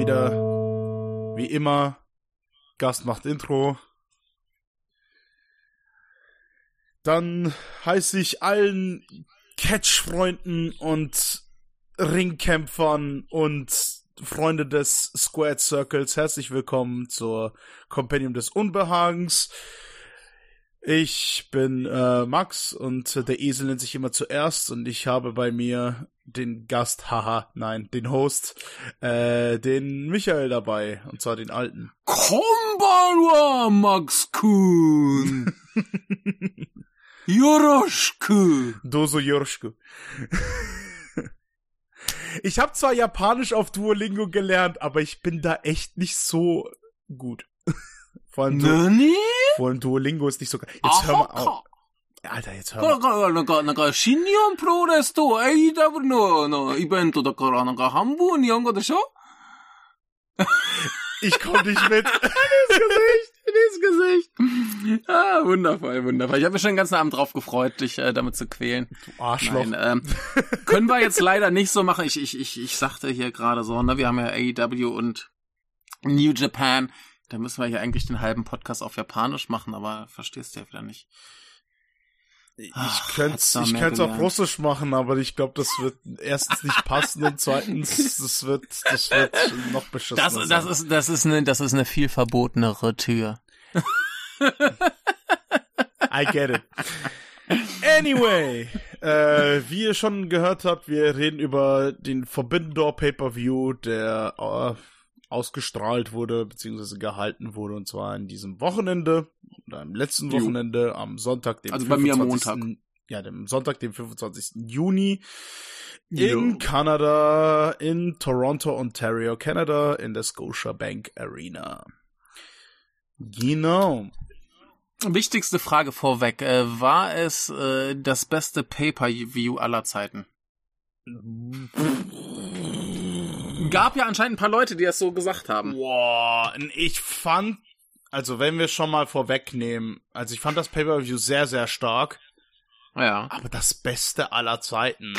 wieder wie immer. Gast macht Intro. Dann heiße ich allen Catch-Freunden und Ringkämpfern und Freunde des Squared Circles herzlich willkommen zur Compendium des Unbehagens. Ich bin äh, Max und der Esel nennt sich immer zuerst und ich habe bei mir den Gast, haha, nein, den Host, äh, den Michael dabei und zwar den alten. Konbanwa, Max Kun. Joroschku. Doso Joroschku. ich habe zwar Japanisch auf Duolingo gelernt, aber ich bin da echt nicht so gut. Vor allem, du Nani? vor allem Duolingo ist nicht so geil. Jetzt hör mal auf. Alter, jetzt hör これ mal. から、なんか、なんか、新日本プロレスと AEW の、の、イベントだから、なんか、半分日本語でしょ Ich komm nicht mit. Gesicht, Gesicht. Ah, wundervoll, wundervoll. Ich habe mich schon den ganzen Abend drauf gefreut, dich äh, damit zu quälen. Du Arschloch. Nein, ähm, können wir jetzt leider nicht so machen. Ich, ich, ich, ich sagte hier gerade so, ne, wir haben ja AEW und New Japan. Da müssen wir hier eigentlich den halben Podcast auf Japanisch machen, aber verstehst du ja wieder nicht. Ich könnte du ich auch gelernt. Russisch machen, aber ich glaube, das wird erstens nicht passen und zweitens, das wird, das wird noch beschissener Das, das ist, das ist eine, das ist eine viel verbotenere Tür. I get it. Anyway, äh, wie ihr schon gehört habt, wir reden über den Forbidden Door Pay-Per-View, der äh, ausgestrahlt wurde, beziehungsweise gehalten wurde, und zwar in diesem Wochenende, oder am letzten Jo. Wochenende, am Sonntag, dem Also bei mir 25. Montag. Ja, dem Sonntag, dem 25. Juni, Jo. in Kanada, in Toronto, Ontario, Canada, in der Scotiabank Arena. Genau. Wichtigste Frage vorweg. Äh, war es äh, das beste Pay-Per-View aller Zeiten? Gab ja anscheinend ein paar Leute, die das so gesagt haben. Boah, ich fand, also wenn wir schon mal vorwegnehmen, also ich fand das Pay-Per-View sehr, sehr stark, Ja. aber das Beste aller Zeiten.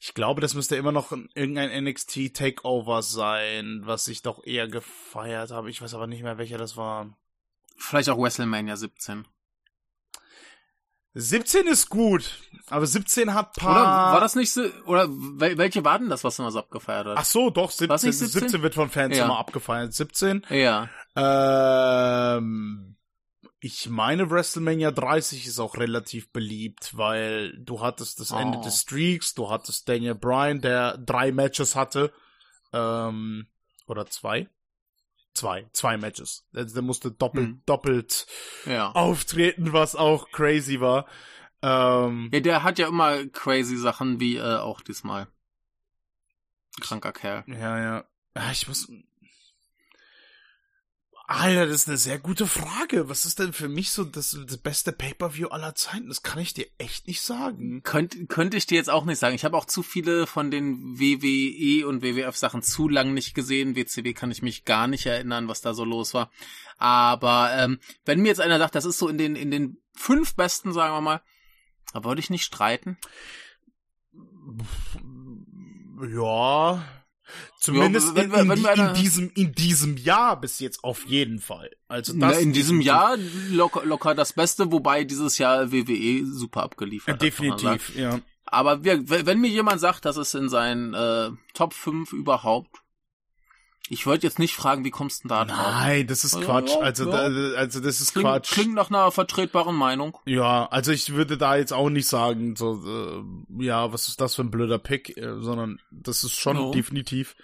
Ich glaube, das müsste immer noch ein- irgendein NXT Takeover sein, was ich doch eher gefeiert habe. Ich weiß aber nicht mehr, welcher das war. Vielleicht auch WrestleMania 17. 17 ist gut, aber 17 hat paar. Oder war das nicht so? Oder wel welche war denn das, was immer so abgefeiert hat? Ach so, doch, 17, War's nicht 17? 17? wird von Fans Ja. immer abgefeiert. 17. Ja. Ähm, ich meine, WrestleMania 30 ist auch relativ beliebt, weil du hattest das Ende Oh. des Streaks, du hattest Daniel Bryan, der drei Matches hatte. Ähm, oder zwei? Zwei, zwei Matches. Der, der musste doppelt, Hm. doppelt Ja. auftreten, was auch crazy war. Ähm, Ja, der hat ja immer crazy Sachen wie äh, auch diesmal. Kranker Kerl. Ja, ja. Ah, Ich muss. Alter, das ist eine sehr gute Frage. Was ist denn für mich so das, das beste Pay-Per-View aller Zeiten? Das kann ich dir echt nicht sagen. Könnt, könnte ich dir jetzt auch nicht sagen. Ich habe auch zu viele von den WWE und WWF Sachen zu lang nicht gesehen. WCW kann ich mich gar nicht erinnern, was da so los war. Aber ähm, wenn mir jetzt einer sagt, das ist so in den in den fünf besten, sagen wir mal, da würde ich nicht streiten. Ja. Zumindest wenn- in, wenn- in, wir einer- in diesem in diesem Jahr bis jetzt auf jeden Fall. Also Na, das in diesem Jahr locker, locker das Beste, wobei dieses Jahr WWE super abgeliefert hat. definitiv, ja. Aber wir, wenn wenn mir jemand sagt, das ist in seinen äh, Top 5 überhaupt, ich wollte jetzt nicht fragen, wie kommst du denn da drauf? Nein, das ist Quatsch. Also, ja. da, also das ist Klingt, Quatsch. klingt nach einer vertretbaren Meinung. Ja, also ich würde da jetzt auch nicht sagen, so, äh, ja, was ist das für ein blöder Pick, äh, sondern das ist schon Ja. definitiv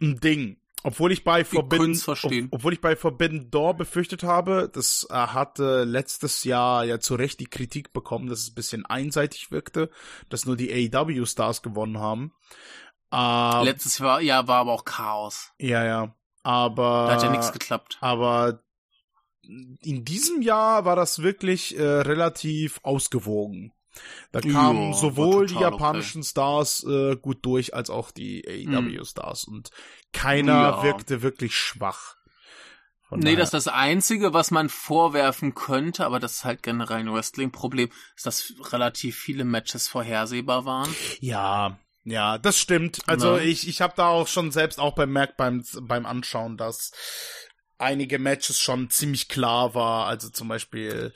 ein Ding. Obwohl ich bei Forbidden, ob, obwohl ich bei Forbidden Door befürchtet habe, das äh, hatte letztes Jahr ja zu Recht die Kritik bekommen, dass es ein bisschen einseitig wirkte, dass nur die AEW Stars gewonnen haben. Äh, Letztes Jahr ja, war aber auch Chaos. ja, ja. Aber Da hat ja nichts geklappt. aber in diesem Jahr war das wirklich äh, relativ ausgewogen. Da kamen war sowohl die japanischen Stars äh, gut durch, als auch die AEW-Stars. Und keiner Ja. wirkte wirklich schwach. Von Nee, das ist das Einzige, was man vorwerfen könnte, aber das ist halt generell ein Wrestling-Problem, ist, dass relativ viele Matches vorhersehbar waren. Ja, Ja, das stimmt. Also Ja. ich, ich habe da auch schon selbst auch bemerkt beim, beim Anschauen, dass einige Matches schon ziemlich klar war. Also zum Beispiel,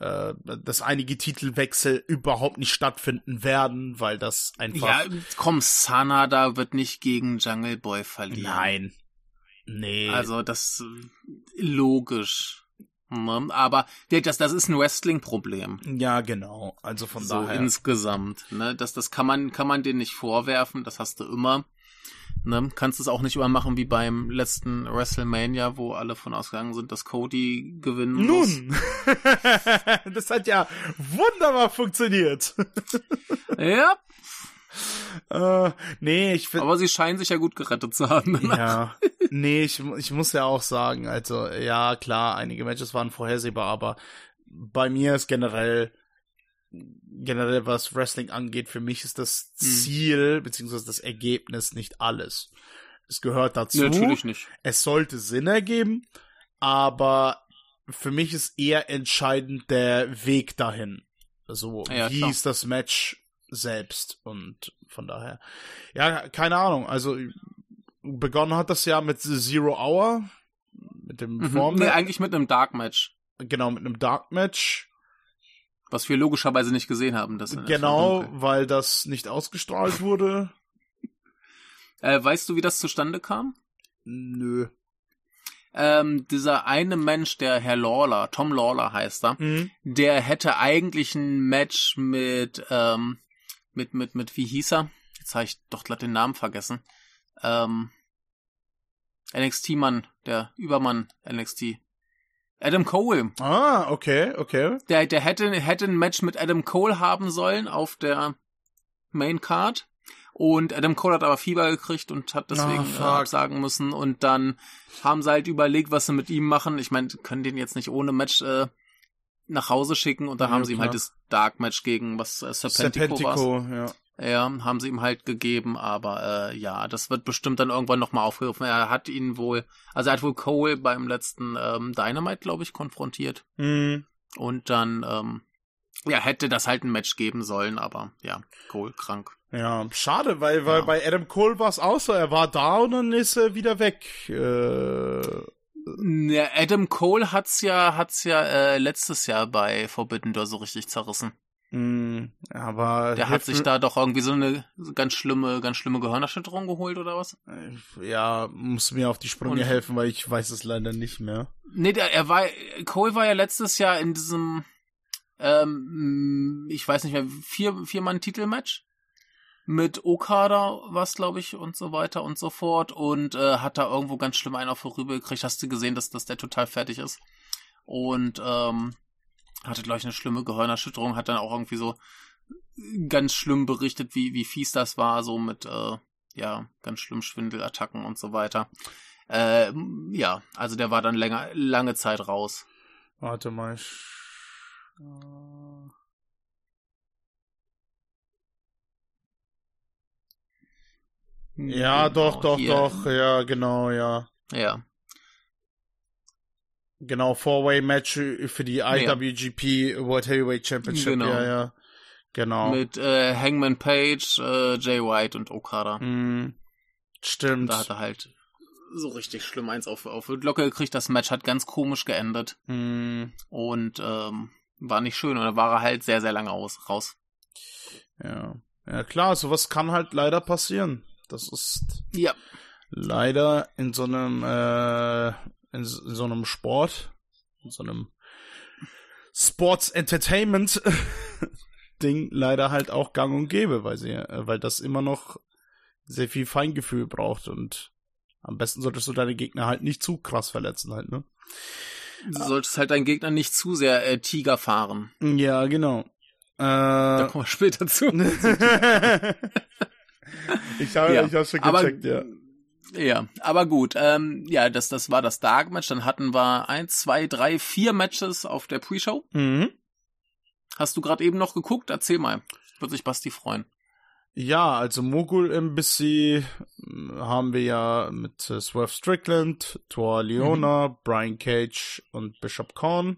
äh, dass einige Titelwechsel überhaupt nicht stattfinden werden, weil das einfach. Ja, komm, Sanada wird nicht gegen Jungle Boy verlieren. Nein. Nee. Also das äh, logisch. Ne? Aber das, das ist ein Wrestling-Problem. ja, genau. Also von so daher. insgesamt. Ne? Das, das kann man, kann man denen nicht vorwerfen, das hast du immer. Ne? Kannst es auch nicht immer machen wie beim letzten WrestleMania, wo alle von ausgegangen sind, dass Cody gewinnen muss. Nun, das hat ja wunderbar funktioniert. Ja, äh, nee, ich finde. aber sie scheinen sich ja gut gerettet zu haben. Ja, nee, ich, ich muss ja auch sagen, also ja, klar, einige Matches waren vorhersehbar, aber bei mir ist generell, generell was Wrestling angeht, für mich ist das Hm. Ziel, beziehungsweise das Ergebnis nicht alles. Es gehört dazu. Natürlich nicht. Es sollte Sinn ergeben, aber für mich ist eher entscheidend der Weg dahin. Also, Ja, wie klar. ist das Match selbst? Und von daher, ja, keine Ahnung. Also, begonnen hat das ja mit Zero Hour, mit dem Mhm. Form, Nee, eigentlich mit einem Dark Match, genau, mit einem Dark Match. was wir logischerweise nicht gesehen haben. Das Genau, weil das nicht ausgestrahlt wurde. Äh, weißt du, wie das zustande kam? Nö. Ähm, dieser eine Mensch, der Herr Lawler, Tom Lawler heißt er, Mhm. der hätte eigentlich ein Match mit, ähm, mit, mit, mit, wie hieß er? Jetzt habe ich doch glatt den Namen vergessen. Ähm, NXT-Mann, der Übermann NXT. Adam Cole. Ah, okay, okay. Der, der hätte, hätte ein Match mit Adam Cole haben sollen auf der Main Card. Und Adam Cole hat aber Fieber gekriegt und hat deswegen fuck. absagen müssen. Und dann haben sie halt überlegt, was sie mit ihm machen. Ich meine, können den jetzt nicht ohne Match äh, nach Hause schicken. Und da Ja, haben sie ihm klar. halt das Dark Match gegen was äh, Serpentico. Serpentico, ja. Ja, haben sie ihm halt gegeben, aber äh, ja, das wird bestimmt dann irgendwann nochmal aufgegriffen. Er hat ihn wohl, also er hat wohl Cole beim letzten ähm, Dynamite, glaube ich, konfrontiert. Mhm. Und dann, ähm, ja, hätte das halt ein Match geben sollen, aber ja, Cole krank. Ja, schade, weil, weil Ja. bei Adam Cole war es auch so, er war da und dann ist er wieder weg. Äh, Ja, Adam Cole hat's ja, hat's ja äh, letztes Jahr bei Forbidden Door so richtig zerrissen. mh, aber Der hat sich da doch irgendwie so eine ganz schlimme, ganz schlimme Gehirnerschütterung geholt oder was? ja, muss mir auf die Sprünge Und- helfen, weil ich weiß es leider nicht mehr. Nee, der, er war, Cole war ja letztes Jahr in diesem, ähm, ich weiß nicht mehr, vier, vier Mann Titelmatch mit Okada was glaube ich und so weiter und so fort und äh, hat da irgendwo ganz schlimm einen auf vorüber gekriegt. Hast du gesehen, dass, dass der total fertig ist und ähm, hatte glaube ich eine schlimme Gehirnerschütterung, hat dann auch irgendwie so ganz schlimm berichtet, wie wie fies das war, so mit äh, ja ganz schlimm Schwindelattacken und so weiter. Äh, ja, also der war dann länger lange Zeit raus. Warte mal. äh, Ja, Genau, doch, doch, hier. doch, ja, genau, ja. Ja. Genau, Four-Way-Match für die IWGP World Heavyweight Championship, Genau. ja, ja. Genau. Mit äh, Hangman Page, äh, Jay White und Okada. Mhm. Stimmt. Da hat er halt so richtig schlimm eins auf, auf Glocke gekriegt. Das Match hat ganz komisch geendet Mhm. und ähm, war nicht schön. Und da war er halt sehr, sehr lange aus, raus. Ja. Ja, klar, sowas kann halt leider passieren. Das ist Ja. leider in so einem, äh, in, so- in so einem Sport, in so einem Sports Entertainment Ding leider halt auch gang und gäbe, weil sie, äh, weil das immer noch sehr viel Feingefühl braucht und am besten solltest du deine Gegner halt nicht zu krass verletzen halt, ne? Du solltest halt deinen Gegner nicht zu sehr äh, Tiger fahren. Ja, genau. Da Äh, kommen wir später zu. ich habe Ja, hab's schon aber- gecheckt, ja. Ja, aber gut. Ähm, ja, das, das war das Dark Match. Dann hatten wir eins, zwei, drei, vier Matches auf der Pre-Show. Mhm. Hast du gerade eben noch geguckt? Erzähl mal. Wird sich Basti freuen. Ja, also Mogul Embassy äh, haben wir ja mit äh, Swerve Strickland, Thor Leona, Brian Cage und Bishop Korn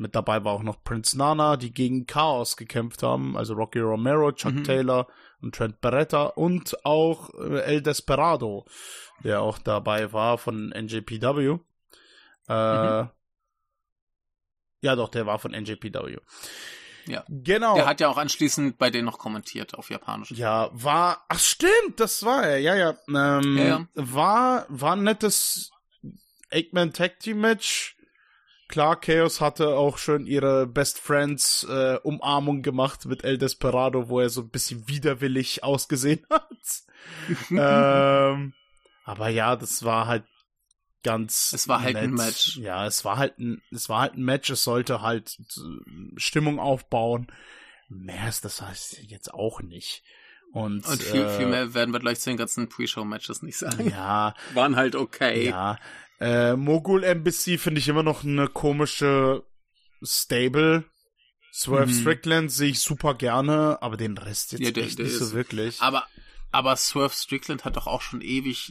Mit dabei war auch noch Prince Nana, die gegen Chaos gekämpft haben, also Rocky Romero, Chuck Mhm. Taylor und Trent Beretta und auch äh, El Desperado, der auch dabei war von NJPW. Äh, Mhm. Ja, doch, der war von NJPW. Ja. Genau. Der hat ja auch anschließend bei denen noch kommentiert auf Japanisch. Ja, war, ach stimmt, das war er, ja, ja. Ähm, Ja, ja. War, war ein nettes Eggman Tag Team Match. Klar, Chaos hatte auch schon ihre Best Friends äh, Umarmung gemacht mit El Desperado, wo er so ein bisschen widerwillig ausgesehen hat. ähm, aber ja, das war halt ganz. Es war halt ein nett. Match. Ja, es war halt ein, es war halt ein Match. Es sollte halt äh, Stimmung aufbauen. Mehr ist das heißt jetzt auch nicht. Und, Und viel, äh, viel mehr werden wir gleich zu den ganzen Pre-Show-Matches nicht sagen. Ja, Waren halt okay. ja. Äh, Mogul Embassy finde ich immer noch eine komische Stable. Swerve Mhm. Strickland sehe ich super gerne, aber den Rest jetzt Ja, der- echt der nicht so wirklich. Aber, aber Swerve Strickland hat doch auch schon ewig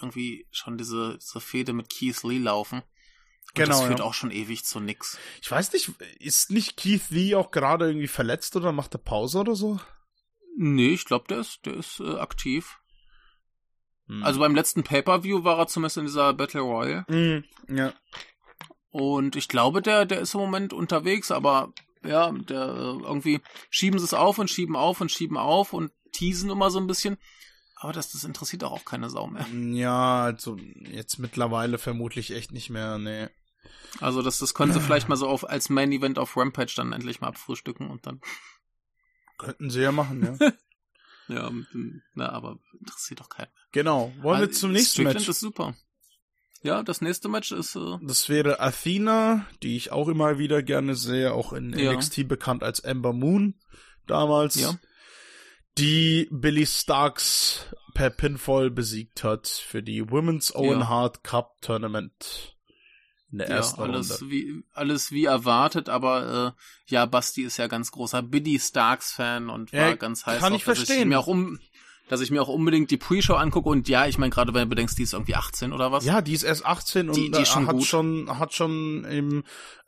irgendwie schon diese, diese Fehde mit Keith Lee laufen. Und Genau, Das führt ja. auch schon ewig zu nix. Ich weiß nicht, ist nicht Keith Lee auch gerade irgendwie verletzt oder macht er Pause oder so? Nee, ich glaube, der ist, der ist äh, aktiv. Hm. Also beim letzten Pay-Per-View war er zumindest in dieser Battle Royale. Hm, ja. Und ich glaube, der, der ist im Moment unterwegs, aber ja, der äh, irgendwie schieben sie es auf und schieben auf und schieben auf und teasen immer so ein bisschen. Aber das, das interessiert auch, auch keine Sau mehr. Ja, also jetzt mittlerweile vermutlich echt nicht mehr, nee. Also das, das können sie vielleicht mal so auf, als Main Event auf Rampage dann endlich mal abfrühstücken und dann. Könnten sie ja machen, ja. Ja, na, aber interessiert doch keinen. genau. Wollen wir Also, zum nächsten Strickland Match? ist super. Ja, das nächste Match ist äh, Das wäre Athena, die ich auch immer wieder gerne sehe, auch in Ja. NXT bekannt als Ember Moon damals. Ja. Die Billy Starks per Pinfall besiegt hat für die Women's Owen Ja. Hart Cup Tournament in der ja, ersten alles Runde. wie alles wie erwartet, aber äh, ja, Basti ist ja ganz großer Billy Starks Fan und war Ja, ganz heiß kann auf, ich dass verstehen. Ich mir auch um dass ich mir auch unbedingt die Pre-Show angucke und ja, ich meine gerade wenn du bedenkst, die ist irgendwie 18 oder was? Ja, die ist erst 18 und Die- die äh, schon hat gut. schon hat schon im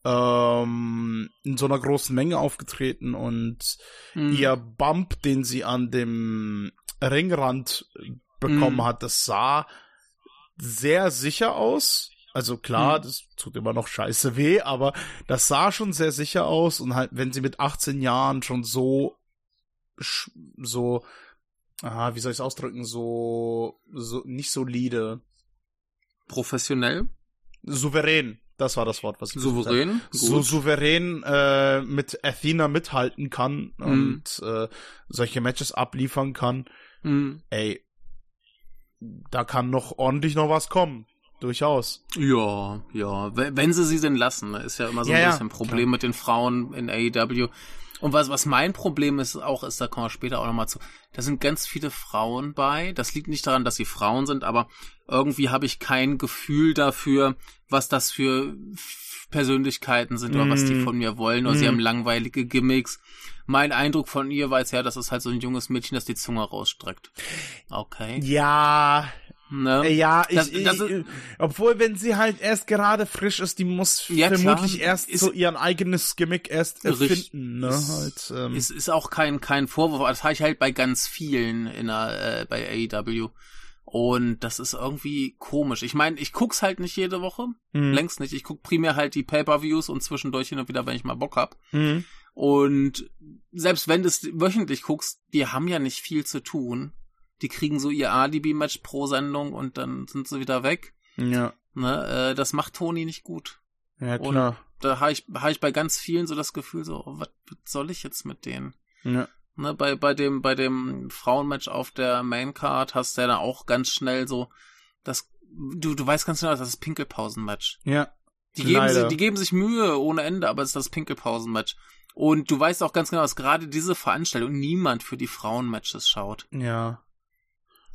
ähm, in so einer großen Menge aufgetreten und Hm. ihr Bump, den sie an dem Ringrand bekommen Mhm. hat, das sah sehr sicher aus. Also klar, Mhm. das tut immer noch scheiße weh, aber das sah schon sehr sicher aus und halt, wenn sie mit 18 Jahren schon so, so, ah, wie soll ich es ausdrücken, so, so, nicht solide, Professionell, souverän, das war das Wort, was ich souverän, so souverän äh, mit Athena mithalten kann Mhm. und äh, solche Matches abliefern kann, Hm. ey, da kann noch ordentlich noch was kommen. Durchaus. Ja, ja, wenn wenn sie sie denn lassen, ne, ist ja immer so Ja, ein ja, bisschen ein Problem mit den Frauen in AEW. Und was, was mein Problem ist auch, ist, da kommen wir später auch nochmal zu, da sind ganz viele Frauen bei. Das liegt nicht daran, dass sie Frauen sind, aber irgendwie habe ich kein Gefühl dafür, was das für Persönlichkeiten sind oder was die Mm. von mir wollen, oder sie Mm. haben langweilige Gimmicks. Mein Eindruck von ihr war jetzt ja, das ist halt so ein junges Mädchen, das die Zunge rausstreckt. Okay. Ja, Ne? ja, ich, Das- das ist- ich, obwohl, wenn sie halt erst gerade frisch ist, die muss Ja, klar. vermutlich erst Ist- so ihr eigenes Gimmick erst erfinden, ne? Ist- Halt, ähm, Es ist auch kein, kein Vorwurf, aber das habe ich halt bei ganz vielen in der, äh, bei AEW. Und das ist irgendwie komisch. Ich meine, ich guck's halt nicht jede Woche. hm, Längst nicht. Ich guck primär halt die Pay-Per-Views und zwischendurch hin und wieder, wenn ich mal Bock hab. hm. Und selbst wenn du es wöchentlich guckst, die haben ja nicht viel zu tun. Die kriegen so ihr Alibi-Match pro Sendung und dann sind sie wieder weg. Ja, Ne? Äh, das macht Toni nicht gut. ja, Und- klar. Da habe ich, hab ich bei ganz vielen so das Gefühl, so, oh, was soll ich jetzt mit denen? Ja. Ne, bei, bei dem, bei dem Frauenmatch auf der Maincard hast du ja dann auch ganz schnell so, das, du, du weißt ganz genau, das ist das Pinkelpausen-Match. Ja. Die geben, sie, die geben sich Mühe ohne Ende, aber es ist das Pinkelpausen-Match. Und du weißt auch ganz genau, dass gerade diese Veranstaltung niemand für die Frauenmatches schaut. Ja.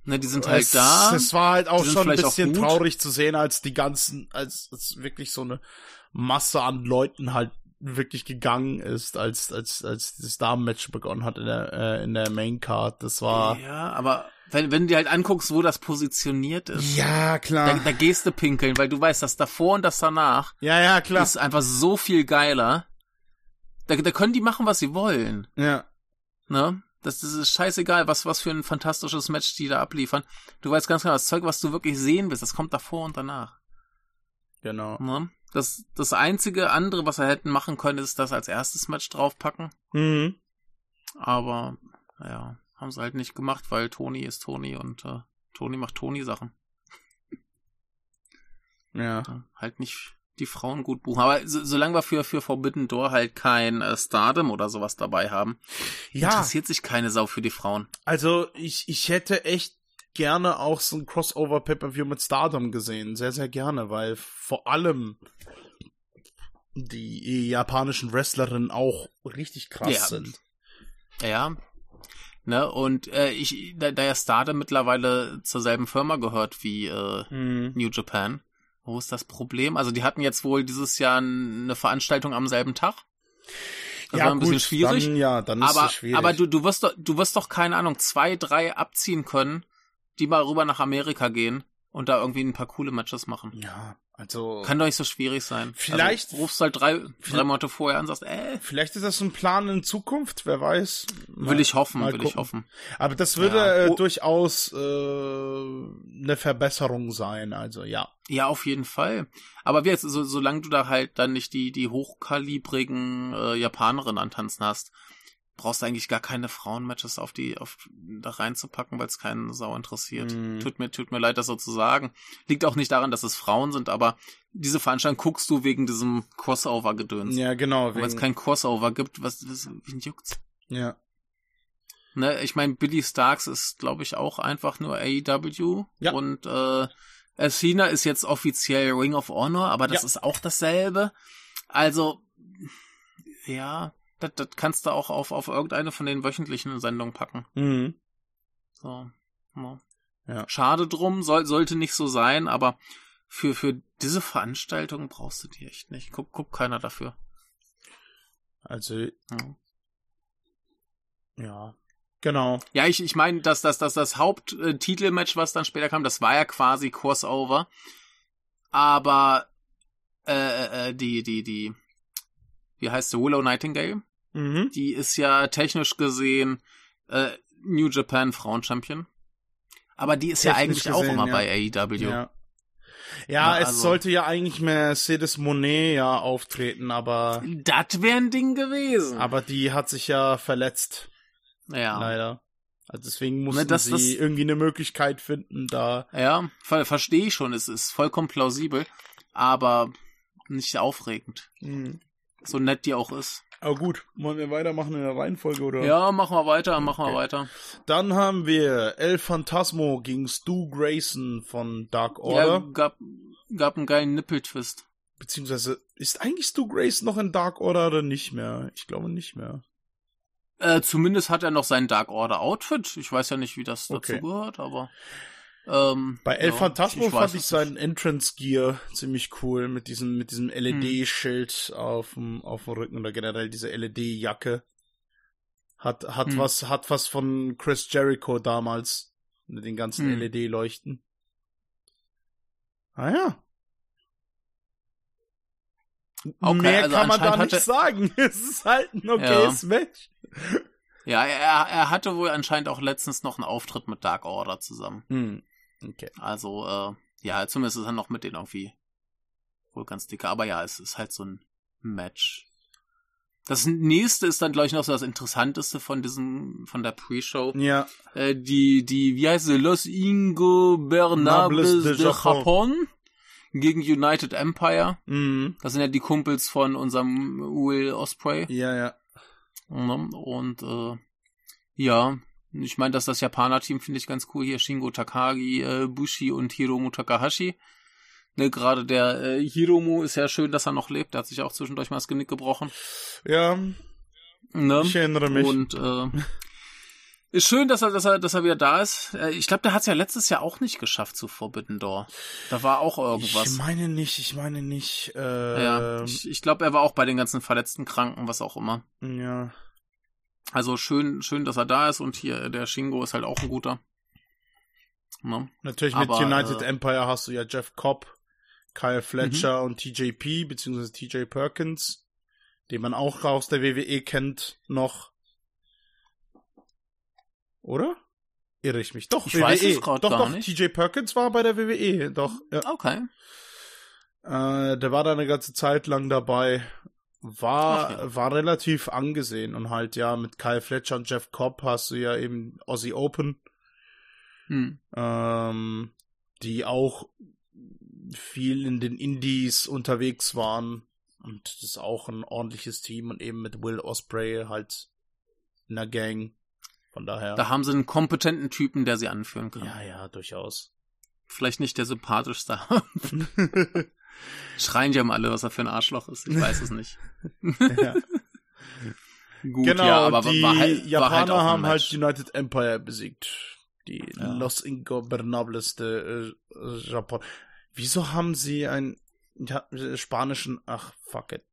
Ne, die sind halt es, da. Es war halt auch schon ein bisschen traurig zu sehen, als die ganzen, als, als wirklich so eine Masse an Leuten halt wirklich gegangen ist, als, als, als das Damenmatch begonnen hat in der, äh, in der Main Card. Das war, Ja, aber wenn, wenn du dir halt anguckst, wo das positioniert ist. Ja, klar. Da, da gehst du pinkeln, weil du weißt, das davor und das danach ja, ja, klar. ist einfach so viel geiler. Da, da können die machen, was sie wollen. Ja. Ne? Das, das ist scheißegal, was, was für ein fantastisches Match die da abliefern. Du weißt ganz genau, das Zeug, was du wirklich sehen willst, das kommt davor und danach. Genau. Ne? Das, das einzige andere, was wir hätten machen können, ist das als erstes Match draufpacken. Mhm. Aber, ja, haben sie halt nicht gemacht, weil Toni ist Toni und äh, Toni macht Toni-Sachen. Ja, halt nicht die Frauen gut buchen. Aber so, solange wir für, für Forbidden Door halt kein äh, Stardom oder sowas dabei haben, Ja, interessiert sich keine Sau für die Frauen. also ich, ich hätte echt gerne auch so ein Crossover Pay-Per-View mit Stardom gesehen. Sehr, sehr gerne, weil vor allem die japanischen Wrestlerinnen auch richtig krass Ja. sind. Ja. Ne, und äh, ich, da, da ja Stardom mittlerweile zur selben Firma gehört wie äh, Mhm. New Japan, wo ist das Problem? Also die hatten jetzt wohl dieses Jahr eine Veranstaltung am selben Tag. Das war ein bisschen schwierig. Dann, ja, dann ist aber, es schwierig. aber du, du wirst doch, du wirst doch, keine Ahnung, zwei, drei abziehen können, die mal rüber nach Amerika gehen und da irgendwie ein paar coole Matches machen. ja, also Kann doch nicht so schwierig sein. Vielleicht- Also, rufst halt drei, drei Monate vorher an und sagst, äh, vielleicht ist das ein Plan in Zukunft, wer weiß. will ich hoffen, mal will ich gucken. hoffen. Aber das würde Ja. äh, Oh. durchaus äh, eine Verbesserung sein, also ja. Ja, auf jeden Fall. Aber wie jetzt, so, solange du da halt dann nicht die, die hochkalibrigen äh, Japanerinnen antanzen hast, brauchst du eigentlich gar keine Frauenmatches auf die, auf da reinzupacken, weil es keinen Sau interessiert. Mhm. Tut mir, tut mir leid, das so zu sagen. Liegt auch nicht daran, dass es Frauen sind, aber diese Veranstaltung guckst du wegen diesem Crossover-Gedöns. Ja, genau. Und Weil es Wegen, kein Crossover gibt, was, was wen juckt's? ja. Ne, ich meine, Billy Starks ist, glaube ich, auch einfach nur AEW. Ja. Und äh, Athena ist jetzt offiziell Ring of Honor, aber das Ja. ist auch dasselbe. Also, ja, das, das kannst du auch auf, auf irgendeine von den wöchentlichen Sendungen packen. Mhm. So. Ja. Ja. Schade drum, soll, sollte nicht so sein, aber für, für diese Veranstaltung brauchst du die echt nicht. Guck, guck keiner dafür. Also, Ja. ja. Genau. Ja, ich, ich meine, dass das, das, das Haupttitelmatch, was dann später kam, das war ja quasi Crossover. Aber äh, äh, die, die, die, wie heißt sie, Willow Nightingale? Mhm. Die ist ja technisch gesehen äh, New Japan Frauenchampion. Aber die ist ja Technisch eigentlich auch gesehen, immer ja. bei AEW. Ja. Ja, Na, es also- sollte ja eigentlich Mercedes Monet ja auftreten, aber, Das wäre ein Ding gewesen. aber die hat sich ja verletzt, ja. leider. Also deswegen mussten das- sie das- irgendwie eine Möglichkeit finden, da. Ja, ver verstehe ich schon. Es ist vollkommen plausibel, aber nicht aufregend. Mhm. So nett die auch ist. Aber gut, wollen wir weitermachen in der Reihenfolge, oder? Ja, machen wir weiter, machen wir weiter. Dann haben wir El Phantasmo gegen Stu Grayson von Dark Ja, Order. gab, gab einen geilen Nippeltwist. Beziehungsweise, ist eigentlich Stu Grayson noch in Dark Order oder nicht mehr? Ich glaube nicht mehr. Äh, zumindest hat er noch sein Dark Order Outfit. Ich weiß ja nicht, wie das Okay. dazu gehört, aber. Ähm, Bei El ja, Phantasmo weiß fand ich seinen Entrance Gear ziemlich cool mit diesem mit diesem LED-Schild auf dem auf dem Rücken oder generell diese LED-Jacke. Hat hat Hm. was hat was von Chris Jericho damals mit den ganzen Hm. LED-Leuchten. Ah ja. Okay, Mehr also kann man da nicht sagen. Es ist halt ein okayes Match. Ja, er, er hatte wohl anscheinend auch letztens noch einen Auftritt mit Dark Order zusammen. Hm. Okay. Also, äh, ja, zumindest ist er noch mit denen irgendwie wohl ganz dicker. Aber ja, es ist halt so ein Match. Das nächste ist dann, glaube ich, noch so das Interessanteste von diesem, von der Pre-Show. Ja. Äh, die, die, wie heißt sie? Los Ingobernables Nables de, de Japón gegen United Empire. Mhm. Das sind ja die Kumpels von unserem Will Osprey. Ja, ja. Ne? Und äh, ja, ich meine, dass das Japaner-Team finde ich ganz cool. Hier Shingo Takagi, äh, Bushi und Hiromu Takahashi. Ne, gerade der äh, Hiromu ist ja schön, dass er noch lebt. Der hat sich auch zwischendurch mal das Genick gebrochen. Ja, Ne? ich erinnere mich. Und äh, ist schön, dass er, dass er, dass er wieder da ist. Äh, Ich glaube, der hat es ja letztes Jahr auch nicht geschafft zu Forbidden Door. Da war auch irgendwas. Ich meine nicht, ich meine nicht. Äh, ja, ich, ich glaube, er war auch bei den ganzen verletzten Kranken, was auch immer. ja. Also schön, schön, dass er da ist und hier der Shingo ist halt auch ein guter. Ne? Natürlich Aber, mit United äh, Empire hast du ja Jeff Cobb, Kyle Fletcher und TJP, beziehungsweise TJ Perkins, den man auch aus der WWE kennt, noch. Oder? Irre ich mich? Doch, Ich WWE. weiß es grad doch, doch, nicht. TJ Perkins war bei der WWE, doch. Ja. Okay. Äh, der war da eine ganze Zeit lang dabei. War, Ach ja. war relativ angesehen und halt, ja, mit Kyle Fletcher und Jeff Cobb hast du ja eben Aussie Open, Hm. ähm, die auch viel in den Indies unterwegs waren. Und das ist auch ein ordentliches Team und eben mit Will Osprey halt in der Gang. Von daher. Da haben sie einen kompetenten Typen, der sie anführen kann. ja, ja, durchaus. Vielleicht nicht der sympathischste. Schreien ja mal alle, was er für ein Arschloch ist. Ich weiß es nicht. ja. Gut, genau, ja, aber die war halt, Japaner war halt haben halt. United Empire besiegt. Die Ja. Los Ingobernables de äh, Japan. Wieso haben sie einen ja, spanischen, ach, fuck it.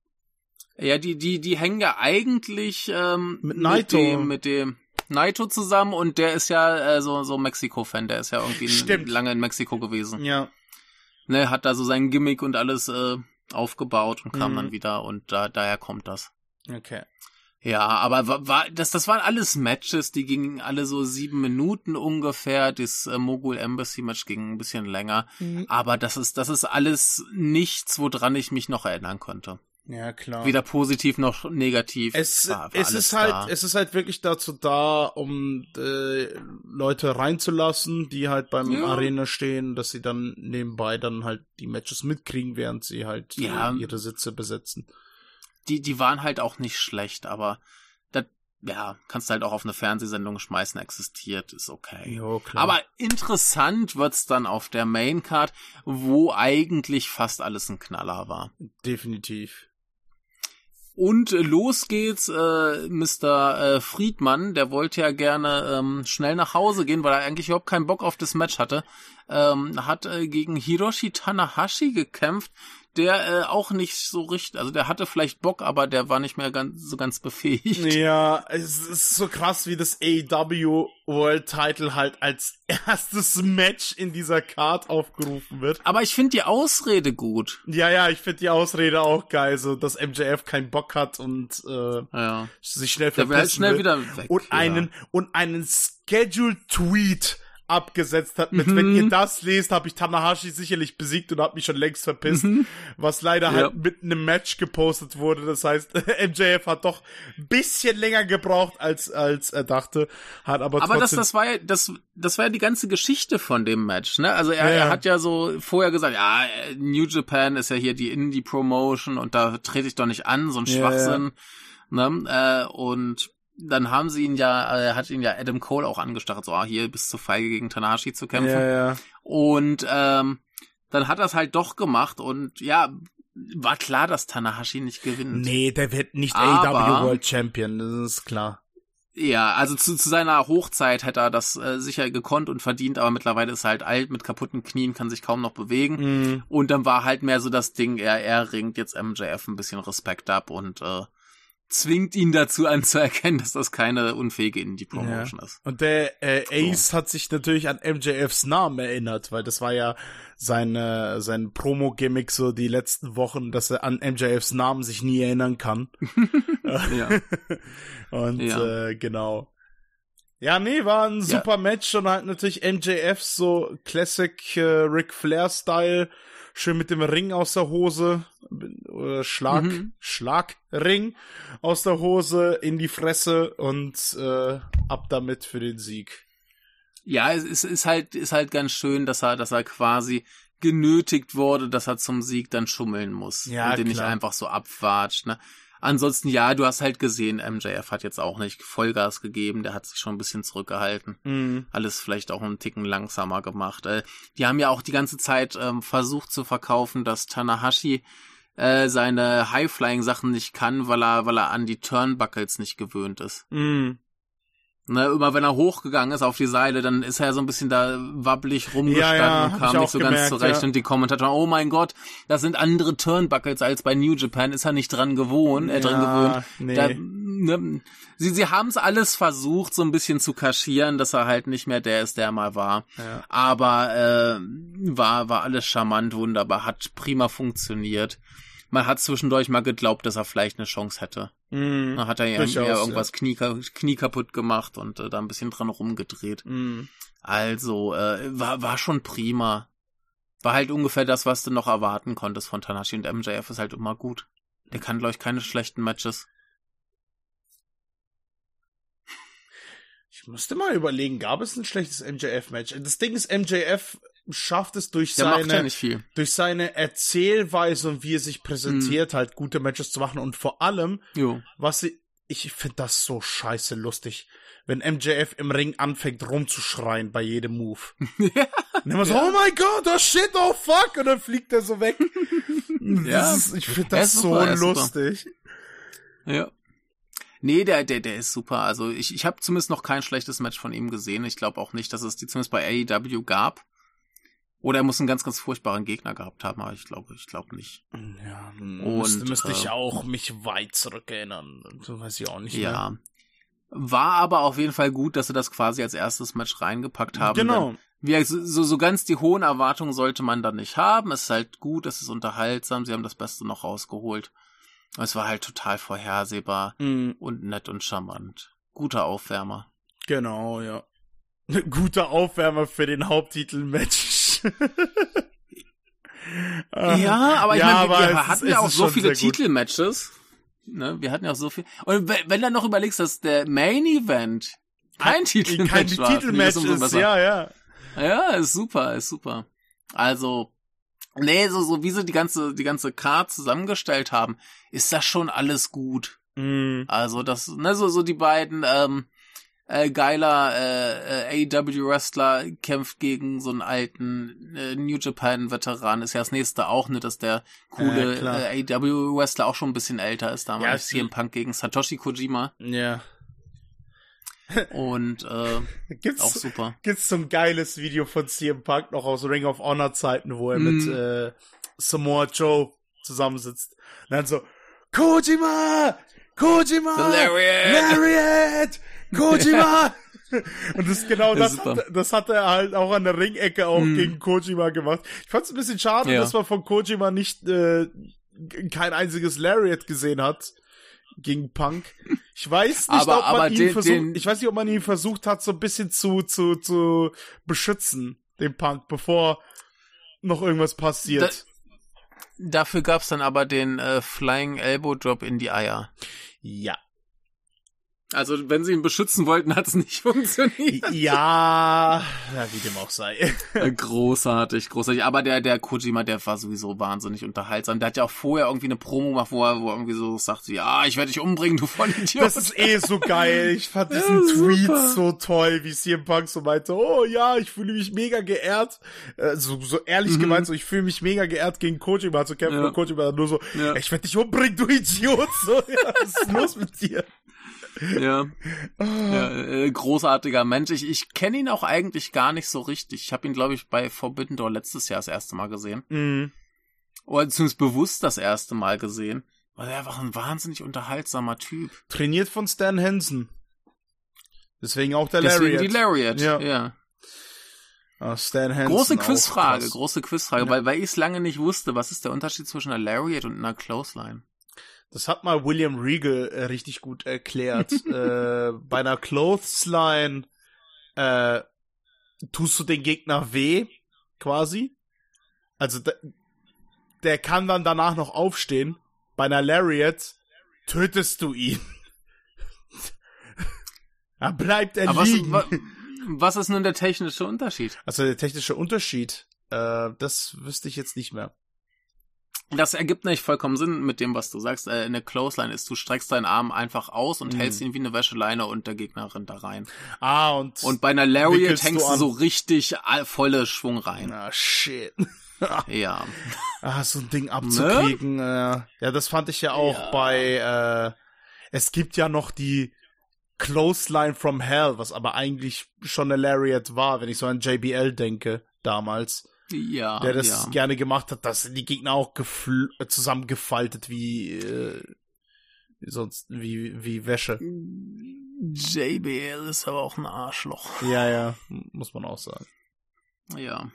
Ja, die, die, die hängen ja eigentlich ähm, Mit Naito. Mit dem, mit dem Naito zusammen und der ist ja äh, so, so Mexiko-Fan, der ist ja irgendwie Stimmt. lange in Mexiko gewesen. Ja, Ne, hat da so sein Gimmick und alles äh, aufgebaut und kam Mhm. dann wieder und da, daher kommt das. okay. Ja, aber war, war das, das waren alles Matches, die gingen alle so sieben Minuten ungefähr. Das äh, Mogul Embassy Match ging ein bisschen länger. Aber das ist, das ist alles nichts, woran ich mich noch erinnern konnte. Ja, klar. Weder positiv noch negativ. Es, War- war es ist halt, da. es ist halt wirklich dazu da, um äh, Leute reinzulassen, die halt beim Ja. Arena stehen, dass sie dann nebenbei dann halt die Matches mitkriegen, während sie halt äh, Ja. ihre Sitze besetzen. die, die waren halt auch nicht schlecht, aber das, ja, kannst du halt auch auf eine Fernsehsendung schmeißen, existiert, ist okay. Jo, klar. Aber interessant wird's dann auf der Maincard, wo eigentlich fast alles ein Knaller war. definitiv. Und los geht's, äh, Mr. Äh, Friedmann, der wollte ja gerne ähm, schnell nach Hause gehen, weil er eigentlich überhaupt keinen Bock auf das Match hatte. Ähm, hat äh, gegen Hiroshi Tanahashi gekämpft, der äh, auch nicht so richtig, also der hatte vielleicht Bock, aber der war nicht mehr ganz so ganz befähigt. Ja, es ist so krass, wie das AEW World Title halt als erstes Match in dieser Card aufgerufen wird. Aber ich finde die Ausrede gut. Ja, ja, ich finde die Ausrede auch geil, so dass MJF keinen Bock hat und äh, Ja. sich schnell halt verpissen schnell will. wieder weg. und ja. einen und einen Scheduled Tweet abgesetzt hat mit, Mhm. wenn ihr das lest, habe ich Tanahashi sicherlich besiegt und habe mich schon längst verpisst, was leider Mhm. Ja. halt mitten im Match gepostet wurde. Das heißt, MJF hat doch ein bisschen länger gebraucht als als er dachte, hat aber, Aber das, trotzdem das war ja, das, das war ja die ganze Geschichte von dem Match, ne? Also er, Ja, er hat ja so vorher gesagt, ja, New Japan ist ja hier die Indie-Promotion und da trete ich doch nicht an, so ein Ja, Schwachsinn. Ne? Äh, und dann haben sie ihn ja, äh, hat ihn ja Adam Cole auch angestachelt, so, ah, hier bis zu feige gegen Tanahashi zu kämpfen. ja, ja. Und ähm, dann hat er es halt doch gemacht und ja, war klar, dass Tanahashi nicht gewinnt. Nee, der wird nicht Aber- AEW World Champion, das ist klar. Ja, also zu, zu seiner Hochzeit hätte er das äh, sicher gekonnt und verdient, aber mittlerweile ist er halt alt mit kaputten Knien, kann sich kaum noch bewegen. Mhm. Und dann war halt mehr so das Ding, er, er ringt jetzt MJF ein bisschen Respekt ab und äh, zwingt ihn dazu anzuerkennen, dass das keine unfähige Indie-Promotion ist. Und der äh, Ace hat sich natürlich an MJFs Namen erinnert, weil das war ja seine, sein Promo-Gimmick so die letzten Wochen, dass er an MJFs Namen sich nie erinnern kann. Ja. Und Ja. äh, genau. Ja, nee, war ein super Match und halt natürlich MJF so Classic äh, Ric Flair-Style, schön mit dem Ring aus der Hose, oder Schlag, Mhm. Schlagring aus der Hose in die Fresse und äh, ab damit für den Sieg. Ja, es ist, ist halt, ist halt ganz schön, dass er, dass er quasi genötigt wurde, dass er zum Sieg dann schummeln muss. Ja, und den nicht klar. einfach so abwatscht, ne? Ansonsten, ja, du hast halt gesehen, MJF hat jetzt auch nicht Vollgas gegeben, der hat sich schon ein bisschen zurückgehalten. Mhm. Alles vielleicht auch einen Ticken langsamer gemacht. Äh, die haben ja auch die ganze Zeit ähm, versucht zu verkaufen, dass Tanahashi äh, seine High-Flying-Sachen nicht kann, weil er, weil er an die Turnbuckles nicht gewöhnt ist. Mhm. Ne, immer wenn er hochgegangen ist auf die Seile, dann ist er so ein bisschen da wabbelig Ja, rumgestanden ja, und hab kam ich nicht so gemerkt, ganz zurecht. ja. Und die Kommentatoren, oh mein Gott, das sind andere Turnbuckles als bei New Japan, ist er nicht dran gewohnt, äh, dran Ja, gewöhnt. nee. Da ne, sie, sie haben es alles versucht, so ein bisschen zu kaschieren, dass er halt nicht mehr der ist, der er mal war. Ja. Aber äh, war, war alles charmant, wunderbar, hat prima funktioniert. Man hat zwischendurch mal geglaubt, dass er vielleicht eine Chance hätte. Mhm. Dann hat er ja irgendwas Knie, Knie kaputt gemacht und äh, da ein bisschen dran rumgedreht. Mhm. Also, äh, war, war schon prima. War halt ungefähr das, was du noch erwarten konntest von Tanashi und MJF ist halt immer gut. Der kann, glaube ich, keine schlechten Matches. Ich musste mal überlegen, gab es ein schlechtes MJF-Match? Das Ding ist, MJF schafft es durch Der ja seine, viel. durch seine Erzählweise und wie er sich präsentiert, Mhm. halt gute Matches zu machen und vor allem, Jo. was sie, ich finde das so scheiße lustig, wenn MJF im Ring anfängt rumzuschreien bei jedem Move. Und immer so, oh mein Gott, oh shit, oh fuck, und dann fliegt er so weg. Ja. Ist, ich finde das so super. lustig. Ja. Nee, der, der, der ist super. Also ich, ich habe zumindest noch kein schlechtes Match von ihm gesehen. Ich glaube auch nicht, dass es die zumindest bei AEW gab. Oder er muss einen ganz, ganz furchtbaren Gegner gehabt haben, aber ich glaube, ich glaube nicht. Ja, Und, müsste, müsste äh, ich auch mich weit zurückerinnern. So weiß ich auch nicht mehr. Ja. War aber auf jeden Fall gut, dass sie das quasi als erstes Match reingepackt haben. Genau. Wie, so, so ganz die hohen Erwartungen sollte man da nicht haben. Es ist halt gut, es ist unterhaltsam, sie haben das Beste noch rausgeholt. Es war halt total vorhersehbar Mhm, und nett und charmant. Guter Aufwärmer. genau, ja. Guter Aufwärmer für den Haupttitel-Match. Ja, aber ich Ja, meine, wir, wir hatten ja auch so viele. Titelmatches. Ne, wir hatten ja auch so viel. Und wenn, wenn du noch überlegst, dass der Main Event kein Titelmatch Kein war. finde ich das Titelmatch umso ist, ja, ja. Ja, ist super, ist super. Also, nee, so, so wie sie die ganze, die ganze Card zusammengestellt haben, ist das schon alles gut. Mhm. Also, das, ne, so, so die beiden, ähm, äh, geiler äh, äh, AEW-Wrestler kämpft gegen so einen alten äh, New Japan-Veteran. Ist ja das nächste auch, ne, dass der coole Ja, klar. äh, AEW-Wrestler auch schon ein bisschen älter ist Ja, damals. es- CM Punk gegen Satoshi Kojima. Ja. Und äh, auch Gibt's, super. gibt's so ein geiles Video von CM Punk noch aus Ring of Honor Zeiten, wo er Mhm. mit äh, Samoa Joe zusammensitzt. Und dann so, Kojima! Kojima! The Lariat! Lariat! Kojima! Und das ist genau Das das, hat, das hat er halt auch an der Ringecke auch Mhm. gegen Kojima gemacht. Ich fand's ein bisschen schade, Ja. dass man von Kojima nicht äh, kein einziges Lariat gesehen hat gegen Punk. Ich weiß nicht, Aber- ob man ihn den- versucht, den- ich weiß nicht, ob man ihn versucht hat, so ein bisschen zu zu zu beschützen, den Punk, bevor noch irgendwas passiert. Dafür gab's dann aber den äh, Flying Elbow Drop in die Eier. ja. Also, wenn sie ihn beschützen wollten, hat es nicht funktioniert. Ja, wie dem auch sei. Äh, großartig, großartig. Aber der, der Kojima, der war sowieso wahnsinnig unterhaltsam. Der hat ja auch vorher irgendwie eine Promo gemacht, wo er, wo er irgendwie so sagt, ja, ich werde dich umbringen, du Vollidiot. Das ist eh so geil. Ich fand diesen Ja, super. Tweet so toll, wie CM Punk so meinte, oh ja, ich fühle mich mega geehrt. Äh, so, so ehrlich Mhm. gemeint, so ich fühle mich mega geehrt gegen Kojima zu kämpfen Ja. und Kojima nur so, Ja. ich werde dich umbringen, du Idiot. So, ja, was ist los mit dir? Ja. ja äh, großartiger Mensch. Ich, ich kenne ihn auch eigentlich gar nicht so richtig. Ich habe ihn, glaube ich, bei Forbidden Door letztes Jahr das erste Mal gesehen. Mhm. Oder zumindest bewusst das erste Mal gesehen. Weil er einfach ein wahnsinnig unterhaltsamer Typ. Trainiert von Stan Hansen. Deswegen auch der Deswegen Lariat. die Lariat. Ja. ja. Ah, Stan Hansen. Große Quizfrage, große Quizfrage, Ja. weil, weil ich es lange nicht wusste. Was ist der Unterschied zwischen einer Lariat und einer Clothesline? Das hat mal William Regal äh, richtig gut erklärt. äh, bei einer Clothesline äh, tust du den Gegner weh, quasi. Also der, der kann dann danach noch aufstehen. Bei einer Lariat tötest du ihn. er bleibt er Aber was, liegen. wa- was ist nun der technische Unterschied? Also der technische Unterschied, äh, das wüsste ich jetzt nicht mehr. Das ergibt nicht vollkommen Sinn mit dem, was du sagst. Äh, eine Clothesline ist, du streckst deinen Arm einfach aus und Mhm. hältst ihn wie eine Wäscheleine und der Gegner rennt da rein. Ah, und... Und bei einer Lariat du hängst du an. so richtig volle Schwung rein. Ah, shit. Ja. Ah, so ein Ding abzukriegen. Äh, ja, das fand ich ja auch Ja. bei, äh, es gibt ja noch die Clothesline from Hell, was aber eigentlich schon eine Lariat war, wenn ich so an JBL denke, damals, Ja. der das ja. gerne gemacht hat, dass die Gegner auch gefl- äh, zusammengefaltet wie, äh, sonst wie, wie Wäsche. JBL ist aber auch ein Arschloch. Ja, ja, muss man auch sagen. Ja.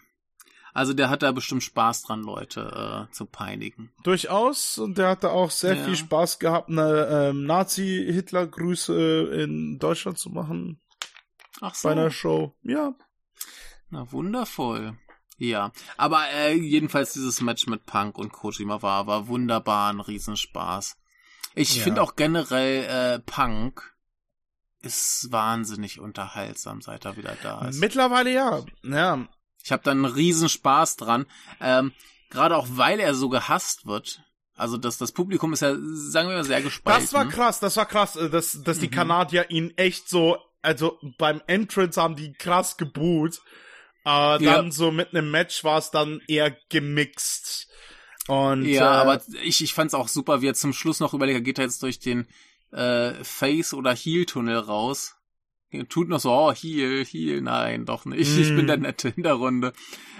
Also der hat da bestimmt Spaß dran, Leute äh, zu peinigen. Durchaus. Und der hatte auch sehr ja. viel Spaß gehabt, eine ähm, Nazi-Hitler-Grüße in Deutschland zu machen. Ach so. Bei einer Show. Ja. Na, wundervoll. Ja, aber äh, jedenfalls dieses Match mit Punk und Kojima war, war wunderbar, ein Riesenspaß. Ich ja. finde auch generell äh, Punk ist wahnsinnig unterhaltsam, seit er wieder da ist. Mittlerweile ja. Ja. Ich habe da einen Riesenspaß dran. Ähm, Gerade auch, weil er so gehasst wird. Also das, das Publikum ist ja, sagen wir mal, sehr gespalten. Das war krass, das war krass, äh, dass, dass die mhm. Kanadier ihn echt so, also beim Entrance haben die krass geboot. Dann ja. so mit einem Match war es dann eher gemixt. Und, ja, äh, aber ich, ich fand's auch super, wie er zum Schluss noch überlegt, er geht jetzt durch den äh, Face- oder Heel-Tunnel raus. Tut noch so, oh, Heel, Heel, nein, doch nicht. Mm. Ich bin der Nette in der Runde.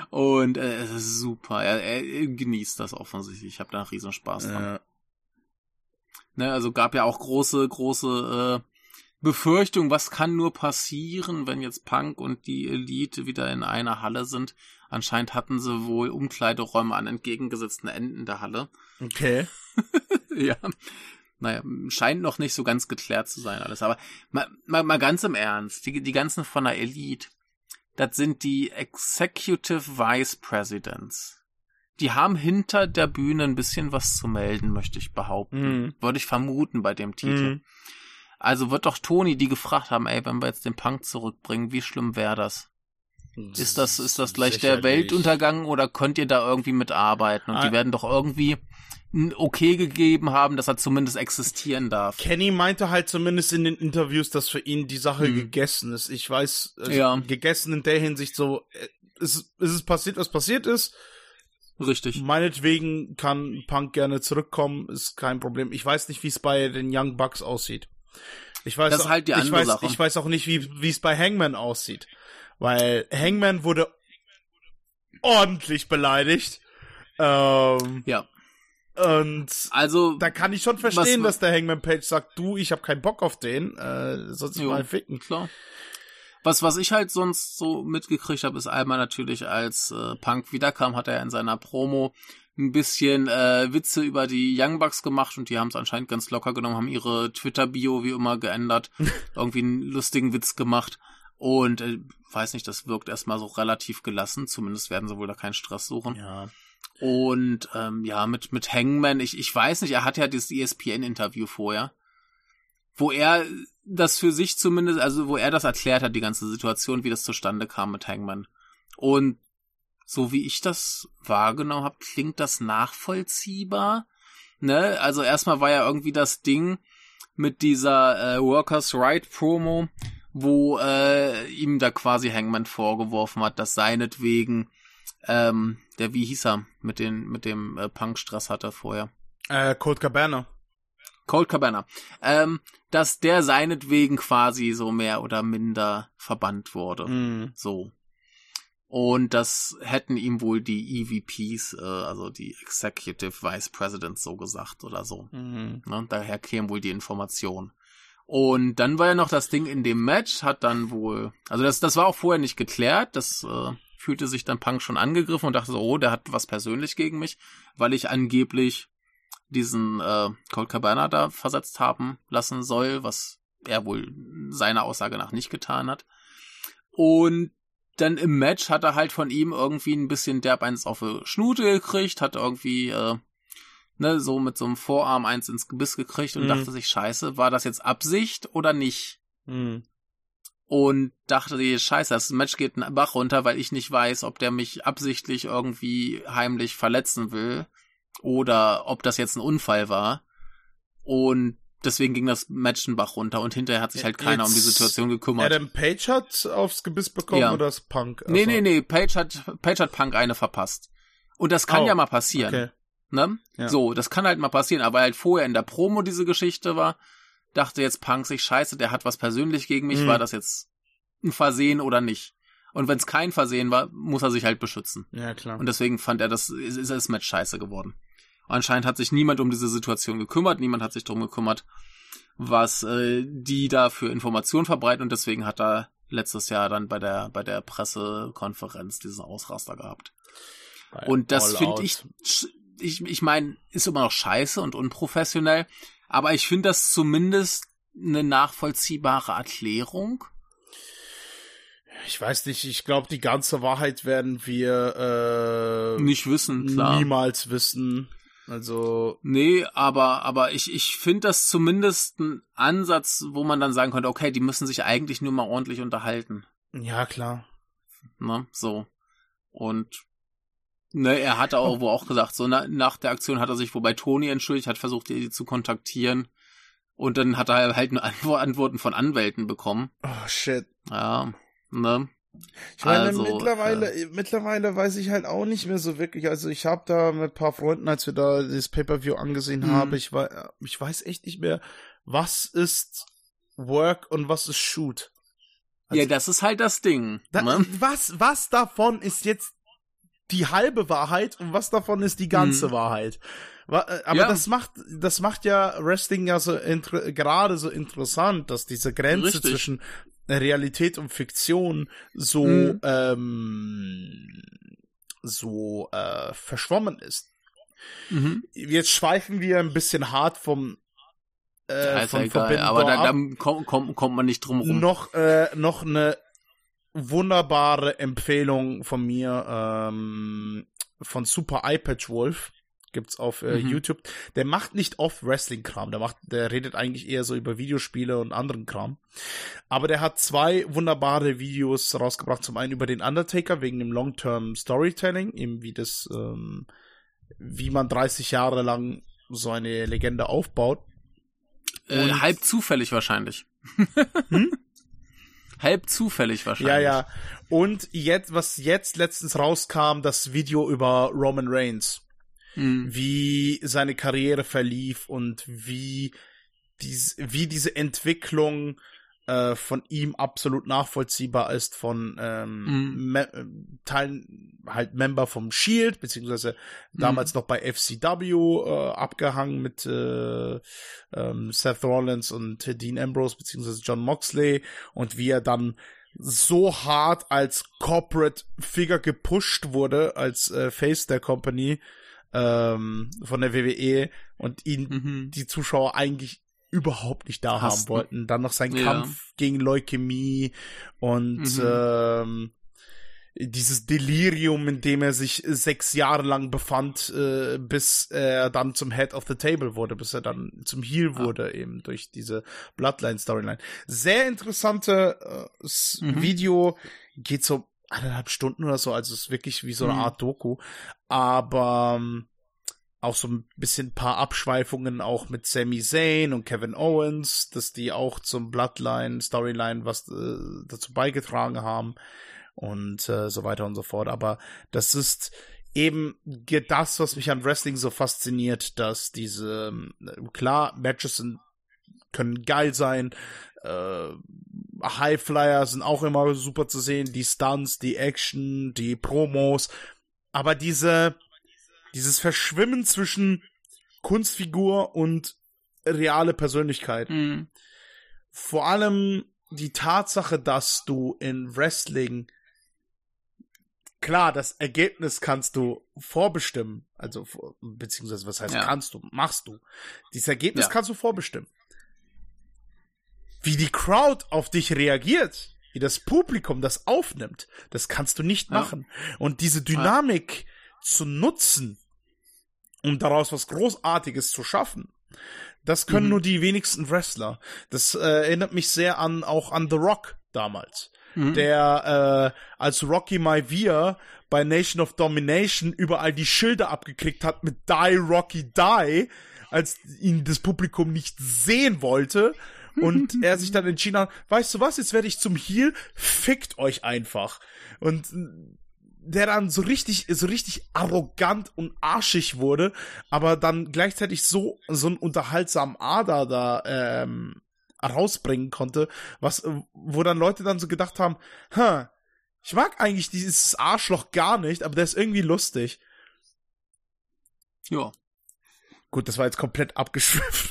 Und äh, super. Er, er genießt das offensichtlich. Ich habe da einen riesen Spaß dran. Ja. Ne, also gab ja auch große, große äh, Befürchtung, was kann nur passieren, wenn jetzt Punk und die Elite wieder in einer Halle sind. Anscheinend hatten sie wohl Umkleideräume an entgegengesetzten Enden der Halle. Okay. ja. Naja, scheint noch nicht so ganz geklärt zu sein alles. Aber mal, mal, mal ganz im Ernst, die, die ganzen von der Elite, das sind die Executive Vice Presidents. Die haben hinter der Bühne ein bisschen was zu melden, möchte ich behaupten. Mm. Würde ich vermuten bei dem Titel. Mm. Also wird doch Toni die gefragt haben, ey, wenn wir jetzt den Punk zurückbringen, wie schlimm wäre das? Ist das, ist das gleich Sicherlich. der Weltuntergang oder könnt ihr da irgendwie mitarbeiten? Und ah. die werden doch irgendwie ein Okay gegeben haben, dass er zumindest existieren darf. Kenny meinte halt zumindest in den Interviews, dass für ihn die Sache hm. gegessen ist. Ich weiß, also ja. gegessen in der Hinsicht so, äh, ist, ist es passiert, was passiert ist. Richtig. Meinetwegen kann Punk gerne zurückkommen, ist kein Problem. Ich weiß nicht, wie es bei den Young Bucks aussieht. Ich weiß, das ist halt die andere ich weiß, Sache. ich weiß auch nicht, wie es bei Hangman aussieht, weil Hangman wurde ordentlich beleidigt. Ähm, ja. Und also da kann ich schon verstehen, dass der Hangman Page sagt, du, ich habe keinen Bock auf den, äh, soll sich mal ficken. Klar. Was, was ich halt sonst so mitgekriegt habe, ist einmal natürlich, als äh, Punk wiederkam, hat er in seiner Promo ein bisschen äh, Witze über die Young Bucks gemacht und die haben es anscheinend ganz locker genommen, haben ihre Twitter-Bio wie immer geändert, irgendwie einen lustigen Witz gemacht und äh, weiß nicht, das wirkt erstmal so relativ gelassen, zumindest werden sie wohl da keinen Stress suchen. Ja. Und ähm, ja, mit, mit Hangman, ich, ich weiß nicht, er hat ja dieses ESPN-Interview vorher, wo er das für sich zumindest, also wo er das erklärt hat, die ganze Situation, wie das zustande kam mit Hangman. Und so wie ich das wahrgenommen habe, klingt das nachvollziehbar. Ne? Also erstmal war ja irgendwie das Ding mit dieser äh, Workers Right Promo, wo äh, ihm da quasi Hangman vorgeworfen hat, dass seinetwegen ähm, der wie hieß er mit den mit dem äh, Punk-Stress hatte vorher. Äh, Cold Cabana. Cold Cabana. Ähm, dass der seinetwegen quasi so mehr oder minder verbannt wurde. Mm. So. Und das hätten ihm wohl die EVPs, äh, also die Executive Vice Presidents so gesagt oder so. Mhm. Ne? Daher käme wohl die Information. Und dann war ja noch das Ding in dem Match, hat dann wohl, also das, das war auch vorher nicht geklärt, das äh, fühlte sich dann Punk schon angegriffen und dachte so, oh, der hat was persönlich gegen mich, weil ich angeblich diesen äh, Cold Cabana da versetzt haben lassen soll, was er wohl seiner Aussage nach nicht getan hat. Und dann im Match hat er halt von ihm irgendwie ein bisschen derb eins auf die Schnute gekriegt, hat irgendwie, äh, ne, so mit so einem Vorarm eins ins Gebiss gekriegt und mhm. dachte sich, scheiße, war das jetzt Absicht oder nicht? Mhm. Und dachte sich, scheiße, das Match geht einen Bach runter, weil ich nicht weiß, ob der mich absichtlich irgendwie heimlich verletzen will oder ob das jetzt ein Unfall war. Und deswegen ging das Match einen Bach runter und hinterher hat sich halt keiner Jetzt um die Situation gekümmert. Adam Page hat aufs Gebiss bekommen ja. oder das Punk? Also nee, nee, nee, Page hat, Page hat Punk eine verpasst. Und das kann oh, ja mal passieren. Okay. Ne? Ja. So, das kann halt mal passieren, aber halt vorher in der Promo diese Geschichte war, dachte jetzt Punk sich, scheiße, der hat was persönlich gegen mich, mhm. war das jetzt ein Versehen oder nicht? Und wenn es kein Versehen war, muss er sich halt beschützen. Ja, klar. Und deswegen fand er das, ist, ist das Match scheiße geworden. Anscheinend hat sich niemand um diese Situation gekümmert, niemand hat sich darum gekümmert, was äh, die da für Informationen verbreiten und deswegen hat er letztes Jahr dann bei der bei der Pressekonferenz diesen Ausraster gehabt. Bei und das finde ich ich ich meine, ist immer noch scheiße und unprofessionell, aber ich finde das zumindest eine nachvollziehbare Erklärung. Ich weiß nicht, ich glaube, die ganze Wahrheit werden wir äh, nicht wissen, klar. Niemals wissen. Also. Nee, aber, aber ich, ich finde das zumindest ein Ansatz, wo man dann sagen könnte, okay, die müssen sich eigentlich nur mal ordentlich unterhalten. Ja, klar. Ne, so. Und Ne, er hat auch, wo auch gesagt, so na, nach der Aktion hat er sich wobei Toni entschuldigt, hat versucht, die zu kontaktieren. Und dann hat er halt nur Antworten von Anwälten bekommen. Oh shit. Ja, ne? Ich meine, also, mittlerweile, äh, mittlerweile weiß ich halt auch nicht mehr so wirklich. Also ich habe da mit ein paar Freunden, als wir da das Pay-per-View angesehen mhm. haben, ich, war, ich weiß echt nicht mehr, was ist Work und was ist Shoot. Also, ja, das ist halt das Ding. Da, ne? Was, was davon ist jetzt die halbe Wahrheit und was davon ist die ganze mhm. Wahrheit? Äh, aber ja. das macht, das macht ja Wrestling ja so gerade so interessant, dass diese Grenze Richtig. zwischen Realität und Fiktion so mhm. ähm, so äh, verschwommen ist. Mhm. Jetzt schweifen wir ein bisschen hart vom äh, ja, egal, aber da, da kommt, kommt, kommt man nicht drum rum. Noch äh, noch eine wunderbare Empfehlung von mir ähm, von Super iPatch Wolf gibt's auf äh, mhm. YouTube. Der macht nicht oft Wrestling-Kram. Der macht, der redet eigentlich eher so über Videospiele und anderen Kram. Aber der hat zwei wunderbare Videos rausgebracht. Zum einen über den Undertaker wegen dem Long-Term Storytelling, eben wie das, ähm, wie man 30 Jahre lang so eine Legende aufbaut. Äh, halb zufällig wahrscheinlich. hm? Halb zufällig wahrscheinlich. Ja, ja. Und jetzt, was jetzt letztens rauskam, das Video über Roman Reigns mhm. wie seine Karriere verlief und wie, dies, wie diese Entwicklung äh, von ihm absolut nachvollziehbar ist von ähm, mhm. Me Teilen halt Member vom Shield beziehungsweise damals mhm. noch bei FCW äh, abgehangen mit äh, ähm, Seth Rollins und Dean Ambrose beziehungsweise John Moxley und wie er dann so hart als Corporate Figure gepusht wurde als äh, Face der Company ähm, von der WWE und ihn mhm. die Zuschauer eigentlich überhaupt nicht da Hasten. haben wollten. Dann noch sein ja. Kampf gegen Leukämie und mhm. ähm, dieses Delirium, in dem er sich sechs Jahre lang befand, äh, bis er dann zum Head of the Table wurde, bis er dann zum Heel wurde, ah. eben durch diese Bloodline-Storyline. Sehr interessante äh, mhm. Video, geht so eineinhalb Stunden oder so, also es ist wirklich wie so eine mhm. Art Doku. Aber ähm, auch so ein bisschen paar Abschweifungen auch mit Sami Zayn und Kevin Owens, dass die auch zum Bloodline, Storyline was äh, dazu beigetragen haben und äh, so weiter und so fort. Aber das ist eben das, was mich an Wrestling so fasziniert, dass diese, klar, Matches sind, können geil sein, äh, Highflyer sind auch immer super zu sehen, die Stunts, die Action, die Promos, aber diese, dieses Verschwimmen zwischen Kunstfigur und reale Persönlichkeit. Mhm. Vor allem die Tatsache, dass du in Wrestling klar, das Ergebnis kannst du vorbestimmen, also beziehungsweise was heißt ja. kannst du, machst du. Dieses Ergebnis ja. kannst du vorbestimmen. Wie die Crowd auf dich reagiert, wie das Publikum das aufnimmt, das kannst du nicht machen. Ja. Und diese Dynamik zu nutzen, um daraus was Großartiges zu schaffen, das können mhm. nur die wenigsten Wrestler. Das äh, erinnert mich sehr an auch an The Rock damals. Mhm. Der äh, als Rocky Maivia bei Nation of Domination überall die Schilder abgekriegt hat mit Die Rocky Die, als ihn das Publikum nicht sehen wollte und er sich dann entschieden hat, weißt du was, jetzt werde ich zum Heel, fickt euch einfach. Und der dann so richtig, so richtig arrogant und arschig wurde, aber dann gleichzeitig so, so einen unterhaltsamen Ader da, ähm, rausbringen konnte, was, wo dann Leute dann so gedacht haben, Hä, ich mag eigentlich dieses Arschloch gar nicht, aber der ist irgendwie lustig. Ja. Gut, das war jetzt komplett abgeschwiffen.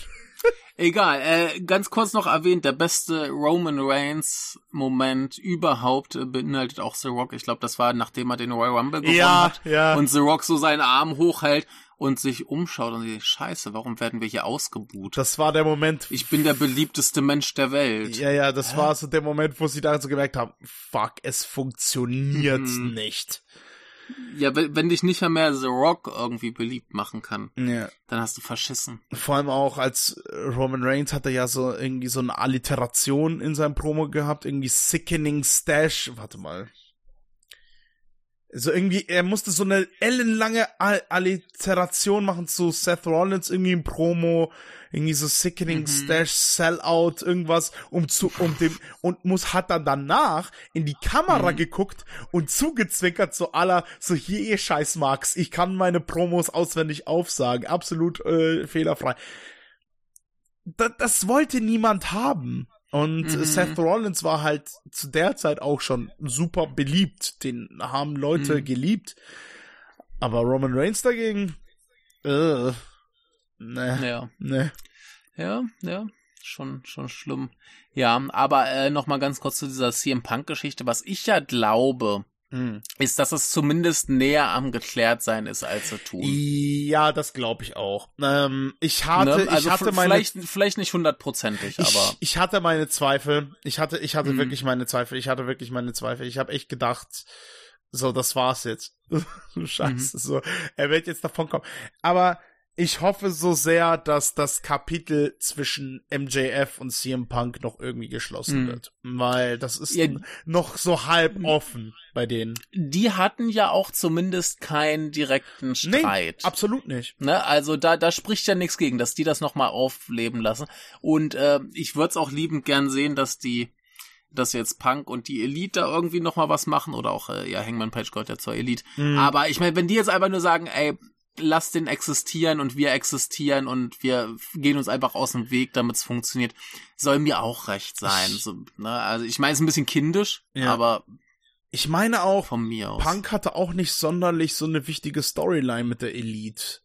Egal, äh, ganz kurz noch erwähnt, der beste Roman Reigns Moment überhaupt äh, beinhaltet auch The Rock. Ich glaube, das war nachdem er den Royal Rumble gewonnen Ja, hat ja. und The Rock so seinen Arm hochhält und sich umschaut und sagt, scheiße, warum werden wir hier ausgebuht? Das war der Moment. Ich bin der beliebteste Mensch der Welt. ja, ja, das war so der Moment, wo sie da so gemerkt haben, fuck, es funktioniert Mhm. nicht. Ja, wenn, dich nicht mehr The Rock irgendwie beliebt machen kann, Ja. dann hast du verschissen. Vor allem auch als Roman Reigns hat er ja so irgendwie so eine Alliteration in seinem Promo gehabt, irgendwie Sickening Stash. Warte mal. So irgendwie, er musste so eine ellenlange All Alliteration machen zu Seth Rollins irgendwie im Promo, irgendwie so Sickening Mhm. Stash, Sellout, irgendwas, um zu, um dem, und muss, hat dann danach in die Kamera Mhm. geguckt und zugezwinkert so aller, so hier ihr scheiß Max, ich kann meine Promos auswendig aufsagen, absolut äh, fehlerfrei. Da, das wollte niemand haben. Und Mhm. Seth Rollins war halt zu der Zeit auch schon super beliebt. Den haben Leute Mhm. geliebt. Aber Roman Reigns dagegen, äh, ne, Ja. ne. Ja, ja, schon, schon schlimm. Ja, aber äh, noch mal ganz kurz zu dieser CM Punk Geschichte. Was ich ja glaube. Ist, dass es zumindest näher am geklärt sein ist, als zu tun. Ja, das glaube ich auch. Ähm, ich hatte, Ne? Also ich hatte meine, vielleicht, vielleicht nicht hundertprozentig, ich, aber ich hatte meine Zweifel. Ich hatte, ich hatte Mhm. wirklich meine Zweifel. Ich hatte wirklich meine Zweifel. Ich habe echt gedacht, so, das war's jetzt. Scheiße, Mhm. so, er wird jetzt davon kommen. Aber ich hoffe so sehr, dass das Kapitel zwischen MJF und CM Punk noch irgendwie geschlossen Mhm. wird. Weil das ist Ja. noch so halb offen bei denen. die hatten ja auch zumindest keinen direkten Streit. Nee, absolut nicht. Ne, also da, da spricht ja nichts gegen, dass die das nochmal aufleben lassen. Und äh, ich würde es auch liebend gern sehen, dass die, dass jetzt Punk und die Elite da irgendwie nochmal was machen oder auch, äh, ja, Hangman Page gehört ja zur Elite. Mhm. Aber ich meine, wenn die jetzt einfach nur sagen, ey, lass den existieren und wir existieren und wir gehen uns einfach aus dem Weg, damit es funktioniert, soll mir auch recht sein. So, ne? Also ich meine, es ist ein bisschen kindisch, Ja. aber Ich meine auch, von mir aus. Punk hatte auch nicht sonderlich so eine wichtige Storyline mit der Elite.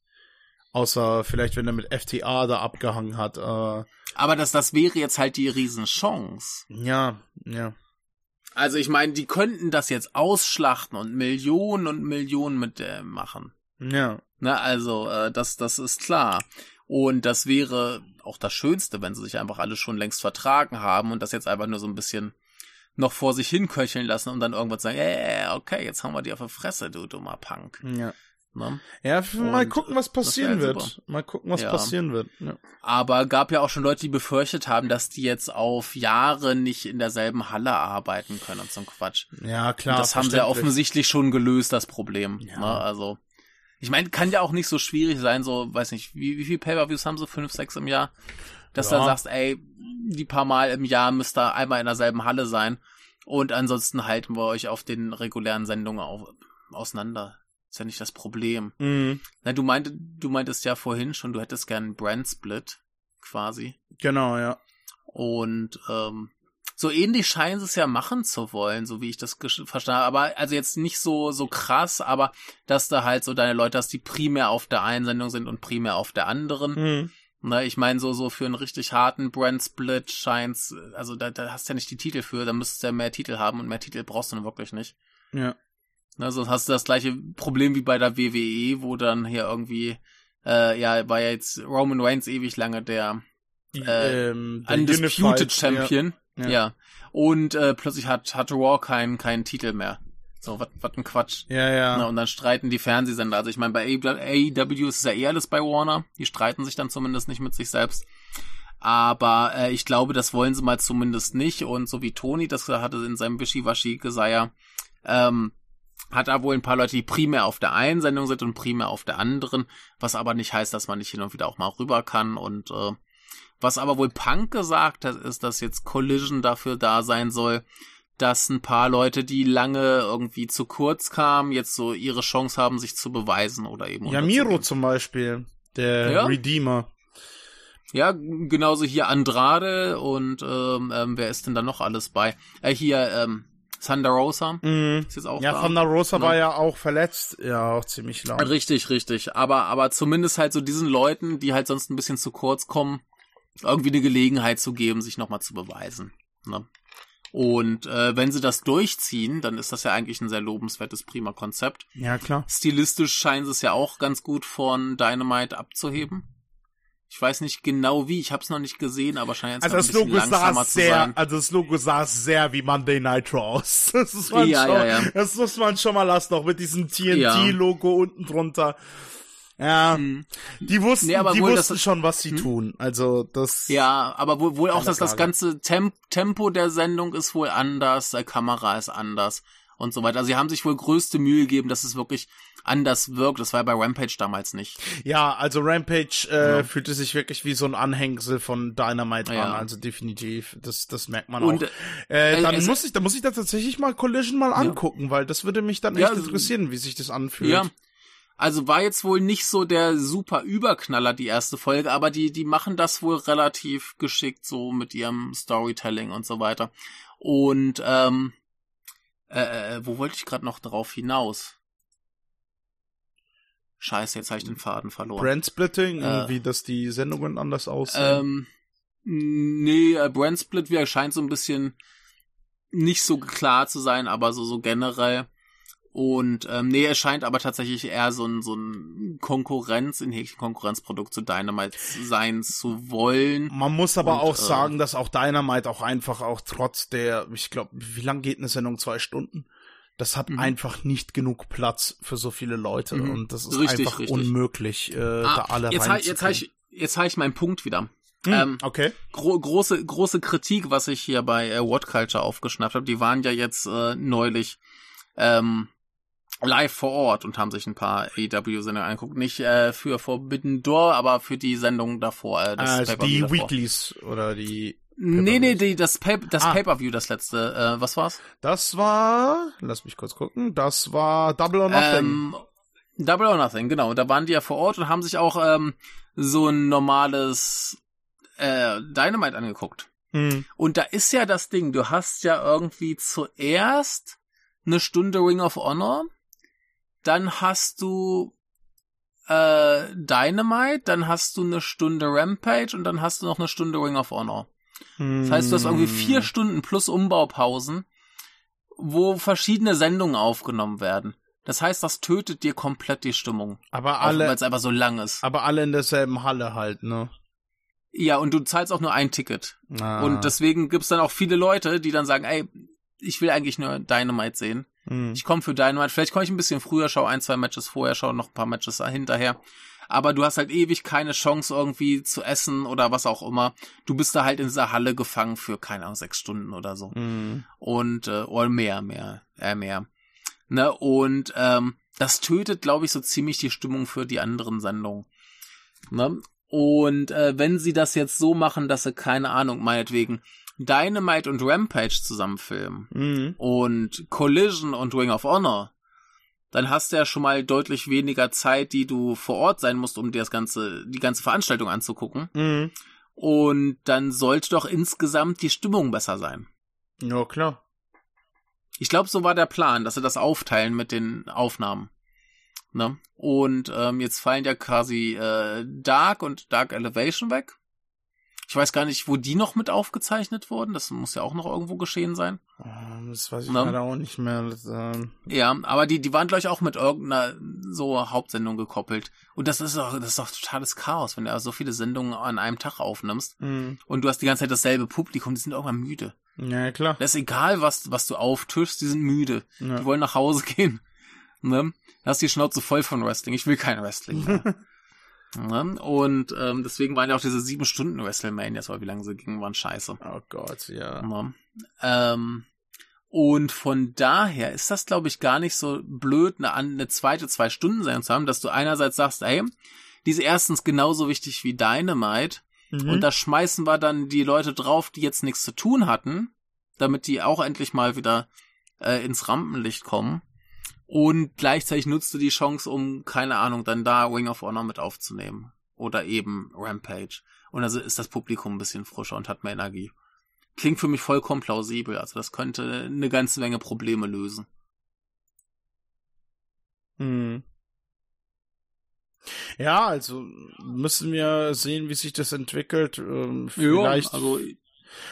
Außer vielleicht, wenn er mit FTA da abgehangen hat. Äh, Aber das, das wäre jetzt halt die Riesenchance. ja, ja. Also ich meine, die könnten das jetzt ausschlachten und Millionen und Millionen mit äh, machen. Ja. Ne, also äh, das, das ist klar. Und das wäre auch das Schönste, wenn sie sich einfach alle schon längst vertragen haben und das jetzt einfach nur so ein bisschen noch vor sich hin köcheln lassen und dann irgendwann sagen, äh, okay, jetzt haben wir die auf der Fresse, du dummer Punk. Ja. Ne? Ja, mal gucken, was passieren wird. super. Mal gucken, was Ja. passieren wird. Ja. Aber gab ja auch schon Leute, die befürchtet haben, dass die jetzt auf Jahre nicht in derselben Halle arbeiten können und so ein Quatsch. ja, klar. Und das haben sie ja offensichtlich schon gelöst, das Problem. Ja. Ne? Also, ich meine, kann ja auch nicht so schwierig sein, so, weiß nicht, wie, wie viel Pay-Per-Views haben sie? Fünf, sechs im Jahr? Dass du Ja. dann sagst, ey, die paar Mal im Jahr müsst ihr einmal in derselben Halle sein. Und ansonsten halten wir euch auf den regulären Sendungen auf, auseinander. Ist ja nicht das Problem. Mhm. Na, du meinte, du meintest ja vorhin schon, du hättest gern einen Brand-Split, quasi. Genau, ja. Und ähm, so ähnlich scheinen sie es ja machen zu wollen, so wie ich das verstanden habe. Aber also jetzt nicht so so krass, aber dass du halt so deine Leute hast, die primär auf der einen Sendung sind und primär auf der anderen. Mhm. Na, ich meine, so so für einen richtig harten Brand-Split scheint's, also da, da hast du ja nicht die Titel für, da müsstest du ja mehr Titel haben und mehr Titel brauchst du dann wirklich nicht. Ja. Na, sonst hast du das gleiche Problem wie bei der WWE, wo dann hier irgendwie, äh, ja, war ja jetzt Roman Reigns ewig lange der Äh, ähm, der Undisputed Unified, Champion. Ja. Ja. Und äh, plötzlich hat, hat Raw keinen keinen Titel mehr. So, was ein Quatsch. Ja, ja. Na, und dann streiten die Fernsehsender. Also ich meine, bei AEW ist es ja eh alles bei Warner. Die streiten sich dann zumindest nicht mit sich selbst. Aber äh, ich glaube, das wollen sie mal zumindest nicht. Und so wie Tony das hatte in seinem Wischiwaschi-Geseier, ähm, hat da wohl ein paar Leute, die primär auf der einen Sendung sind und primär auf der anderen, was aber nicht heißt, dass man nicht hin und wieder auch mal rüber kann. Und äh, was aber wohl Punk gesagt hat, ist, dass jetzt Collision dafür da sein soll, dass ein paar Leute, die lange irgendwie zu kurz kamen, jetzt so ihre Chance haben, sich zu beweisen oder eben. Ja, Miro unterzugehen. zum Beispiel. Der Ja. Redeemer. Ja, genauso hier Andrade und ähm, ähm, wer ist denn da noch alles bei? Äh, hier, ähm, Thunder Rosa Mhm. ist jetzt auch Ja, da. Thunder Rosa Ne? war ja auch verletzt. Ja, auch ziemlich lang. Richtig, richtig. Aber, aber zumindest halt so diesen Leuten, die halt sonst ein bisschen zu kurz kommen, irgendwie eine Gelegenheit zu geben, sich nochmal zu beweisen. Ne? Und äh, wenn sie das durchziehen, dann ist das ja eigentlich ein sehr lobenswertes, prima Konzept. Ja, klar. Stilistisch scheint es ja auch ganz gut von Dynamite abzuheben. Ich weiß nicht genau wie, ich habe es noch nicht gesehen, aber scheint Also ein das bisschen Logo sah zu sehr, sein. also das Logo sah sehr wie Monday Nitro aus. Das muss man Ja, schon, ja, ja. das muss man schon mal lassen, noch mit diesem. TNT-Logo unten drunter. Ja, Hm. die wussten, Nee, aber die wohl, wussten das- schon, was sie Hm? tun. Also das. Ja, aber wohl, wohl auch, dass das Frage. ganze Tem Tempo der Sendung ist wohl anders, der Kamera ist anders und so weiter. Also sie haben sich wohl größte Mühe gegeben, dass es wirklich anders wirkt. Das war bei Rampage damals nicht. Ja, also Rampage äh, Ja. fühlte sich wirklich wie so ein Anhängsel von Dynamite Ja. an, also definitiv. Das, das merkt man Und, auch. Äh, äh, dann muss ich, dann muss ich da tatsächlich mal Collision mal angucken, weil das würde mich dann echt interessieren, wie sich das anfühlt. Ja. Also war jetzt wohl nicht so der super Überknaller die erste Folge, aber die die machen das wohl relativ geschickt so mit ihrem Storytelling und so weiter. Und ähm, äh, äh, wo wollte ich gerade noch drauf hinaus? Scheiße, jetzt habe ich den Faden verloren. Brandsplitting, Äh. irgendwie, dass die Sendungen anders aussehen. Ähm, nee, äh, Brand Split wie scheint so ein bisschen nicht so klar zu sein, aber so, so generell. Und ähm, nee, es scheint aber tatsächlich eher so ein, so ein Konkurrenz, in Häkchen Konkurrenzprodukt zu Dynamite sein zu wollen. Man muss aber und, auch äh, sagen, dass auch Dynamite auch einfach auch trotz der, ich glaube, wie lang geht eine Sendung? Zwei Stunden? Das hat Mhm. einfach nicht genug Platz für so große Leute Mhm. und das ist Richtig, einfach richtig. unmöglich, äh, Ah, da alle jetzt, hab- jetzt habe reinzukriegen. ich, jetzt hab ich meinen Punkt wieder. Hm, ähm, okay. Gro große, große Kritik, was ich hier bei äh, What Culture aufgeschnappt habe, die waren ja jetzt äh, neulich ähm, live vor Ort und haben sich ein paar AEW-Sendungen angeguckt. Nicht äh, für Forbidden Door, aber für die Sendung davor. Äh, das Also Pay-Per-View die davor. Weeklies oder die. Nee, nee, die, das, Pay das Ah. Pay-Per-View, das letzte. Äh, was war's? Das war, lass mich kurz gucken, das war Double or Nothing. Ähm, Double or Nothing, genau. Da waren die ja vor Ort und haben sich auch ähm, so ein normales äh, Dynamite angeguckt. Hm. Und da ist ja das Ding, du hast ja irgendwie zuerst eine Stunde Ring of Honor, dann hast du äh, Dynamite, dann hast du eine Stunde Rampage und dann hast du noch eine Stunde Ring of Honor. Das heißt, du hast irgendwie vier Stunden plus Umbaupausen, wo verschiedene Sendungen aufgenommen werden. Das heißt, das tötet dir komplett die Stimmung. Aber Auch weil alle, es einfach so lang ist. aber alle in derselben Halle halt, ne? Ja, und du zahlst auch nur ein Ticket. Ah. Und deswegen gibt's dann auch viele Leute, die dann sagen, ey, ich will eigentlich nur Dynamite sehen. Hm. Ich komme für Dynamite. Vielleicht komme ich ein bisschen früher, schau ein, zwei Matches vorher, schau noch ein paar Matches hinterher. Aber du hast halt ewig keine Chance irgendwie zu essen oder was auch immer. Du bist da halt in dieser Halle gefangen für, keine Ahnung, sechs Stunden oder so. Hm. Und, äh, oder mehr, mehr, äh, mehr. Ne, und ähm, das tötet, glaube ich, so ziemlich die Stimmung für die anderen Sendungen. Ne? Und äh, wenn sie das jetzt so machen, dass sie, keine Ahnung, meinetwegen Dynamite und Rampage zusammenfilmen Hm. und Collision und Ring of Honor, dann hast du ja schon mal deutlich weniger Zeit, die du vor Ort sein musst, um dir das ganze, die ganze Veranstaltung anzugucken. Hm. Und dann sollte doch insgesamt die Stimmung besser sein. Ja, klar. Ich glaube, so war der Plan, dass sie das aufteilen mit den Aufnahmen. Ne? Und ähm, jetzt fallen ja quasi äh, Dark und Dark Elevation weg. Ich weiß gar nicht, wo die noch mit aufgezeichnet wurden. Das muss ja auch noch irgendwo geschehen sein. Ähm, Das weiß ich Ne? leider auch nicht mehr. Das, ähm, Ja, aber die, die waren, glaube ich, auch mit irgendeiner so Hauptsendung gekoppelt. Und das ist doch, das ist doch totales Chaos, wenn du so viele Sendungen an einem Tag aufnimmst hm. und du hast die ganze Zeit dasselbe Publikum, die sind irgendwann müde. Ja, klar. Das ist egal, was, was du auftischst, die sind müde. Ja. Die wollen nach Hause gehen. Ne? Du hast die Schnauze voll von Wrestling. Ich will kein Wrestling mehr. ne? Und ähm, deswegen waren ja auch diese sieben Stunden WrestleManias, aber wie lange sie gingen, waren scheiße. Oh Gott, ja. Ne? Ähm, und von daher ist das, glaube ich, gar nicht so blöd, eine, eine zweite Zwei-Stunden-Sendung zu haben, dass du einerseits sagst, ey, die ist erstens genauso wichtig wie Dynamite Mhm. und da schmeißen wir dann die Leute drauf, die jetzt nichts zu tun hatten, damit die auch endlich mal wieder äh, ins Rampenlicht kommen. Und gleichzeitig nutzt du die Chance, um, keine Ahnung, dann da Ring of Honor mit aufzunehmen. Oder eben Rampage. Und also ist das Publikum ein bisschen frischer und hat mehr Energie. klingt für mich vollkommen plausibel. Also das könnte eine ganze Menge Probleme lösen. Hm. Ja, also müssen wir sehen, wie sich das entwickelt. Ähm, vielleicht. Ja, also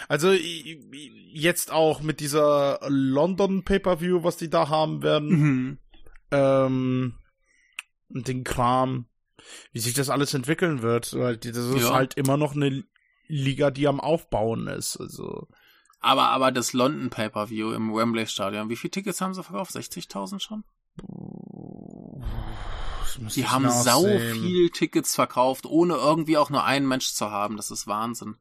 also jetzt auch mit dieser London Pay-per-View, was die da haben werden, mhm. ähm, den Kram, wie sich das alles entwickeln wird, weil das ist Ja. halt immer noch eine Liga, die am Aufbauen ist. Also aber aber das London Pay-per-View im Wembley Stadion, wie viele Tickets haben sie verkauft? 60.000 schon? Die haben sau viel Tickets verkauft, ohne irgendwie auch nur ein Match zu haben. Das ist Wahnsinn.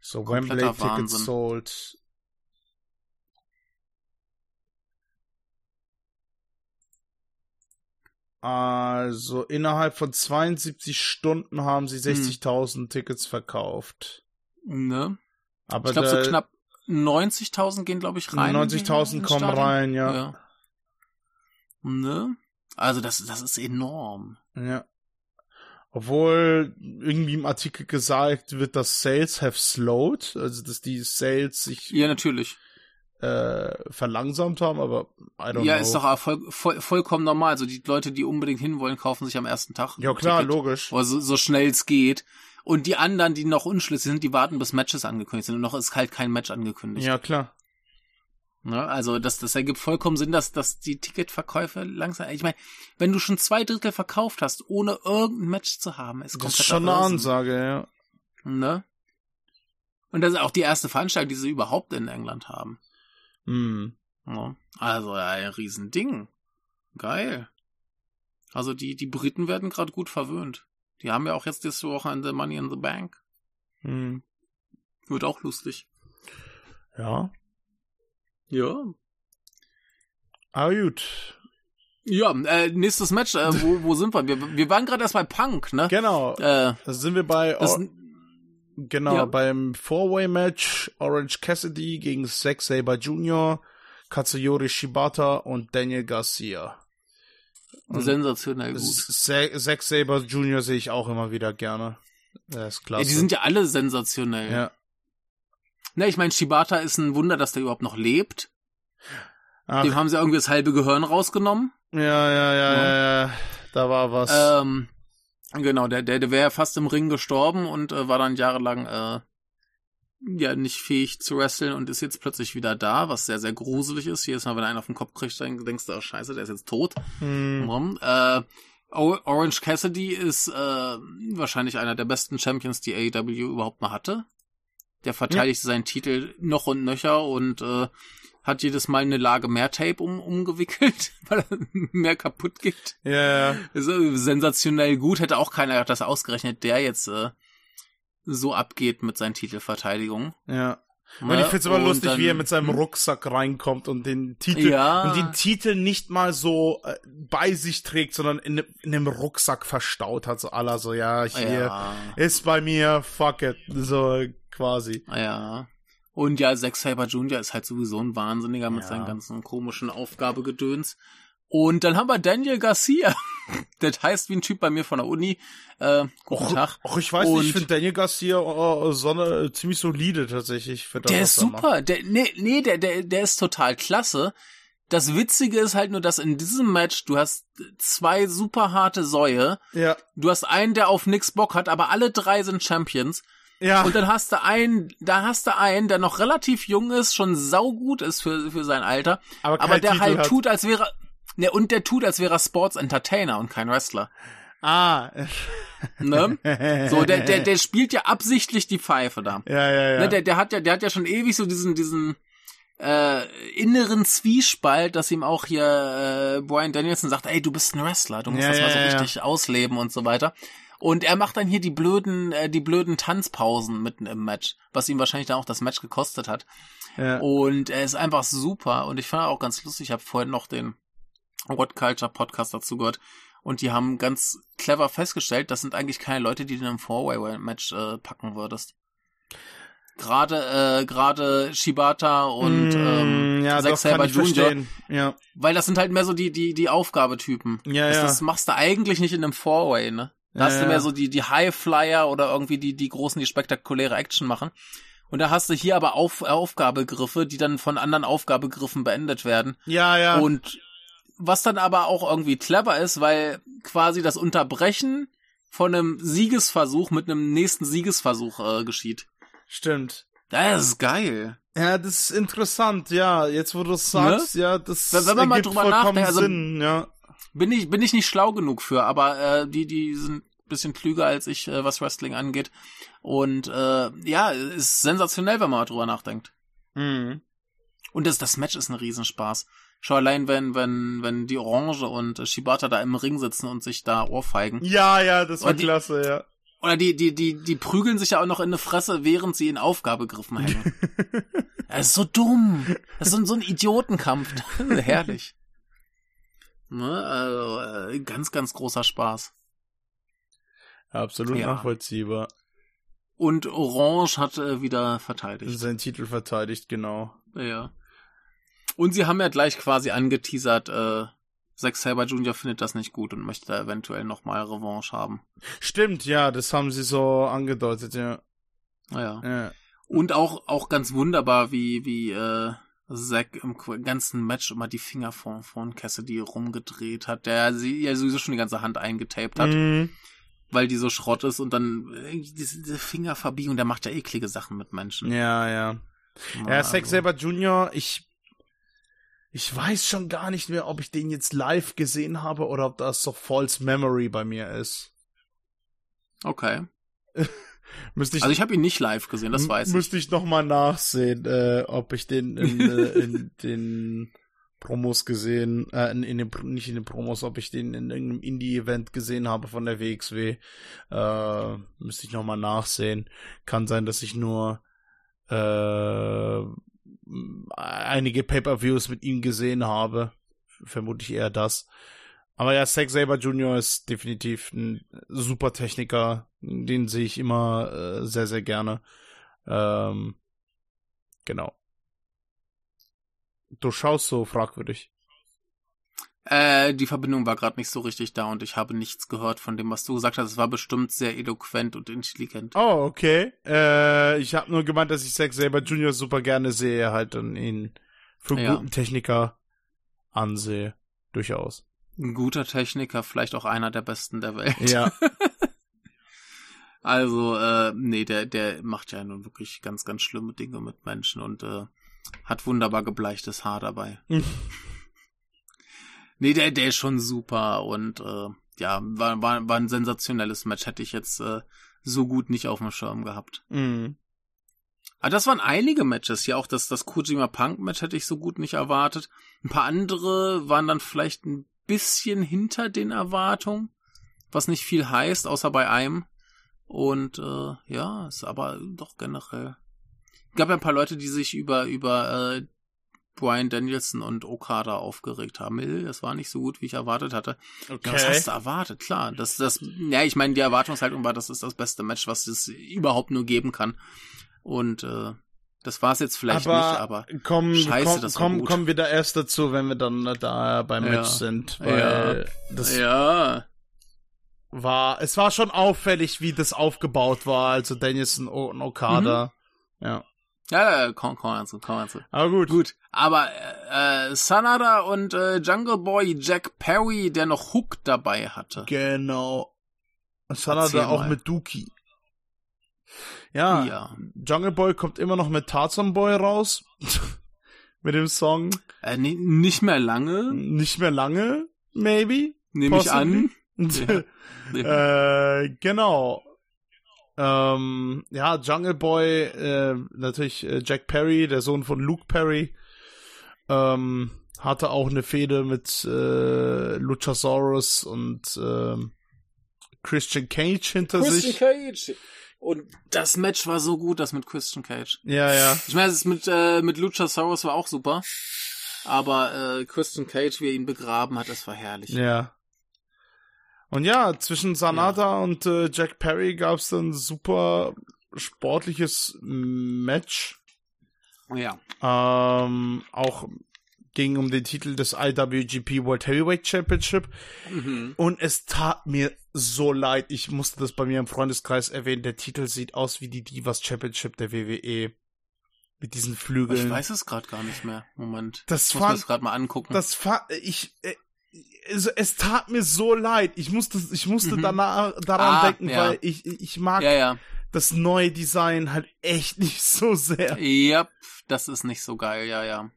So Wembley Tickets sold. Also innerhalb von 72 Stunden haben sie Hm. 60.000 Tickets verkauft. Ne? Aber Ich glaube, so knapp 90.000 gehen, glaube ich, rein. 90.000 ins kommen rein, ja. ja. Ne? Also das, das ist enorm. ja. Obwohl irgendwie im Artikel gesagt wird, dass Sales have slowed, also dass die Sales sich Ja, natürlich. äh, verlangsamt haben, aber I don't Ja, know. ist doch voll, voll, vollkommen normal. Also die Leute, die unbedingt hinwollen, kaufen sich am ersten Tag. ja klar, Ticket. logisch. Oder so, so schnell es geht. Und die anderen, die noch unschlüssig sind, die warten, bis Matches angekündigt sind. Und noch ist halt kein Match angekündigt. Ja klar. Ne? Also das, das ergibt vollkommen Sinn, dass, dass die Ticketverkäufe langsam. Ich meine, wenn du schon zwei Drittel verkauft hast, ohne irgendein Match zu haben, ist Das ist schon eine Ansage, ja. Ne? Und das ist auch die erste Veranstaltung, die sie überhaupt in England haben. Hm. Ne? Also ja, ein Riesending. Geil. Also die, die Briten werden gerade gut verwöhnt. Die haben ja auch jetzt diese Woche an The Money in the Bank. Hm. Wird auch lustig. Ja. Ja. Ah, gut. Ja, äh, nächstes Match, äh, wo, wo sind wir? Wir, wir waren gerade erst bei Punk, ne? Genau. Äh, Da sind wir bei, das, Or genau, ja. beim Four-Way-Match Orange Cassidy gegen Zack Saber Jr., Katsuyori Shibata und Daniel Garcia. Und sensationell gut. Zack Saber Jr. sehe ich auch immer wieder gerne. Der ist Ja, klasse. die sind ja alle sensationell. ja. Ne, ich meine, Shibata ist ein Wunder, dass der überhaupt noch lebt. Ach, Dem haben sie irgendwie das halbe Gehirn rausgenommen. ja, ja, ja, ja, ja. Da war was. Ähm, genau, der, der, der wäre fast im Ring gestorben und äh, war dann jahrelang äh, ja nicht fähig zu wresteln und ist jetzt plötzlich wieder da, was sehr, sehr gruselig ist. Jedes Mal, wenn einer auf den Kopf kriegt, dann denkst du, oh scheiße, der ist jetzt tot. hm. Warum? Äh, Orange Cassidy ist äh, wahrscheinlich einer der besten Champions, die AEW überhaupt mal hatte. Der verteidigt seinen Titel noch und nöcher und äh, hat jedes Mal eine Lage mehr Tape um, umgewickelt, weil er mehr kaputt geht. Ja, ja. Ist, äh, sensationell gut. Hätte auch keiner gedacht, dass ausgerechnet der jetzt äh, so abgeht mit seinen Titelverteidigungen. ja. Ne? Und ich find's aber Und lustig, dann- wie er mit seinem Hm? Rucksack reinkommt und den Titel Ja. und den Titel nicht mal so äh, bei sich trägt, sondern in, ne- in einem Rucksack verstaut hat, so aller so, ja, hier Ja, ist bei mir, fuck it, so quasi. ja. Und ja, Zack Saber Jr. ist halt sowieso ein Wahnsinniger mit Ja. seinen ganzen komischen Aufgabegedöns. Und dann haben wir Daniel Garcia. das heißt wie ein Typ bei mir von der Uni. Äh, guten Och, Tag. och, ich weiß Und- nicht, ich finde Daniel Garcia oh, so eine, ziemlich solide tatsächlich. Das, Der ist er super. Der, nee, nee, der, der, der ist total klasse. Das Witzige ist halt nur, dass in diesem Match du hast zwei super harte Säue. Ja, Du hast einen, der auf nix Bock hat, aber alle drei sind Champions. Ja, Und dann hast du einen, da hast du einen, der noch relativ jung ist, schon saugut ist für, für sein Alter, aber, aber der Titel halt hat. tut, als wäre, ne, und der tut, als wäre er Sports Entertainer und kein Wrestler. Ah. Ne? So, der, der, der spielt ja absichtlich die Pfeife da. Ja, ja, ja. Ne, der, der hat ja, der hat ja schon ewig so diesen, diesen äh, inneren Zwiespalt, dass ihm auch hier äh, Brian Danielson sagt, ey, du bist ein Wrestler, du musst Ja, das mal so ja, ja. richtig ausleben und so weiter. Und er macht dann hier die blöden, äh, die blöden Tanzpausen mitten im Match, was ihm wahrscheinlich dann auch das Match gekostet hat. ja. Und er ist einfach super. Und ich fand auch ganz lustig, ich habe vorhin noch den What Culture Podcast dazu gehört. Und die haben ganz clever festgestellt, das sind eigentlich keine Leute, die du in einem Four-Way-Match äh, packen würdest. Gerade äh, gerade Shibata und Mm, ähm, ja, Zack Saber verstehen. Ja, weil das sind halt mehr so die die die Aufgabetypen. ja, Das, ja. das machst du eigentlich nicht in einem Four-Way, ne? Da hast du ja. mehr so die die Highflyer oder irgendwie die die großen, die spektakuläre Action machen. Und da hast du hier aber Auf Aufgabegriffe, die dann von anderen Aufgabegriffen beendet werden. Ja, ja. Und was dann aber auch irgendwie clever ist, weil quasi das Unterbrechen von einem Siegesversuch mit einem nächsten Siegesversuch äh, geschieht. Stimmt. Das ist geil. Ja, das ist interessant, ja. Jetzt, wo du es sagst, ne? ja, das wenn man mal drüber nachdenkt, also, Sinn, ja. Bin ich, bin ich nicht schlau genug für, aber äh, die, die sind bisschen klüger als ich, äh, was Wrestling angeht. Und äh, ja, ist sensationell, wenn man drüber nachdenkt. Mhm. Und das, das Match ist ein Riesenspaß. Schau allein, wenn, wenn, wenn die Orange und Shibata da im Ring sitzen und sich da ohrfeigen. Ja, ja, das war die, klasse, ja. Oder die, die, die, die prügeln sich ja auch noch in eine Fresse, während sie in Aufgabegriffen hängen. das ist so dumm. Das ist so, so ein Idiotenkampf. Herrlich. Ne? Also, äh, ganz, ganz großer Spaß. Absolut ja. nachvollziehbar. Und Orange hat äh, wieder verteidigt. Sein Titel verteidigt, genau. Ja. Und sie haben ja gleich quasi angeteasert, äh, Zack Saber Jr. findet das nicht gut und möchte da eventuell nochmal Revanche haben. Stimmt, ja, das haben sie so angedeutet, ja. Ja. ja. Und auch, auch ganz wunderbar, wie, wie, äh, Zack im ganzen Match immer die Finger von, von Cassidy rumgedreht hat, der sie ja sowieso schon die ganze Hand eingetaped hat. Mhm weil die so Schrott ist und dann diese, diese Finger verbiegen und der macht ja eklige Sachen mit Menschen. Ja, ja. Ja, ja Zack Saber Jr., ich ich weiß schon gar nicht mehr, ob ich den jetzt live gesehen habe oder ob das so False Memory bei mir ist. Okay. müsste ich, also ich habe ihn nicht live gesehen, das weiß ich. Müsste ich noch mal nachsehen, äh, ob ich den in, äh, in den Promos gesehen, äh, in, in den, nicht in den Promos, ob ich den in irgendeinem Indie-Event gesehen habe von der WXW. Äh, müsste ich nochmal nachsehen. Kann sein, dass ich nur äh, einige Pay-Per-Views mit ihm gesehen habe. Vermutlich eher das. Aber ja, Zack Saber Jr. ist definitiv ein super Techniker. Den sehe ich immer äh, sehr, sehr gerne. Ähm, genau. Du schaust so fragwürdig. Äh, die Verbindung war gerade nicht so richtig da und ich habe nichts gehört von dem, was du gesagt hast. Es war bestimmt sehr eloquent und intelligent. Oh, okay. Äh, ich habe nur gemeint, dass ich Zack Saber Jr. super gerne sehe, halt und ihn für einen ja. guten Techniker ansehe. Durchaus. Ein guter Techniker, vielleicht auch einer der besten der Welt. Ja. also, äh, nee, der, der macht ja nun wirklich ganz, ganz schlimme Dinge mit Menschen und äh, hat wunderbar gebleichtes Haar dabei. nee, der, der ist schon super und äh, ja, war, war, war ein sensationelles Match. Hätte ich jetzt äh, so gut nicht auf dem Schirm gehabt. Mhm. Aber das waren einige Matches. Ja, auch das, das Kojima Punk Match hätte ich so gut nicht erwartet. Ein paar andere waren dann vielleicht ein bisschen hinter den Erwartungen, was nicht viel heißt, außer bei einem. Und äh, ja, ist aber doch generell gab ja ein paar Leute, die sich über, über äh, Brian Danielson und Okada aufgeregt haben. Das war nicht so gut, wie ich erwartet hatte. Okay. Ja, was hast du erwartet? Klar, das, das, ja, ich meine, die Erwartungshaltung war, das ist das beste Match, was es überhaupt nur geben kann. Und äh, das war es jetzt vielleicht aber nicht, aber komm, scheiße, komm, das komm, kommen wir da erst dazu, wenn wir dann da beim ja. Match sind. Weil ja. das ja. war, es war schon auffällig, wie das aufgebaut war, also Danielson und Okada. Mhm. Ja. Ja, komm, komm mal zu, komm mal zu. Aber gut. Gut. Aber äh, Sanada und äh, Jungle Boy Jack Perry, der noch Hook dabei hatte. Genau. Sanada auch mit Dookie. Ja, ja. Jungle Boy kommt immer noch mit Tarzan Boy raus. mit dem Song. Äh, nee, nicht mehr lange. Nicht mehr lange, maybe. Nehme ich an. ja. äh, genau. Ähm, ja, Jungle Boy, äh, natürlich äh, Jack Perry, der Sohn von Luke Perry, ähm, hatte auch eine Fehde mit äh, Luchasaurus und äh, Christian Cage hinter Christian sich. Christian Cage. Und das Match war so gut, das mit Christian Cage. Ja, ja. Ich meine, das mit, äh, mit Luchasaurus war auch super. Aber äh, Christian Cage, wie er ihn begraben hat, das war herrlich. Ja. Und ja, zwischen Sanada ja. und äh, Jack Perry gab es dann super sportliches Match. Ja. Ähm, auch ging um den Titel des IWGP World Heavyweight Championship. Mhm. Und es tat mir so leid. Ich musste das bei mir im Freundeskreis erwähnen. Der Titel sieht aus wie die Divas Championship der WWE. Mit diesen Flügeln. Ich weiß es gerade gar nicht mehr. Moment. Das ich muss fand, mir das gerade mal angucken. Das fa ich, äh, es, es tat mir so leid. Ich musste, ich musste Mhm. danach, daran Ah, denken, ja. weil ich, ich mag ja, ja. das neue Design halt echt nicht so sehr. Ja, das ist nicht so geil, ja, ja.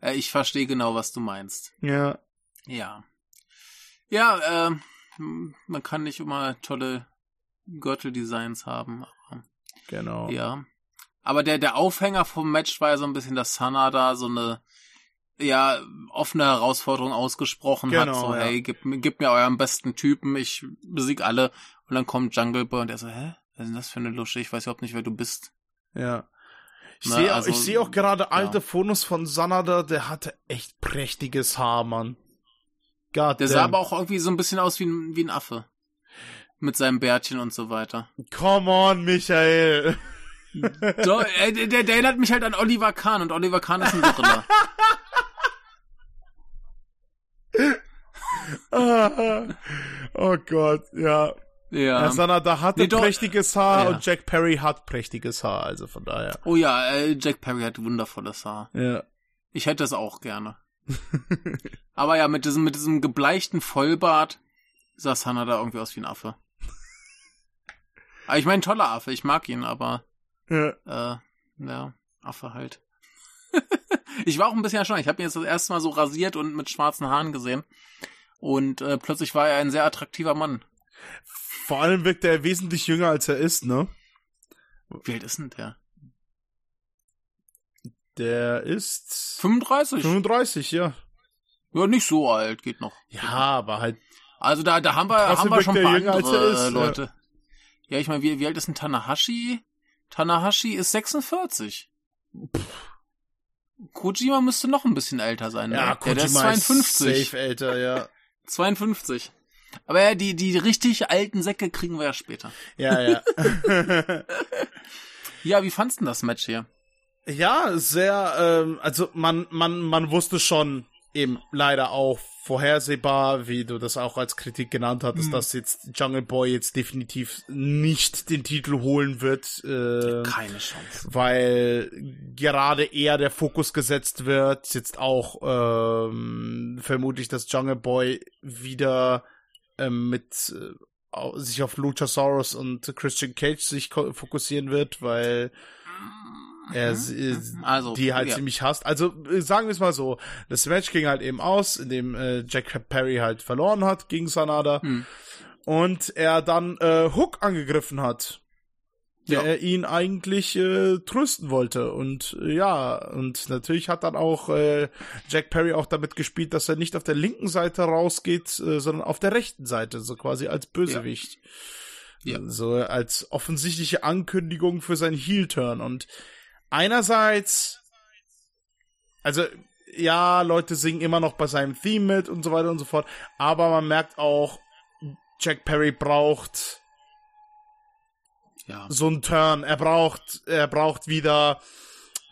Äh, ich verstehe genau, was du meinst. Ja. Ja. Ja, ähm, man kann nicht immer tolle Gürteldesigns haben. Genau. ja. Aber der, der Aufhänger vom Match war ja so ein bisschen, dass Sanada so eine ja, offene Herausforderung ausgesprochen hat. Genau, So, ja. hey, gib, mir- gib mir euren besten Typen, ich besieg alle. Und dann kommt Jungle Boy und er so, hä? Was ist denn das für eine Lusche? Ich weiß überhaupt nicht, wer du bist. Ja. Ich Na, sehe also, sehe auch gerade alte ja. Fotos von Sanada, der hatte echt prächtiges Haar, Mann. God Der damn. sah aber auch irgendwie so ein bisschen aus wie ein, wie ein Affe. Mit seinem Bärtchen und so weiter. Come on, Michael. So, äh, der, der, der erinnert mich halt an Oliver Kahn und Oliver Kahn ist ein Gorilla. Oh Gott, ja. Ja. Ja, Sanada hatte Nee, doch- prächtiges Haar Ja. und Jack Perry hat prächtiges Haar, also von daher. Oh ja, äh, Jack Perry hat wundervolles Haar. Ja. Ich hätte es auch gerne. Aber ja, mit diesem, mit diesem gebleichten Vollbart sah Sanada irgendwie aus wie ein Affe. Aber ich meine, toller Affe, ich mag ihn, aber ja. äh, ja, Affe halt. ich war auch ein bisschen erstaunt. Ich habe ihn jetzt das erste Mal so rasiert und mit schwarzen Haaren gesehen. Und äh, plötzlich war er ein sehr attraktiver Mann. Vor allem wirkt er wesentlich jünger, als er ist, ne? Wie alt ist denn der? Der ist 35? 35, ja. Ja, nicht so alt, geht noch. Ja, aber halt. Also da, da haben wir, haben wir schon ein paar jünger, als andere er ist, äh, ja. Leute. Ja, ich meine, wie, wie alt ist denn Tanahashi? Tanahashi ist 46. Kojima müsste noch ein bisschen älter sein, ne? Ja, der, der ist Kojima 52. safe älter, ja. 52. Aber ja, die, die richtig alten Säcke kriegen wir ja später. Ja, ja. Ja, wie fandst du denn das Match hier? ja, sehr, ähm, also man, man, man wusste schon eben leider auch vorhersehbar, wie du das auch als Kritik genannt hattest, Hm. dass jetzt Jungle Boy jetzt definitiv nicht den Titel holen wird. Äh, Keine Chance. weil gerade eher der Fokus gesetzt wird, jetzt auch ähm, vermutlich, dass Jungle Boy wieder ähm, mit äh, sich auf Luchasaurus und Christian Cage sich fokussieren wird, weil er sie- Also, die halt ja. ziemlich hasst. Also äh, sagen wir es mal so, das Match ging halt eben aus, indem äh, Jack Perry halt verloren hat gegen Sanada Hm. und er dann äh, Hook angegriffen hat, der Ja. ihn eigentlich äh, trösten wollte und äh, ja und natürlich hat dann auch äh, Jack Perry auch damit gespielt, dass er nicht auf der linken Seite rausgeht, äh, sondern auf der rechten Seite, so quasi als Bösewicht. Ja. So als offensichtliche Ankündigung für seinen Heel-Turn und einerseits also ja, Leute singen immer noch bei seinem Theme mit und so weiter und so fort, aber man merkt auch, Jack Perry braucht Ja. so einen Turn. Er braucht, er braucht wieder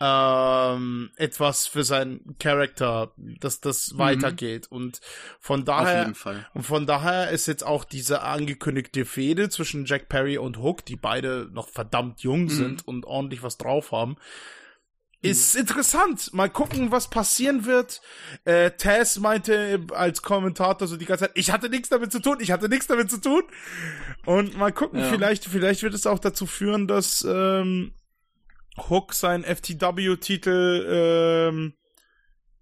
ähm, etwas für seinen Charakter, dass das weitergeht. Und von daher, und von daher ist jetzt auch diese angekündigte Fehde zwischen Jack Perry und Hook, die beide noch verdammt jung Mhm. sind und ordentlich was drauf haben. Ist interessant. Mal gucken, was passieren wird. Äh, Taz meinte als Kommentator so die ganze Zeit, ich hatte nichts damit zu tun, ich hatte nichts damit zu tun. Und mal gucken, Ja. vielleicht, vielleicht wird es auch dazu führen, dass ähm, Hook seinen FTW-Titel ähm,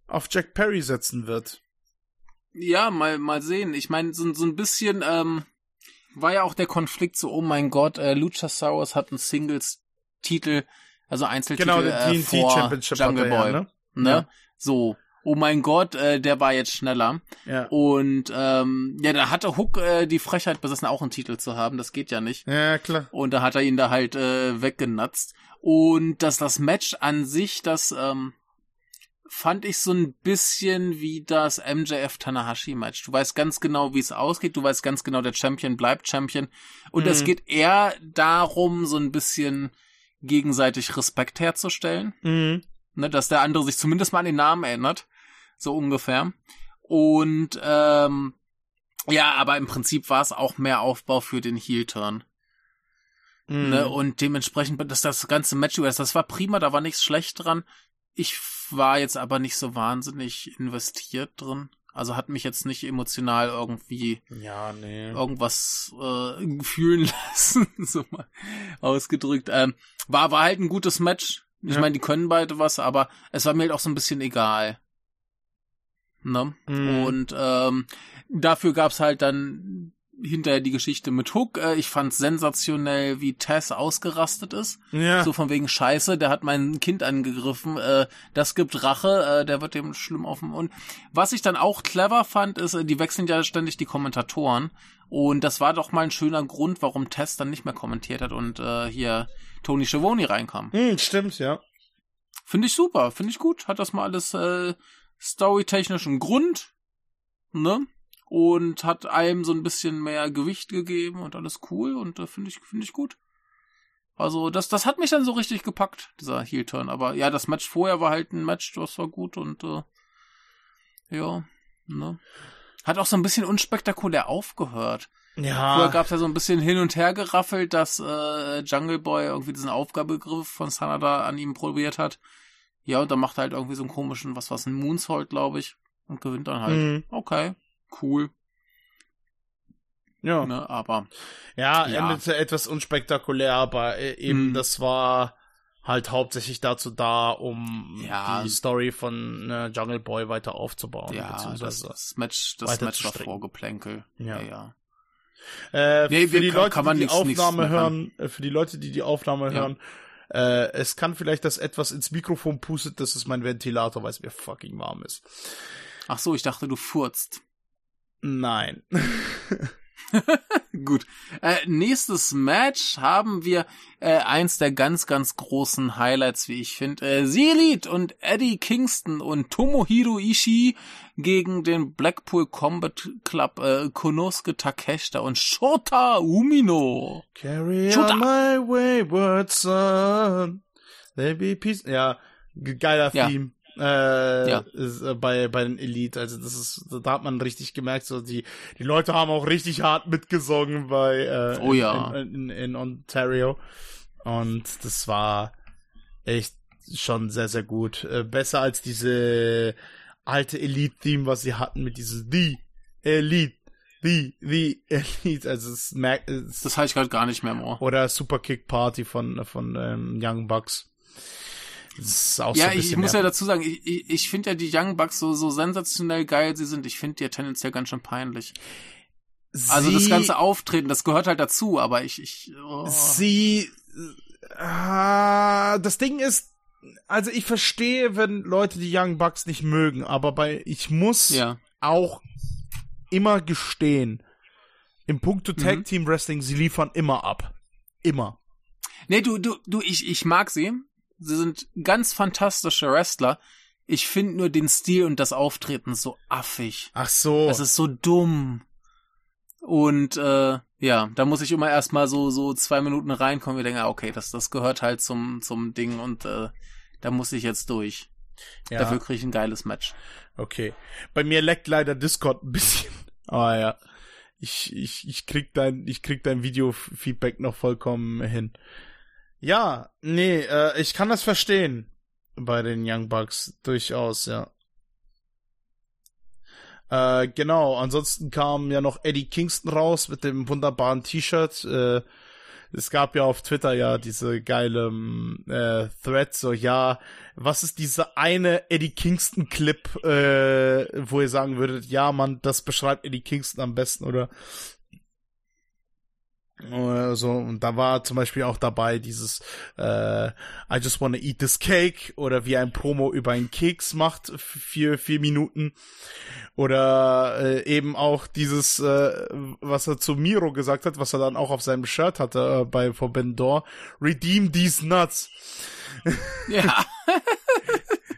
auf Jack Perry setzen wird. Ja, mal, mal sehen. Ich meine, so, so ein bisschen ähm, war ja auch der Konflikt so, oh mein Gott, äh, Luchasaurus hat einen Singles-Titel, also Einzeltitel Genau, äh, der TNT vor Championship Jungle er ja, Boy. ne? ne? Ja. So, oh mein Gott, äh, der war jetzt schneller. Ja. Und ähm, ja, da hatte Hook äh, die Frechheit besessen, auch einen Titel zu haben. Das geht ja nicht. Ja, klar. Und da hat er ihn da halt äh, weggenatzt. Und dass das Match an sich, das ähm, fand ich so ein bisschen wie das MJF Tanahashi Match. Du weißt ganz genau, wie es ausgeht. Du weißt ganz genau, der Champion bleibt Champion. Und Mhm. es geht eher darum, so ein bisschen gegenseitig Respekt herzustellen Mhm. ne, dass der andere sich zumindest mal an den Namen erinnert, so ungefähr. Und ähm, ja, aber im Prinzip war es auch mehr Aufbau für den Heel-Turn. Mhm. Ne? Und dementsprechend, dass das ganze Match über das war prima, da war nichts schlecht dran. Ich war jetzt aber nicht so wahnsinnig investiert drin. Also hat mich jetzt nicht emotional irgendwie ja, nee. irgendwas äh, fühlen lassen, so mal ausgedrückt. Ähm, war, war halt ein gutes Match. Ich ja. meine, die können beide was, aber es war mir halt auch so ein bisschen egal. Ne? Mhm. Und ähm, dafür gab's halt dann hinterher die Geschichte mit Hook. Äh, ich fand sensationell, wie Tess ausgerastet ist. Ja. So von wegen Scheiße, der hat mein Kind angegriffen. Äh, das gibt Rache, äh, der wird dem schlimm auf dem Und was ich dann auch clever fand, ist, äh, die wechseln ja ständig die Kommentatoren. Und das war doch mal ein schöner Grund, warum Tess dann nicht mehr kommentiert hat und äh, hier Tony Schiavone reinkam. Hm, stimmt, ja. Finde ich super, finde ich gut. Hat das mal alles äh, storytechnischen Grund. Ne? Und hat einem so ein bisschen mehr Gewicht gegeben und alles cool und äh, finde ich finde ich gut. Also das das hat mich dann so richtig gepackt dieser Heel Turn, aber ja, das Match vorher war halt ein Match, das war gut und äh, ja, ne. Hat auch so ein bisschen unspektakulär aufgehört. Ja. Vorher gab's ja so ein bisschen hin und her geraffelt, dass äh, Jungle Boy irgendwie diesen Aufgabegriff von Sanada an ihm probiert hat. Ja, und dann macht er halt irgendwie so einen komischen, was was ein Moonsault, glaube ich, und gewinnt dann halt. Mhm. Okay, cool. Ja. Ne, aber. Ja, ja, endete etwas unspektakulär, aber äh, eben, mhm. das war halt hauptsächlich dazu da, um ja. die Story von äh, Jungle Boy weiter aufzubauen. Ja, das, das Match, das Match war Vorgeplänkel. Ja, ja. ja. Äh, nee, für die Leute, die die nix, Aufnahme nix hören, äh, für die Leute, die die Aufnahme hören, äh, es kann vielleicht, dass etwas ins Mikrofon pustet, das ist mein Ventilator, weil es mir fucking warm ist. Ach so, ich dachte, du furzt. Nein. Gut. Äh, nächstes Match haben wir äh, eins der ganz, ganz großen Highlights, wie ich finde. Äh, Seelid und Eddie Kingston und Tomohiro Ishii gegen den Blackpool Combat Club äh, Konosuke Takeshita und Shota Umino. Carry Shota. on my wayward son. There be peace. Ja, geiler ja. Theme äh, ja. ist, äh, bei bei den Elite. Also das ist, da hat man richtig gemerkt, so die die Leute haben auch richtig hart mitgesungen bei äh, oh, ja. in, in, in Ontario und das war echt schon sehr sehr gut. Äh, besser als diese alte Elite-Theme, was sie hatten mit diesem The Elite. The, the Elite, also es merkt, es, das ich gerade gar nicht mehr im Ohr. Oder Super Kick Party von von ähm, Young Bucks ja, so ich, muss ja dazu sagen, ich, ich, ich finde ja die Young Bucks so, so sensationell geil sie sind. Ich finde die ja tendenziell ganz schön peinlich. Sie, also das ganze Auftreten, das gehört halt dazu, aber ich, ich oh. Sie, äh, das Ding ist, also ich verstehe, wenn Leute die Young Bucks nicht mögen, aber bei, ich muss ja. auch immer gestehen, im Punkto Tag mhm. Team Wrestling, sie liefern immer ab. Immer. Nee, du, du, du, ich, ich mag sie. Sie sind ganz fantastische Wrestler. Ich finde nur den Stil und das Auftreten so affig. Ach so. Es ist so dumm. Und äh, ja, da muss ich immer erstmal so so zwei Minuten reinkommen und denke, ah, okay, das das gehört halt zum zum Ding und äh, da muss ich jetzt durch. Ja. Dafür kriege ich ein geiles Match. Okay. Bei mir leckt leider Discord ein bisschen. Aber ja. Ich, ich, ich krieg dein, ich krieg dein Video-Feedback noch vollkommen hin. Ja, nee, äh, ich kann das verstehen bei den Young Bucks durchaus, ja. Äh, genau, ansonsten kam ja noch Eddie Kingston raus mit dem wunderbaren T-Shirt. Äh, es gab ja auf Twitter ja diese geile äh, Thread, so ja, was ist diese eine Eddie Kingston Clip, äh, wo ihr sagen würdet, ja, man, das beschreibt Eddie Kingston am besten oder so, und da war zum Beispiel auch dabei dieses äh, I just wanna eat this cake oder wie ein Promo über einen Keks macht für vier Minuten. Oder äh, eben auch dieses, äh, was er zu Miro gesagt hat, was er dann auch auf seinem Shirt hatte äh, bei Forbidden Door, Redeem these nuts. Ja.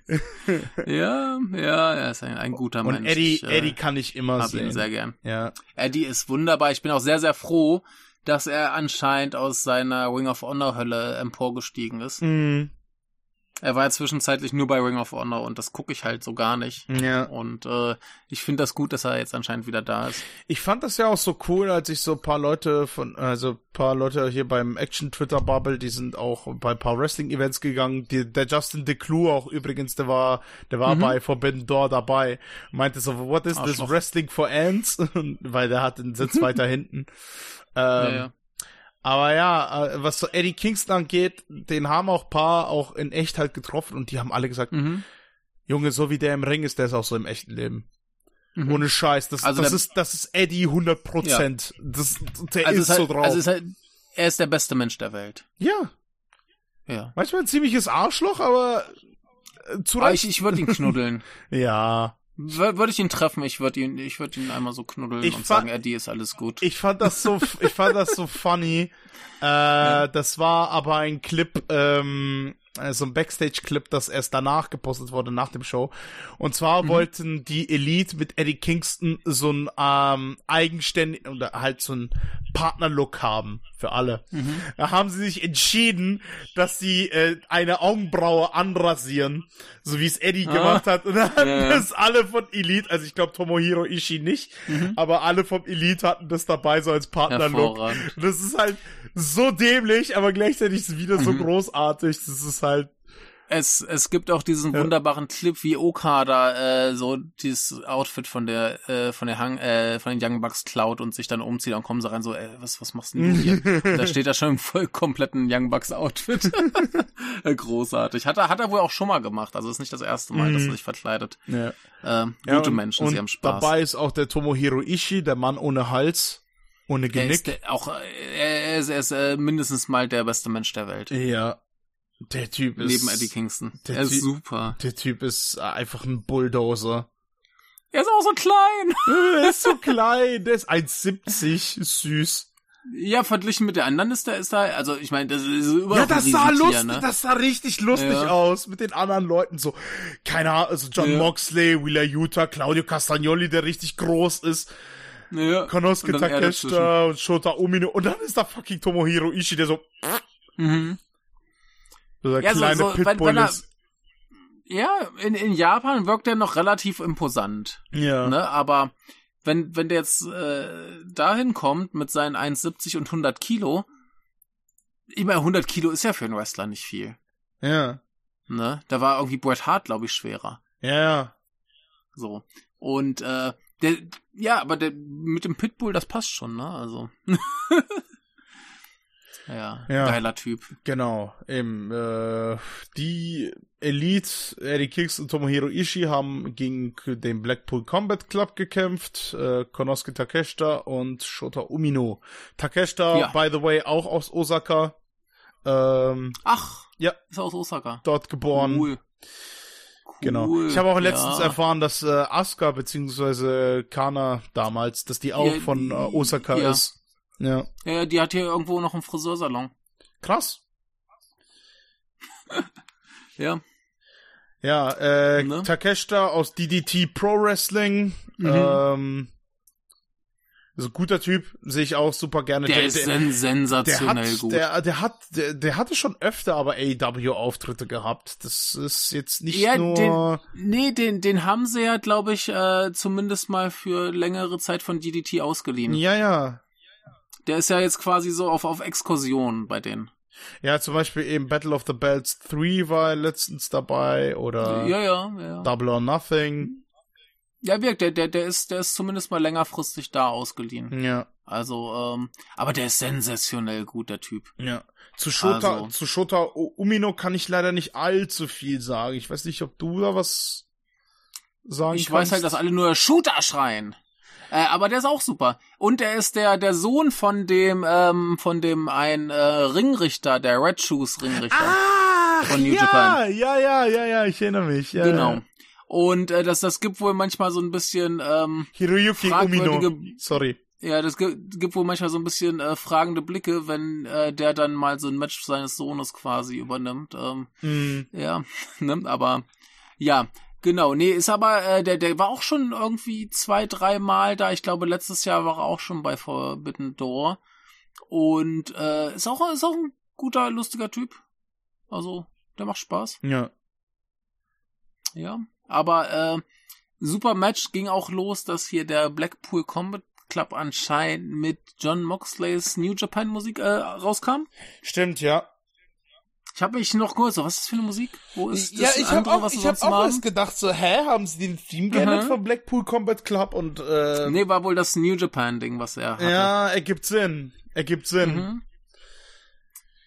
ja, ja, er ist ein, ein guter Und Mensch. Eddie, ich, äh, Eddie kann ich immer sehen. Ihn sehr gern. Ja. Eddie ist wunderbar. Ich bin auch sehr, sehr froh, dass er anscheinend aus seiner Wing of Honor Hölle emporgestiegen ist. Mhm. Er war ja zwischenzeitlich nur bei Ring of Honor und das gucke ich halt so gar nicht. Ja. Und äh, ich finde das gut, dass er jetzt anscheinend wieder da ist. Ich fand das ja auch so cool, als ich so ein paar Leute von, also paar Leute hier beim Action Twitter Bubble, die sind auch bei ein paar Wrestling Events gegangen. Die, der Justin DeClue auch übrigens, der war, der war mhm. bei Forbidden Door dabei. Meinte so, what is Arschloch. this Wrestling for Ants? Weil der hat den Sitz weiter hinten. Ähm, ja, ja. Aber ja, äh, was so Eddie Kingston angeht, den haben auch paar auch in echt halt getroffen und die haben alle gesagt, mhm. Junge, so wie der im Ring ist, der ist auch so im echten Leben. Mhm. Ohne Scheiß, das, also das ist das ist Eddie 100 Prozent. Ja. Das der also ist, halt, so drauf. Also ist halt, er ist der beste Mensch der Welt. Ja. Ja. Manchmal ein ziemliches Arschloch, aber äh, zu Recht. ich, ich würde ihn knuddeln. ja. Würde ich ihn treffen, ich würde ihn, ich würde ihn einmal so knuddeln ich und sagen, Eddie ist alles gut. Ich fand das so, ich fand das so funny. Äh, ja. Das war aber ein Clip, ähm, äh, so ein Backstage-Clip, das erst danach gepostet wurde, nach dem Show. Und zwar mhm. wollten die Elite mit Eddie Kingston so ein ähm, eigenständig oder halt so ein Partner-Look haben für alle. Mhm. Da haben sie sich entschieden, dass sie äh, eine Augenbraue anrasieren, so wie es Eddie ah. gemacht hat. Und dann hatten ja. das alle von Elite, also ich glaube Tomohiro Ishii nicht, mhm. aber alle vom Elite hatten das dabei so als Partner-Look. Das ist halt so dämlich, aber gleichzeitig ist es wieder so mhm. großartig. Das ist halt es, es gibt auch diesen ja. wunderbaren Clip, wie Okada äh, so dieses Outfit von der äh, von der Hang, äh, von den Young Bucks klaut und sich dann umzieht, dann kommen sie rein so, ey, was was machst denn du hier? und da steht er schon im voll kompletten Young Bucks Outfit. Großartig. Hat er hat er wohl auch schon mal gemacht, also ist nicht das erste Mal, mhm. dass er sich verkleidet. Ja. Äh, gute ja, und, Menschen, und sie haben Spaß. Dabei ist auch der Tomohiro Ishii, der Mann ohne Hals. Ohne Genick. Er ist der, auch, er ist, er ist äh, mindestens mal der beste Mensch der Welt. Ja, der Typ ist. Neben Eddie Kingston. Der er ist Ty super. Der Typ ist einfach ein Bulldozer. Er ist auch so klein. er ist so klein. Der ist 1,70. Süß. Ja, verglichen mit der anderen ist der, ist da, also ich meine, das ist überall Ja, das sah lustig, ne? das sah richtig lustig ja. aus mit den anderen Leuten, so, keine Ahnung, also John ja. Moxley, Willa Utah, Claudio Castagnoli, der richtig groß ist, ja. Konosuke Takeshita und Shota Umino und dann ist da fucking Tomohiro Ishii, der so, mhm. Dieser ja, kleine so, so, Pitbull wenn, wenn er, ist. Ja, in, in Japan wirkt er noch relativ imposant. Ja. Ne? Aber wenn, wenn der jetzt äh, dahin kommt mit seinen 1,70 und 100 Kilo, ich meine, 100 Kilo ist ja für einen Wrestler nicht viel. Ja. Ne? Da war irgendwie Bret Hart, glaube ich, schwerer. Ja, ja. So. Und äh, der, ja, aber der mit dem Pitbull, das passt schon, ne? Also. Ja, ja, geiler Typ. Genau, eben. Äh, die Elite, Eddie Kicks und Tomohiro Ishii haben gegen den Blackpool Combat Club gekämpft, äh, Konosuke Takeshita und Shota Umino. Takeshita, ja. by the way, auch aus Osaka. Ähm, Ach, ja. Ist aus Osaka. Dort geboren. Cool. Genau. Ich habe auch letztens ja. erfahren, dass äh, Asuka bzw. Kana damals, dass die auch ja, von äh, Osaka ja. ist. Ja. Ja, die hat hier irgendwo noch einen Friseursalon. Krass. ja. Ja, äh, ne? Takeshita aus DDT Pro Wrestling. Mhm. Ähm, also guter Typ, sehe ich auch super gerne. Der, der ist der, sensationell der hat, gut. Der, der hat, der, der hatte schon öfter aber AEW-Auftritte gehabt. Das ist jetzt nicht ja, nur. Den, nee, den, den haben sie ja, glaube ich, äh, zumindest mal für längere Zeit von DDT ausgeliehen. Ja, ja. Der ist ja jetzt quasi so auf, auf Exkursion bei denen. Ja, zum Beispiel eben Battle of the Bells 3 war letztens dabei oder ja, ja, ja. Double or Nothing. Ja, wirkt, der, der, der ist, der ist zumindest mal längerfristig da ausgeliehen. Ja. Also, ähm, aber der ist sensationell gut, der Typ. Ja. Zu Shota, also. zu Shota Umino kann ich leider nicht allzu viel sagen. Ich weiß nicht, ob du da was sagen Ich kannst. weiß halt, dass alle nur Shooter schreien. Äh, aber der ist auch super. Und er ist der der Sohn von dem ähm, von dem ein äh, Ringrichter, der Red Shoes Ringrichter ah, von New ja, Japan. Ja, ja, ja, ja, ich erinnere mich. Ja, genau. Ja. Und äh, das das gibt wohl manchmal so ein bisschen ähm, Hiroyuki Umino. Sorry. Ja, das gibt, gibt wohl manchmal so ein bisschen äh, fragende Blicke, wenn äh, der dann mal so ein Match seines Sohnes quasi übernimmt. Ähm, mm. Ja, ne? aber ja, Genau, nee, ist aber, äh, der, der war auch schon irgendwie zwei, drei Mal da. Ich glaube, letztes Jahr war er auch schon bei Forbidden Door. Und äh, ist auch, ist auch ein guter, lustiger Typ. Also, Der macht Spaß. Ja. Ja. Aber äh, super Match ging auch los, dass hier der Blackpool Combat Club anscheinend mit John Moxleys New Japan Musik äh, rauskam. Stimmt, ja. Ich habe mich noch kurz so, was ist das für eine Musik? Wo ist das ja, ich habe auch, was ich hab auch erst gedacht, so, hä, haben sie den Theme geändert Mhm. vom Blackpool Combat Club und äh, Nee, war wohl das New Japan Ding, was er hatte. ja, ergibt Sinn. Ergibt Sinn. Mhm.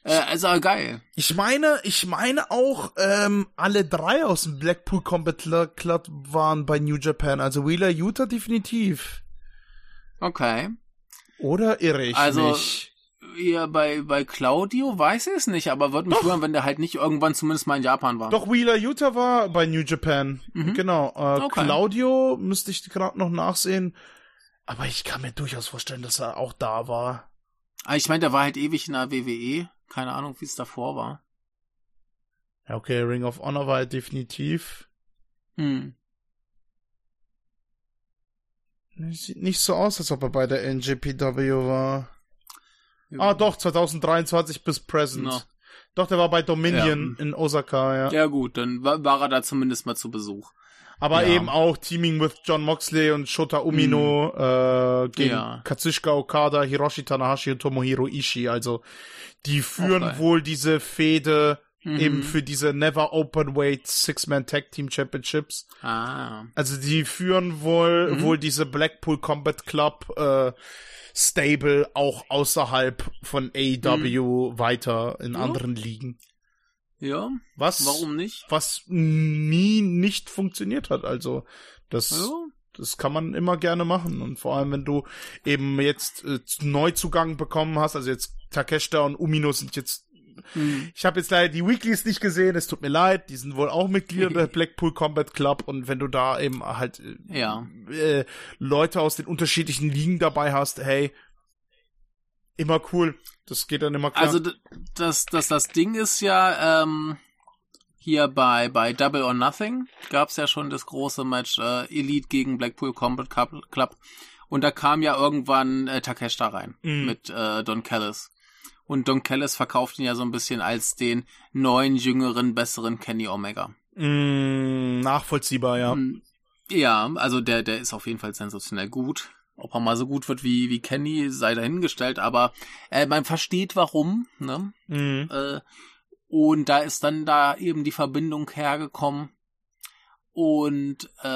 Äh, also geil. Ich meine, ich meine auch, ähm, alle drei aus dem Blackpool Combat Cl- Club waren bei New Japan, also Wheeler Utah definitiv. Okay. Oder irre ich Also, mich? Ja, bei, bei Claudio weiß ich es nicht, aber würde mich wundern, wenn der halt nicht irgendwann zumindest mal in Japan war. Doch, Wheeler Utah war bei New Japan. Mhm. Genau. Äh, Okay. Claudio müsste ich gerade noch nachsehen. Aber ich kann mir durchaus vorstellen, dass er auch da war. Aber ich meine, der war halt ewig in der WWE. Keine Ahnung, wie es davor war. Ja, okay, Ring of Honor war er definitiv. Hm. Sieht nicht so aus, als ob er bei der NJPW war. Ah, doch, 2023 bis present. No. Doch, der war bei Dominion in Osaka, ja. Ja gut, dann war, war er da zumindest mal zu Besuch. Aber Ja. eben auch Teaming with John Moxley und Shota Umino äh, gegen Mhm. Ja. Katsushika Okada, Hiroshi Tanahashi und Tomohiro Ishii. Also die führen Okay. wohl diese Fehde Mhm. eben für diese Never Openweight Six-Man Tag Team Championships. Ah. Also die führen wohl Mhm. wohl diese Blackpool Combat Club äh, Stable auch außerhalb von AEW weiter in Mhm. Anderen Ligen. Ja, Was warum nicht? was nie nicht funktioniert hat. Also das Ja. das kann man immer gerne machen und vor allem wenn du eben jetzt äh, Neuzugang bekommen hast, also jetzt Takeshita und Umino sind jetzt Hm. ich habe jetzt leider die Weeklies nicht gesehen, es tut mir leid, die sind wohl auch Mitglieder der Blackpool Combat Club und wenn du da eben halt äh, Ja. äh, Leute aus den unterschiedlichen Ligen dabei hast, hey, immer cool. Das geht dann immer klar. Also das, das, das Ding ist ja, ähm, hier bei, bei Double or Nothing gab's ja schon das große Match äh, Elite gegen Blackpool Combat Club. Und da kam ja irgendwann äh, Takeshita rein Mhm. mit äh, Don Callis. Und Don Callis verkauft ihn ja so ein bisschen als den neuen, jüngeren, besseren Kenny Omega. mm, nachvollziehbar, ja. Mm, Ja, also der, der ist auf jeden Fall sensationell gut. Ob er mal so gut wird wie, wie Kenny, sei dahingestellt, aber äh, man versteht warum, ne? Mhm. Äh, und da ist dann da eben die Verbindung hergekommen. Und äh,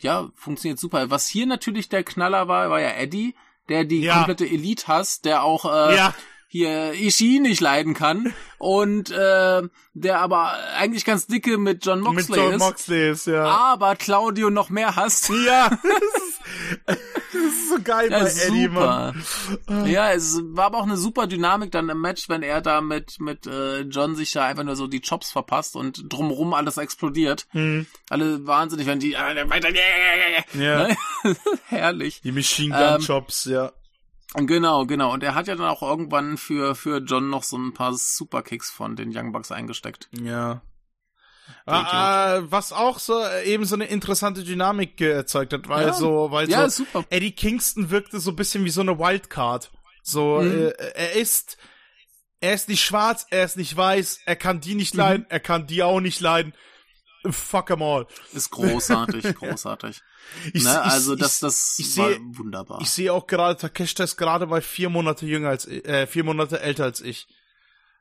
ja, funktioniert super. Was hier natürlich der Knaller war, war ja Eddie, der die Ja. komplette Elite hasst, der auch äh, Ja, hier Ishii nicht leiden kann und äh, der aber eigentlich ganz dicke mit John mit Moxley John ist, Moxley ist, ja. aber Claudio noch mehr hasst. Ja, das ist, das ist so geil Ja, bei Eddie, super. Mann. Ja, es war aber auch eine super Dynamik dann im Match, wenn er da mit, mit äh, John sich da einfach nur so die Chops verpasst und drumrum alles explodiert. Mhm. Alle wahnsinnig, wenn die äh, weiter. Ja, Ne? Herrlich. die Machine Gun Ähm, Chops, ja. Genau, genau. Und er hat ja dann auch irgendwann für, für John noch so ein paar Superkicks von den Young Bucks eingesteckt. Ja. Ah, äh, was auch so äh, eben so eine interessante Dynamik erzeugt hat, weil Ja. so, weil Ja, so super. Eddie Kingston wirkte so ein bisschen wie so eine Wildcard. So, Mhm. äh, er ist, er ist nicht schwarz, er ist nicht weiß, er kann die nicht Mhm. leiden, er kann die auch nicht leiden. Fuck em all. Ist großartig, großartig. Ich, ne? ich- Also ich, das, das ich war sehe, wunderbar. ich sehe auch gerade, Takeshita ist gerade mal vier Monate jünger als, ich- äh, vier Monate älter als ich.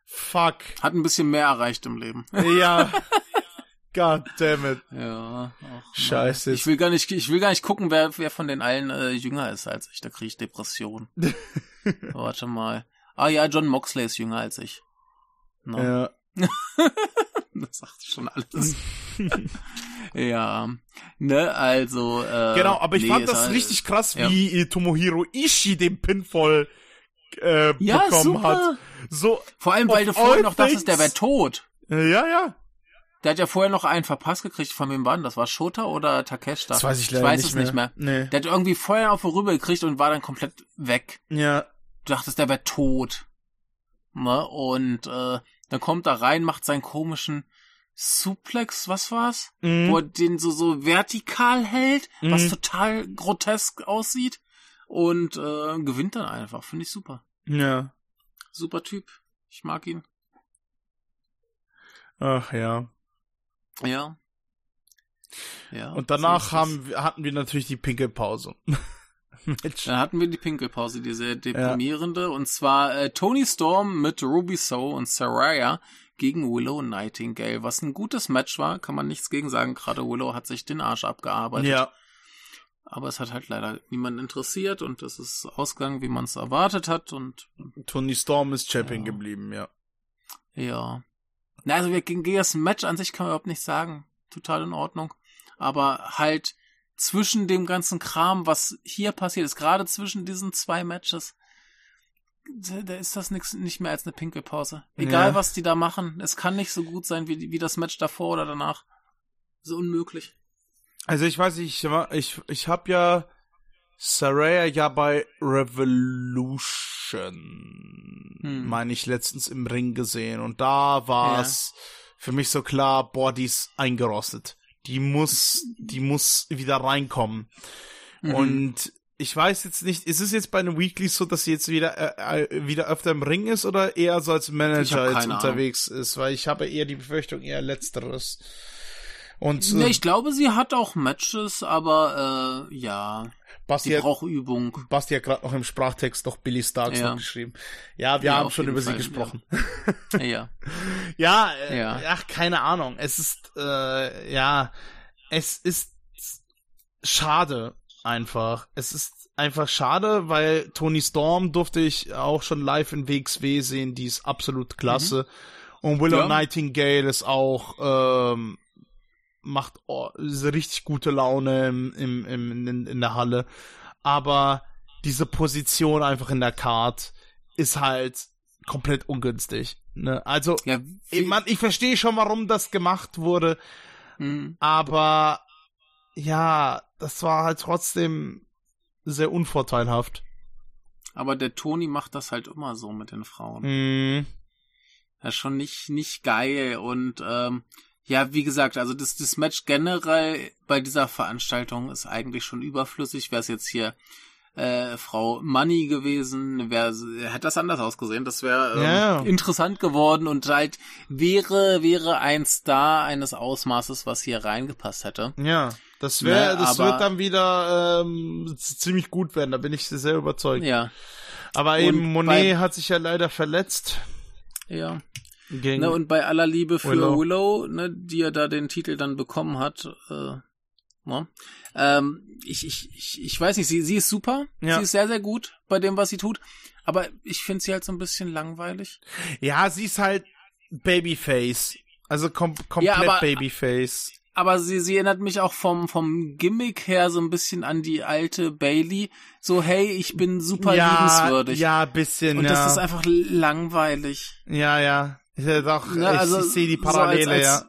Fuck. Hat ein bisschen mehr erreicht im Leben. Ja. God damn it. Ja. Scheiße. Ich will gar nicht, ich will gar nicht gucken, wer, wer von den allen äh, jünger ist als ich. Da kriege ich Depression. Warte mal. Ah ja, John Moxley ist jünger als ich. No, Ja. Das sagt schon alles. Ja. Ne, also. Äh, Genau, aber ich nee, fand das halt- richtig krass, ja. wie äh, Tomohiro Ishii den Pinfall äh, Ja, bekommen super. hat. So, Vor allem, weil du vorher noch dachtest, der wäre tot. äh, ja, ja. Der hat ja vorher noch einen verpasst gekriegt. Von wem war das? War Shota oder Takeshita? Das weiß ich leider ich weiß nicht es nicht mehr. Nee. Der hat irgendwie Feuer auf vorüber gekriegt und war dann komplett weg. Ja. Du dachtest, der wäre tot. Ne? Und äh, dann kommt er rein, macht seinen komischen Suplex, was war's? Mhm. Wo er den so, so vertikal hält, was Mhm. total grotesk aussieht. Und äh, gewinnt dann einfach. Finde ich super. Ja. Super Typ. Ich mag ihn. Ach ja. Ja. Ja. Und danach haben, hatten wir natürlich die Pinkelpause. Dann hatten wir die Pinkelpause, die sehr deprimierende. Und zwar äh, Tony Storm mit Ruby So und Saraya gegen Willow Nightingale. Was ein gutes Match war, kann man nichts gegen sagen. Gerade Willow hat sich den Arsch abgearbeitet. Ja. Aber es hat halt leider niemanden interessiert und es ist ausgegangen, wie man es erwartet hat. Und Tony Storm ist Champion Ja. geblieben, ja. ja. Na, also wir- gegen gegen das Match an sich kann man überhaupt nicht sagen. Total in Ordnung. Aber halt zwischen dem ganzen Kram, was hier passiert ist, gerade zwischen diesen zwei Matches, da ist das nix, nicht mehr als eine Pinkelpause. Egal, Ja. was die da machen, es kann nicht so gut sein wie, wie das Match davor oder danach. So unmöglich. Also ich weiß ich, war- ich, ich habe ja Saraya ja bei Revolution, Hm. meine ich, letztens im Ring gesehen. Und da war Ja. es für mich so klar, boah, die ist eingerostet. Die muss, die muss wieder reinkommen. Mhm. Und ich weiß jetzt nicht, ist es jetzt bei einem Weekly so, dass sie jetzt wieder, äh, äh, wieder öfter im Ring ist oder eher so als Manager jetzt unterwegs ist? Weil ich habe eher die Befürchtung eher letzteres. Und Nee, äh, ich glaube, sie hat auch Matches, aber äh, ja, Basti sie hat, braucht Übung. Basti hat gerade noch im Sprachtext noch Billy Starks Ja. noch geschrieben. Ja, wir Ja, haben schon über sie Fall, gesprochen. Ja. Ja, äh, Ja. ach, keine Ahnung. Es ist, äh, ja, es ist schade einfach. Es ist einfach schade, weil Tony Storm durfte ich auch schon live in WXW sehen, die ist absolut klasse. Und Willow Ja. Nightingale ist auch, ähm, macht oh, richtig gute Laune im, im, im, in, in der Halle. Aber diese Position einfach in der Card ist halt komplett ungünstig. Ne? Also, Ja, ich, man, ich verstehe schon, warum das gemacht wurde, Mhm. aber ja, das war halt trotzdem sehr unvorteilhaft. Aber der Toni macht das halt immer so mit den Frauen. Mhm. Ja, schon nicht, nicht geil. Und ähm, ja, wie gesagt, also das, das Match generell bei dieser Veranstaltung ist eigentlich schon überflüssig. Wäre es jetzt hier äh, Frau Money gewesen, wäre hätte das anders ausgesehen. Das wäre ähm, Ja. interessant geworden und halt wäre wäre ein Star eines Ausmaßes, was hier reingepasst hätte. Ja, das wäre, Ne, das wird dann wieder ähm, ziemlich gut werden, da bin ich sehr überzeugt. Ja, Aber Und eben Monet bei- hat sich ja leider verletzt. ja. Gegen, Ne, und bei aller Liebe für Willow. Willow, ne, die ja da den Titel dann bekommen hat, äh, ne, ähm, ich, ich, ich, ich weiß nicht, sie, sie ist super, Ja. sie ist sehr, sehr gut bei dem, was sie tut, aber ich finde sie halt so ein bisschen langweilig. ja, sie ist halt Babyface. Also kom komplett aber- Babyface. Aber sie, sie erinnert mich auch vom, vom Gimmick her so ein bisschen an die alte Bailey. So, hey, ich bin super ja, liebenswürdig. ja, bisschen, Und ja. das ist einfach langweilig. ja, ja. Ich, doch, Ne, ich, also ich sehe die so als- Parallele, als- ja.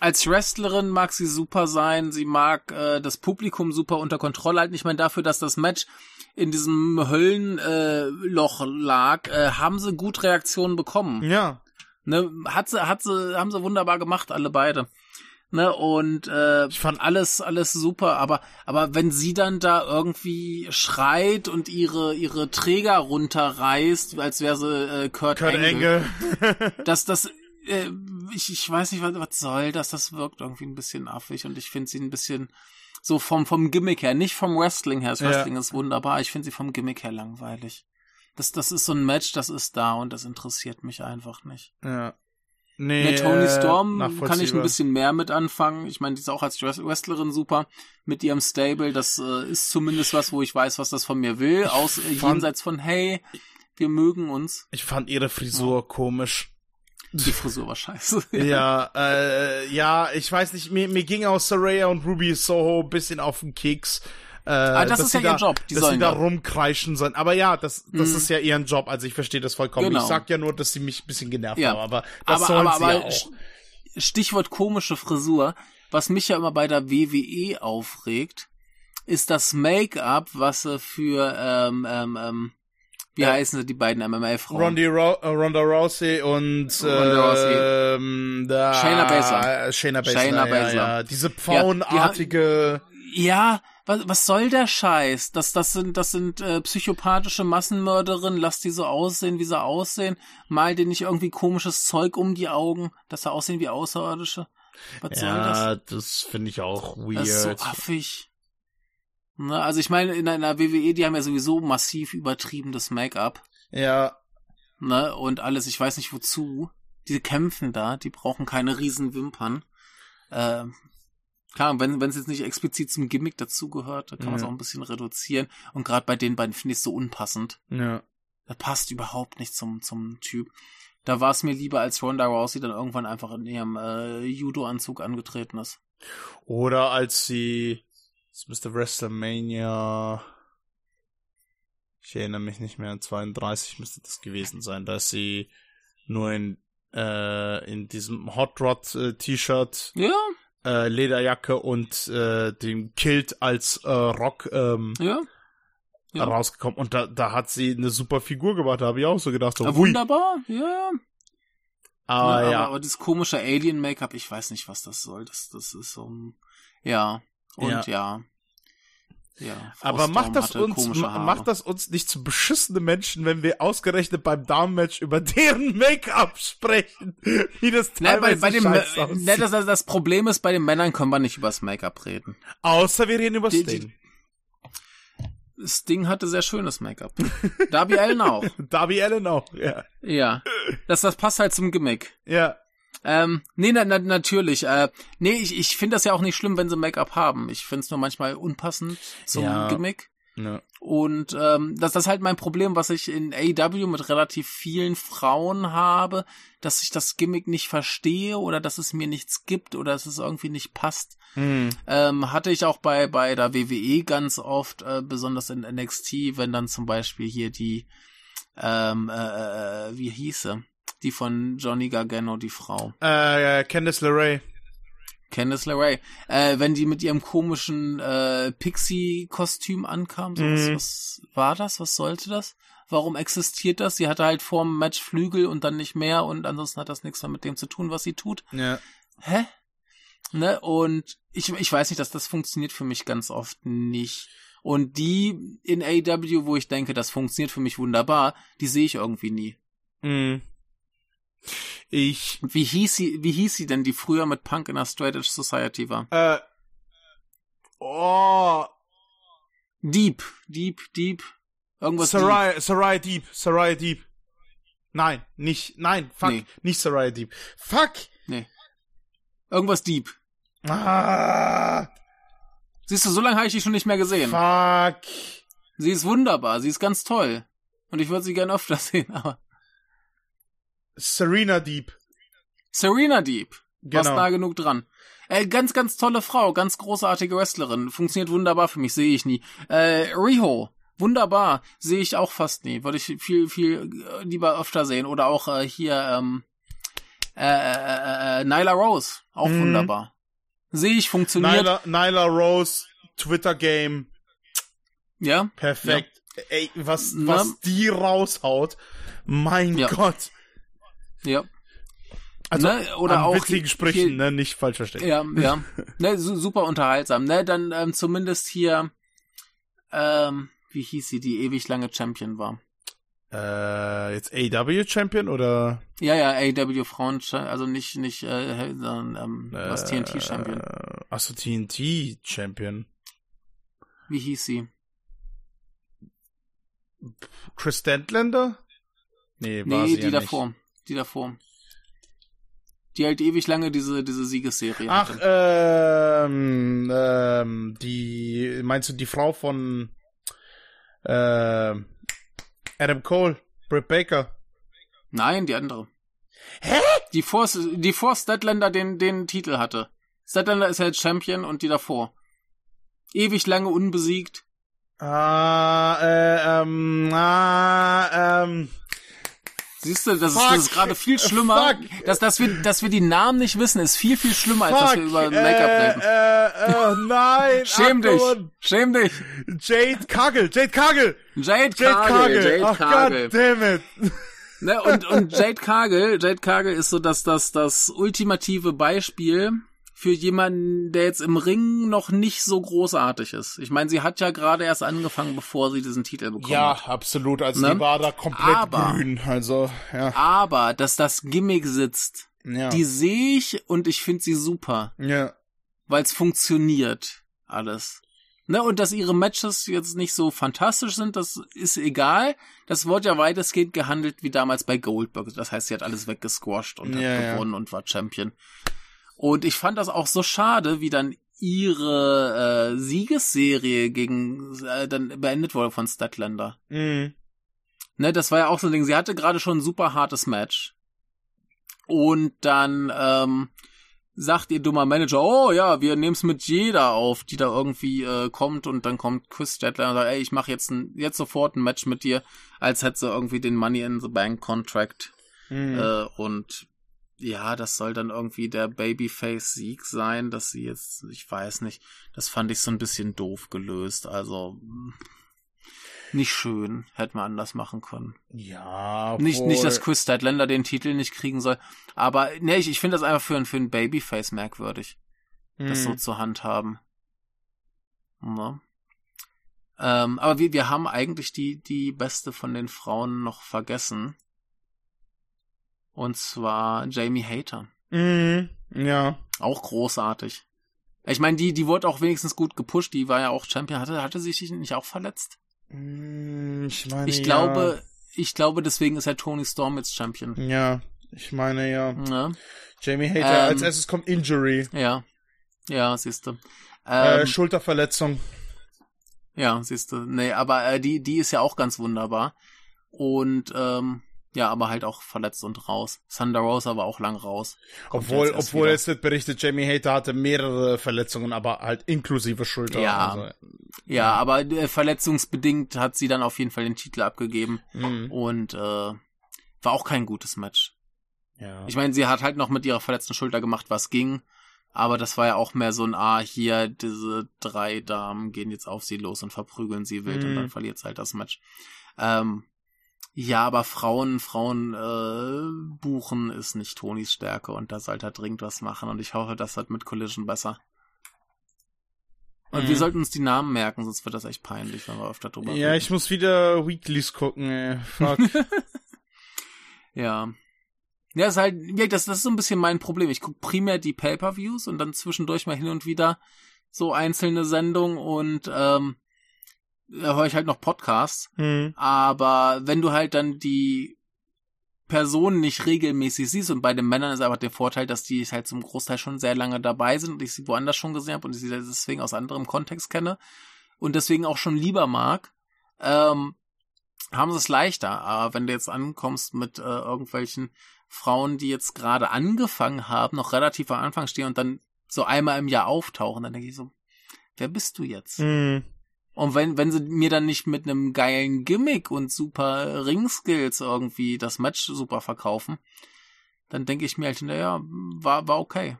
als Wrestlerin mag sie super sein, sie mag äh, das Publikum super unter Kontrolle halten. Ich meine, dafür, dass das Match in diesem Höllenloch äh, lag, äh, haben sie gut Reaktionen bekommen. Ja. Ne, hat sie, hat sie, haben sie wunderbar gemacht, alle beide. Ne, und äh, Ich fand- alles, alles super, aber, aber wenn sie dann da irgendwie schreit und ihre, ihre Träger runterreißt, als wäre sie äh, Kurt, Kurt Angle, Engel. dass das äh, ich, ich weiß nicht, was, was soll das, das wirkt irgendwie ein bisschen affig und ich finde sie ein bisschen so vom vom Gimmick her, nicht vom Wrestling her. Das Ja. Wrestling ist wunderbar, ich finde sie vom Gimmick her langweilig. Das das ist so ein Match, das ist da und das interessiert mich einfach nicht. ja. Nee, Mit Tony äh, Storm kann ich ein bisschen mehr mit anfangen. Ich meine, die ist auch als Wrest- Wrestlerin super mit ihrem Stable. Das äh, ist zumindest was, wo ich weiß, was das von mir will. Aus äh, fand- jenseits von hey, wir mögen uns. Ich fand ihre Frisur komisch. Die Frisur war scheiße. Ja, äh, ja, ich weiß nicht, mir, mir ging auch Saraya und Ruby Soho ein bisschen auf den Keks. Äh, Ah, das ist ja sie ihr da, Job, die dass sie da ja. rumkreischen sollen. Aber ja, das, das Mhm. ist ja ihren Job. Also ich verstehe das vollkommen. Genau. Ich sag ja nur, dass sie mich ein bisschen genervt Ja. haben. Aber das aber, sollen aber, sie aber ja auch. St- Stichwort komische Frisur. Was mich ja immer bei der WWE aufregt, ist das Make-up, was sie für, ähm, ähm, ähm, wie Ja. heißen sie, die beiden MMA-Frauen? Ronda, Ro äh, Ronda Rousey und Ronda Rousey. ähm, da, Shayna Baszler. Shayna Baszler. Shayna ja, Baszler. Ja, Diese pfauenartige. Ja, was, was soll der Scheiß? Das, das sind, das sind äh, psychopathische Massenmörderinnen, lass die so aussehen, wie sie aussehen. Mal denen nicht irgendwie komisches Zeug um die Augen, dass sie aussehen wie Außerirdische. Was soll das? Ja, das finde ich auch weird. Das ist so affig. Ne, also ich meine, in einer WWE, die haben ja sowieso massiv übertriebenes Make-up. ja, Ne, und alles, ich weiß nicht wozu. Diese kämpfen da, die brauchen keine riesen Wimpern. Äh, klar, wenn wenn es jetzt nicht explizit zum Gimmick dazugehört, dann kann man es Ja. auch ein bisschen reduzieren. Und gerade bei den beiden finde ich es so unpassend. ja. Das passt überhaupt nicht zum, zum Typ. Da war es mir lieber, als Ronda Rousey dann irgendwann einfach in ihrem äh, Judo-Anzug angetreten ist. Oder als sie, das müsste WrestleMania, ich erinnere mich nicht mehr, 32 müsste das gewesen sein, da ist sie nur in, äh, in diesem Hot Rod äh, T-Shirt, Ja, äh, Lederjacke und äh, dem Kilt als äh, Rock ähm, ja. Ja. rausgekommen. Und da, da hat sie eine super Figur gemacht, da habe ich auch so gedacht, so, Ja, wunderbar, ja. Ah, Ne, ja. aber, aber dieses komische Alien-Make-up, ich weiß nicht, was das soll. Das, das ist so ein, ja. Und Ja. Ja. Aber macht das uns, macht das uns nicht zu beschissene Menschen, wenn wir ausgerechnet beim Damenmatch über deren Make-up sprechen? Wie das Ne, bei, teilweise bei dem, scheiße ne, aussieht. das, das, das Problem ist, bei den Männern können wir nicht übers Make-up reden. Außer wir reden über Die- Sting. Sting hatte sehr schönes Make-up. Darby Allen auch. Darby Allen auch, ja. Ja. Das, das passt halt zum Gimmick. Ja. Ähm, nee, na, na, natürlich. Äh, nee, ich, ich finde das ja auch nicht schlimm, wenn sie Make-up haben. Ich finde es nur manchmal unpassend zum Ja. Gimmick. ja. Und ähm, das, das ist halt mein Problem, was ich in AEW mit relativ vielen Frauen habe, dass ich das Gimmick nicht verstehe oder dass es mir nichts gibt oder dass es irgendwie nicht passt. Hm. Ähm, hatte ich auch bei, bei der WWE ganz oft, äh, besonders in NXT, wenn dann zum Beispiel hier die, ähm, äh, äh, wie hieße, die von Johnny Gargano, die Frau. Äh, Candice LeRae. Candice LeRae, äh, wenn die mit ihrem komischen äh, Pixie-Kostüm ankam, so, was, Mhm. was war das? Was sollte das? Warum existiert das? Sie hatte halt vorm Match Flügel und dann nicht mehr und ansonsten hat das nichts mehr mit dem zu tun, was sie tut. Ja. Hä? Ne? Und ich, ich weiß nicht, dass das funktioniert für mich ganz oft nicht. Und die in AW, wo ich denke, das funktioniert für mich wunderbar, die sehe ich irgendwie nie. Hm. Ich, wie hieß sie, wie hieß sie denn, die früher mit Punk in der Straight Edge Society war? äh, oh, Deep, Deep, Deep. Irgendwas. Deep. Sarai, Sarai Deep, Sarai Deep. Nein, nicht, nein, fuck, Nee. nicht Sarai Deep. Fuck! Nee. Irgendwas Deep. Ah, Siehst du, so lange habe ich die schon nicht mehr gesehen. fuck. Sie ist wunderbar, sie ist ganz toll. Und ich würde sie gerne öfter sehen, aber. Serena Deep. Serena Deep. Genau. Warst nah genug dran. Äh, ganz, ganz tolle Frau, ganz großartige Wrestlerin. Funktioniert wunderbar für mich, sehe ich nie. Äh, Riho. Wunderbar. Sehe ich auch fast nie. Würde ich viel, viel äh, lieber öfter sehen. Oder auch äh, hier, ähm, äh, äh, äh, Nyla Rose. Auch Mhm. wunderbar. Sehe ich, funktioniert. Nyla, Nyla Rose, Twitter Game, Ja. perfekt. Ey, was, Na? was die raushaut. Mein Ja. Gott. Ja. Also, Ne, oder auch witzigen hier- Sprüchen, ne, nicht falsch verstehen. Ja, ja. Ne, su super unterhaltsam. Ne, dann ähm, zumindest hier, ähm, wie hieß sie, die ewig lange Champion war. Äh, jetzt AW Champion oder? Ja, ja, AW Frauen, also nicht, nicht, äh, sondern, ähm, was TNT Champion. Äh, achso, TNT Champion. Wie hieß sie? Chris Statlander? Nee, war Nee, sie die ja davor. Die davor. Die halt ewig lange diese, diese Siegesserie Ach, hatte. ähm, ähm, die, meinst du die Frau von, ähm, Adam Cole, Britt Baker? Nein, die andere. Hä? Die vor, die vor Statlander den, den Titel hatte. Statlander ist ja jetzt Champion und die davor. Ewig lange unbesiegt. Ah, äh, ähm, ah, ähm, Siehst du, das ist, Fuck. das ist gerade viel schlimmer. Fuck. Dass, dass, wir, dass wir die Namen nicht wissen, ist viel, viel schlimmer, als dass wir über Make-up äh, reden. Äh, äh, nein. Schäm dich! Schäm dich! Jade Kagel, Jade Kagel, Jade Kagel. Jade Ach Cargill. God damn it. Ne, und, und Jade Cargill, Jade Cargill ist so das, das, das ultimative Beispiel für jemanden, der jetzt im Ring noch nicht so großartig ist. Ich meine, sie hat ja gerade erst angefangen, bevor sie diesen Titel bekommen ja, hat. Ja, absolut. Also ne? die war da komplett aber, grün. Also, ja. Aber, dass das Gimmick sitzt, ja. die sehe ich und ich finde sie super. Ja. Weil es funktioniert alles. Ne, und dass ihre Matches jetzt nicht so fantastisch sind, das ist egal. Das wurde ja weitestgehend gehandelt wie damals bei Goldberg. Das heißt, sie hat alles weggesquasht und ja, hat gewonnen und war Champion. Und ich fand das auch so schade, wie dann ihre äh, Siegesserie gegen äh, dann beendet wurde von Statlander. Mhm. Ne, das war ja auch so ein Ding. Sie hatte gerade schon ein super hartes Match. Und dann ähm, sagt ihr dummer Manager, oh ja, wir nehmen's mit jeder auf, die da irgendwie äh, kommt und dann kommt Chris Statler und sagt, ey, ich mache jetzt ein, jetzt sofort ein Match mit dir, als hätte sie irgendwie den Money in the Bank Contract. Mhm. Äh, und ja, das soll dann irgendwie der Babyface-Sieg sein, dass sie jetzt, ich weiß nicht, das fand ich so ein bisschen doof gelöst, also nicht schön, hätte man anders machen können. Ja, obwohl... Nicht, nicht, dass Chris Statlander den Titel nicht kriegen soll, aber ne, ich, ich finde das einfach für, für ein Babyface merkwürdig, hm. das so Mhm. zu handhaben. Ne? Ähm, aber wir, wir haben eigentlich die, die beste von den Frauen noch vergessen. Und zwar Jamie Hater. Mhm. Ja. Auch großartig. Ich meine, die, die wurde auch wenigstens gut gepusht. Die war ja auch Champion. Hatte, hatte sie sich nicht auch verletzt? Mm, Ich meine, Ich ja. glaube, ich glaube, deswegen ist ja Tony Storm jetzt Champion. Ja, ich meine ja. Ne? Jamie Hater, Ähm, als erstes kommt Injury. Ja. Ja, siehst du. Äh, Ähm, Schulterverletzung. ja, siehst du. Nee, aber äh, die, die ist ja auch ganz wunderbar. Und ähm, ja, aber halt auch verletzt und raus. Thunder Rosa war auch lang raus. Kommt Obwohl, jetzt obwohl wieder. jetzt wird berichtet, Jamie Hater hatte mehrere Verletzungen, aber halt inklusive Schulter. Ja. Also, Ja, aber äh, verletzungsbedingt hat sie dann auf jeden Fall den Titel abgegeben. mhm. Und äh, war auch kein gutes Match. ja. Ich meine, sie hat halt noch mit ihrer verletzten Schulter gemacht, was ging. Aber das war ja auch mehr so ein, ah, hier, diese drei Damen gehen jetzt auf sie los und verprügeln sie wild und Mhm. dann verliert sie halt das Match. Ähm, ja, aber Frauen, Frauen äh, buchen ist nicht Tonis Stärke und da sollte er dringend was machen und ich hoffe, das wird mit Collision besser. Und Mhm. wir sollten uns die Namen merken, sonst wird das echt peinlich, wenn wir öfter drüber ja, reden. ich muss wieder Weeklies gucken, ey. Fuck. Ja. Ja, ist halt, ja, das, das ist so ein bisschen mein Problem. Ich gucke primär die Pay-Per-Views und dann zwischendurch mal hin und wieder so einzelne Sendungen und ähm, höre ich halt noch Podcasts. hm. Aber wenn du halt dann die Personen nicht regelmäßig siehst und bei den Männern ist einfach der Vorteil, dass die halt zum Großteil schon sehr lange dabei sind und ich sie woanders schon gesehen habe und ich sie deswegen aus anderem Kontext kenne und deswegen auch schon lieber mag, ähm, haben sie es leichter. Aber wenn du jetzt ankommst mit äh, irgendwelchen Frauen, die jetzt gerade angefangen haben, noch relativ am Anfang stehen und dann so einmal im Jahr auftauchen, dann denke ich so, wer bist du jetzt? Hm. Und wenn, wenn sie mir dann nicht mit einem geilen Gimmick und super Ringskills irgendwie das Match super verkaufen, dann denke ich mir halt hinterher, war, war okay.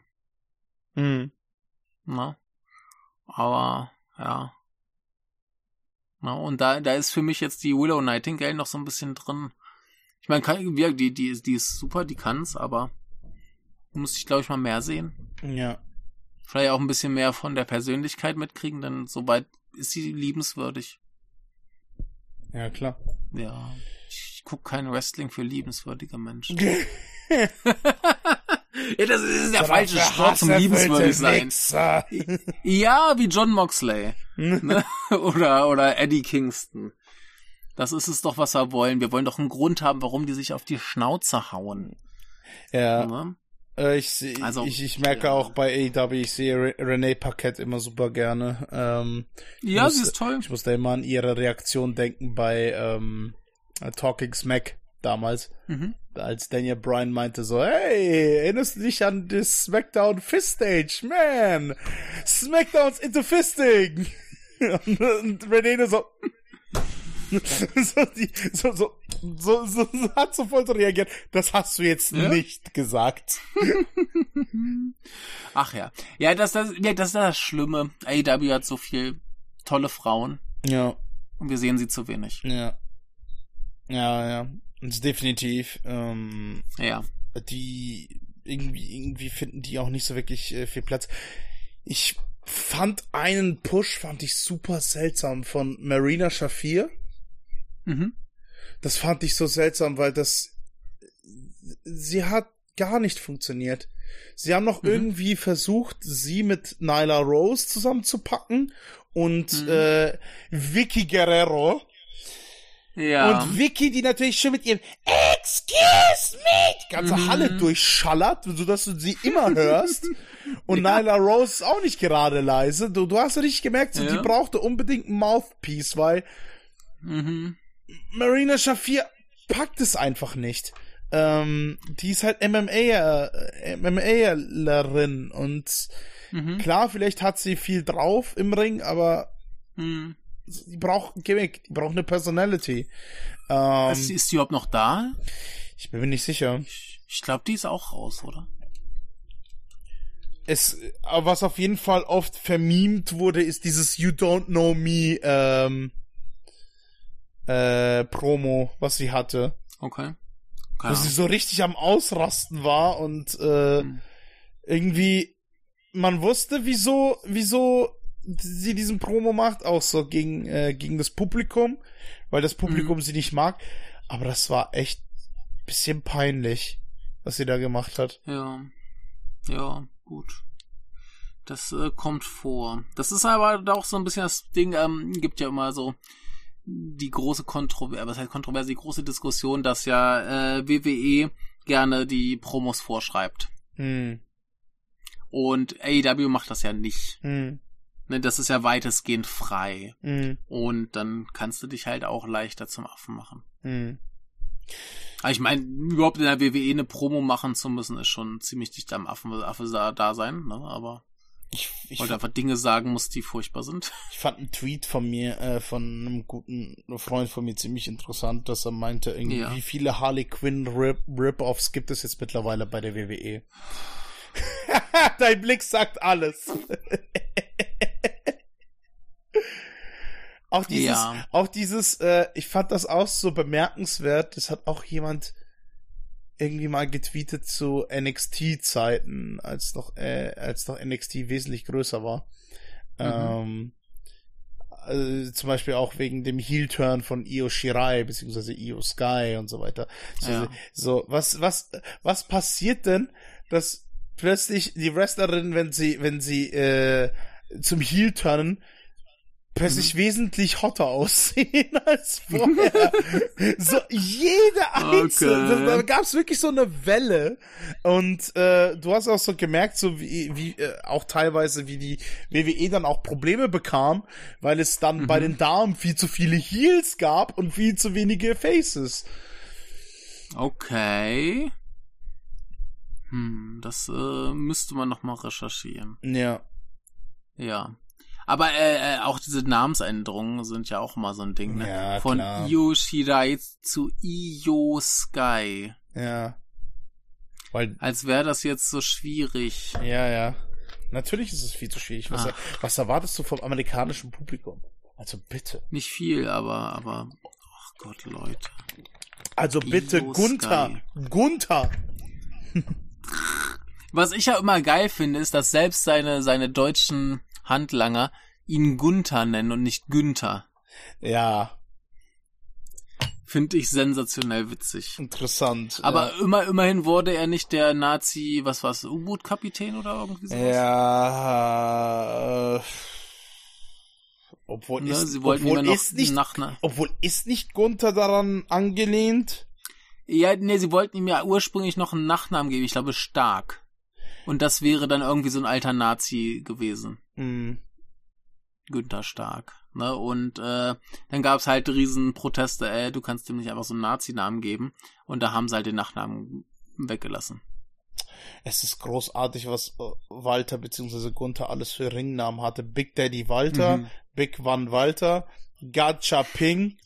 Hm. Na? Aber, ja. Na, und da, da ist für mich jetzt die Willow Nightingale noch so ein bisschen drin. Ich meine, kann- wie- die, die, ist- die ist super, die kann's, aber muss ich, glaube ich, mal mehr sehen. Ja. Vielleicht auch ein bisschen mehr von der Persönlichkeit mitkriegen, denn soweit ist sie liebenswürdig. Ja, klar. Ja. Ich guck kein Wrestling für liebenswürdige Menschen. ja, das ist der falsche Sport zum liebenswürdig sein. Ja, wie John Moxley. ne? Oder, oder Eddie Kingston. Das ist es doch, was wir wollen. Wir wollen doch einen Grund haben, warum die sich auf die Schnauze hauen. ja. Ne? Äh, ich, Also, ich, ich merke ja. auch bei AEW, ich sehe Re Renee Paquette immer super gerne. Ähm, Ja, muss- sie ist toll. ich muss da immer an ihre Reaktion denken bei ähm, Talking Smack damals, Mhm. als Daniel Bryan meinte so, hey, erinnerst du dich an das SmackDown Fist Stage? Man, SmackDown's into Fisting. und, und Renee so, so, die, so, so, so, so, hat sofort so reagiert. Das hast du jetzt Ja? nicht gesagt. Ach ja. Ja, das, das, ja, das ist das Schlimme. AEW hat so viel tolle Frauen Ja, und wir sehen sie zu wenig. ja. Ja, ja. Das ist definitiv. Ähm, Ja. die irgendwie, irgendwie finden die auch nicht so wirklich äh, viel Platz. Ich fand einen Push, fand ich super seltsam von Marina Shafir. Mhm. Das fand ich so seltsam, weil das, sie hat gar nicht funktioniert. Sie haben noch Mhm. irgendwie versucht, sie mit Nyla Rose zusammenzupacken und Mhm. äh, Vicky Guerrero. Ja. Und Vicky, die natürlich schon mit ihrem Excuse me die ganze Mhm. Halle durchschallert, sodass du sie immer hörst. Und Nyla Rose ist auch nicht gerade leise. Du, du hast ja richtig gemerkt, so, Ja. die brauchte unbedingt ein Mouthpiece, weil mhm. Marina Shafir packt es einfach nicht. Ähm, die ist halt MMA, äh, MMAlerin und Mhm. klar, vielleicht hat sie viel drauf im Ring, aber Mhm. die braucht ein Gimmick, die braucht eine Personality. Ähm, ist, ist die überhaupt noch da? ich bin mir nicht sicher. Ich, ich glaube, die ist auch raus, oder? Es, was auf jeden Fall oft vermimt wurde, ist dieses You Don't Know Me ähm, äh, Promo, was sie hatte. Okay. Wo Keine sie Ahnung. so richtig am Ausrasten war und äh, Hm. irgendwie man wusste, wieso, wieso sie diesen Promo macht, auch so gegen, äh, gegen das Publikum, weil das Publikum sie nicht mag. Aber das war echt bisschen peinlich, was sie da gemacht hat. Ja. Ja, gut. Das äh, kommt vor. Das ist aber auch so ein bisschen das Ding, ähm, gibt ja immer so die große Kontroverse, was heißt Kontroverse, die große Diskussion, dass ja äh, WWE gerne die Promos vorschreibt. Hm, Und AEW macht das ja nicht. hm, Ne, das ist ja weitestgehend frei. hm, Und dann kannst du dich halt auch leichter zum Affen machen. hm. Aber ich meine, überhaupt in der WWE eine Promo machen zu müssen, ist schon ziemlich dicht am Affen, Affe da, da sein, ne? Aber Ich, ich, wollte einfach Dinge sagen muss, die furchtbar sind. ich fand einen Tweet von mir, äh, von einem guten Freund von mir ziemlich interessant, dass er meinte, irgendwie, Ja. wie viele Harley Quinn Rip- Rip-Offs gibt es jetzt mittlerweile bei der WWE? Dein Blick sagt alles. auch dieses, Ja. auch dieses, äh, ich fand das auch so bemerkenswert, das hat auch jemand irgendwie mal getweetet zu NXT-Zeiten, als noch, äh, als noch NXT wesentlich größer war. Ähm, also zum Beispiel auch wegen dem Heel-Turn von Io Shirai, beziehungsweise Io Sky und so weiter. So, Ja. so was, was, was passiert denn, dass plötzlich die Wrestlerin, wenn sie, wenn sie äh, zum Heel turnen, plötzlich Mhm. wesentlich hotter aussehen als vorher. so jede einzelne, Okay. da gab es wirklich so eine Welle und äh, du hast auch so gemerkt, so wie, wie äh, auch teilweise wie die WWE dann auch Probleme bekam, weil es dann Mhm. bei den Damen viel zu viele Heels gab und viel zu wenige Faces. Okay. Hm, das äh, müsste man noch mal recherchieren. Ja. Ja. Aber äh, äh, auch diese Namensänderungen sind ja auch mal so ein Ding, ne? Ja, Von klar. Io Shirai zu Io Sky. Ja. Weil Als wäre das jetzt so schwierig. Ja, ja. Natürlich ist es viel zu schwierig. Was, Ah. was erwartest du vom amerikanischen Publikum? Also bitte. Nicht viel, aber, aber, ach Gott, Leute. Also bitte, Io Gunther. Gunther. Was ich ja immer geil finde, ist, dass selbst seine, seine deutschen Handlanger ihn Gunther nennen und nicht Günther. Ja, Finde ich sensationell witzig. interessant. Aber immer, immerhin wurde er nicht der Nazi, was war's, U-Boot-Kapitän oder irgendwie sowas? ja, äh, obwohl Ne, ist, sie wollten obwohl ja ist nicht, nach, ne, obwohl ist nicht Gunther daran angelehnt? ja, nee, sie wollten ihm ja ursprünglich noch einen Nachnamen geben, ich glaube Stark. Und das wäre dann irgendwie so ein alter Nazi gewesen. Hm. Günther Stark. Ne? Und äh, dann gab's halt riesen Proteste, ey, du kannst ihm nicht einfach so einen Nazi-Namen geben. Und da haben sie halt den Nachnamen weggelassen. Es ist großartig, was äh, Walter bzw. Gunther alles für Ringnamen hatte. Big Daddy Walter, Mhm. Big Van Walter, Gacha Ping,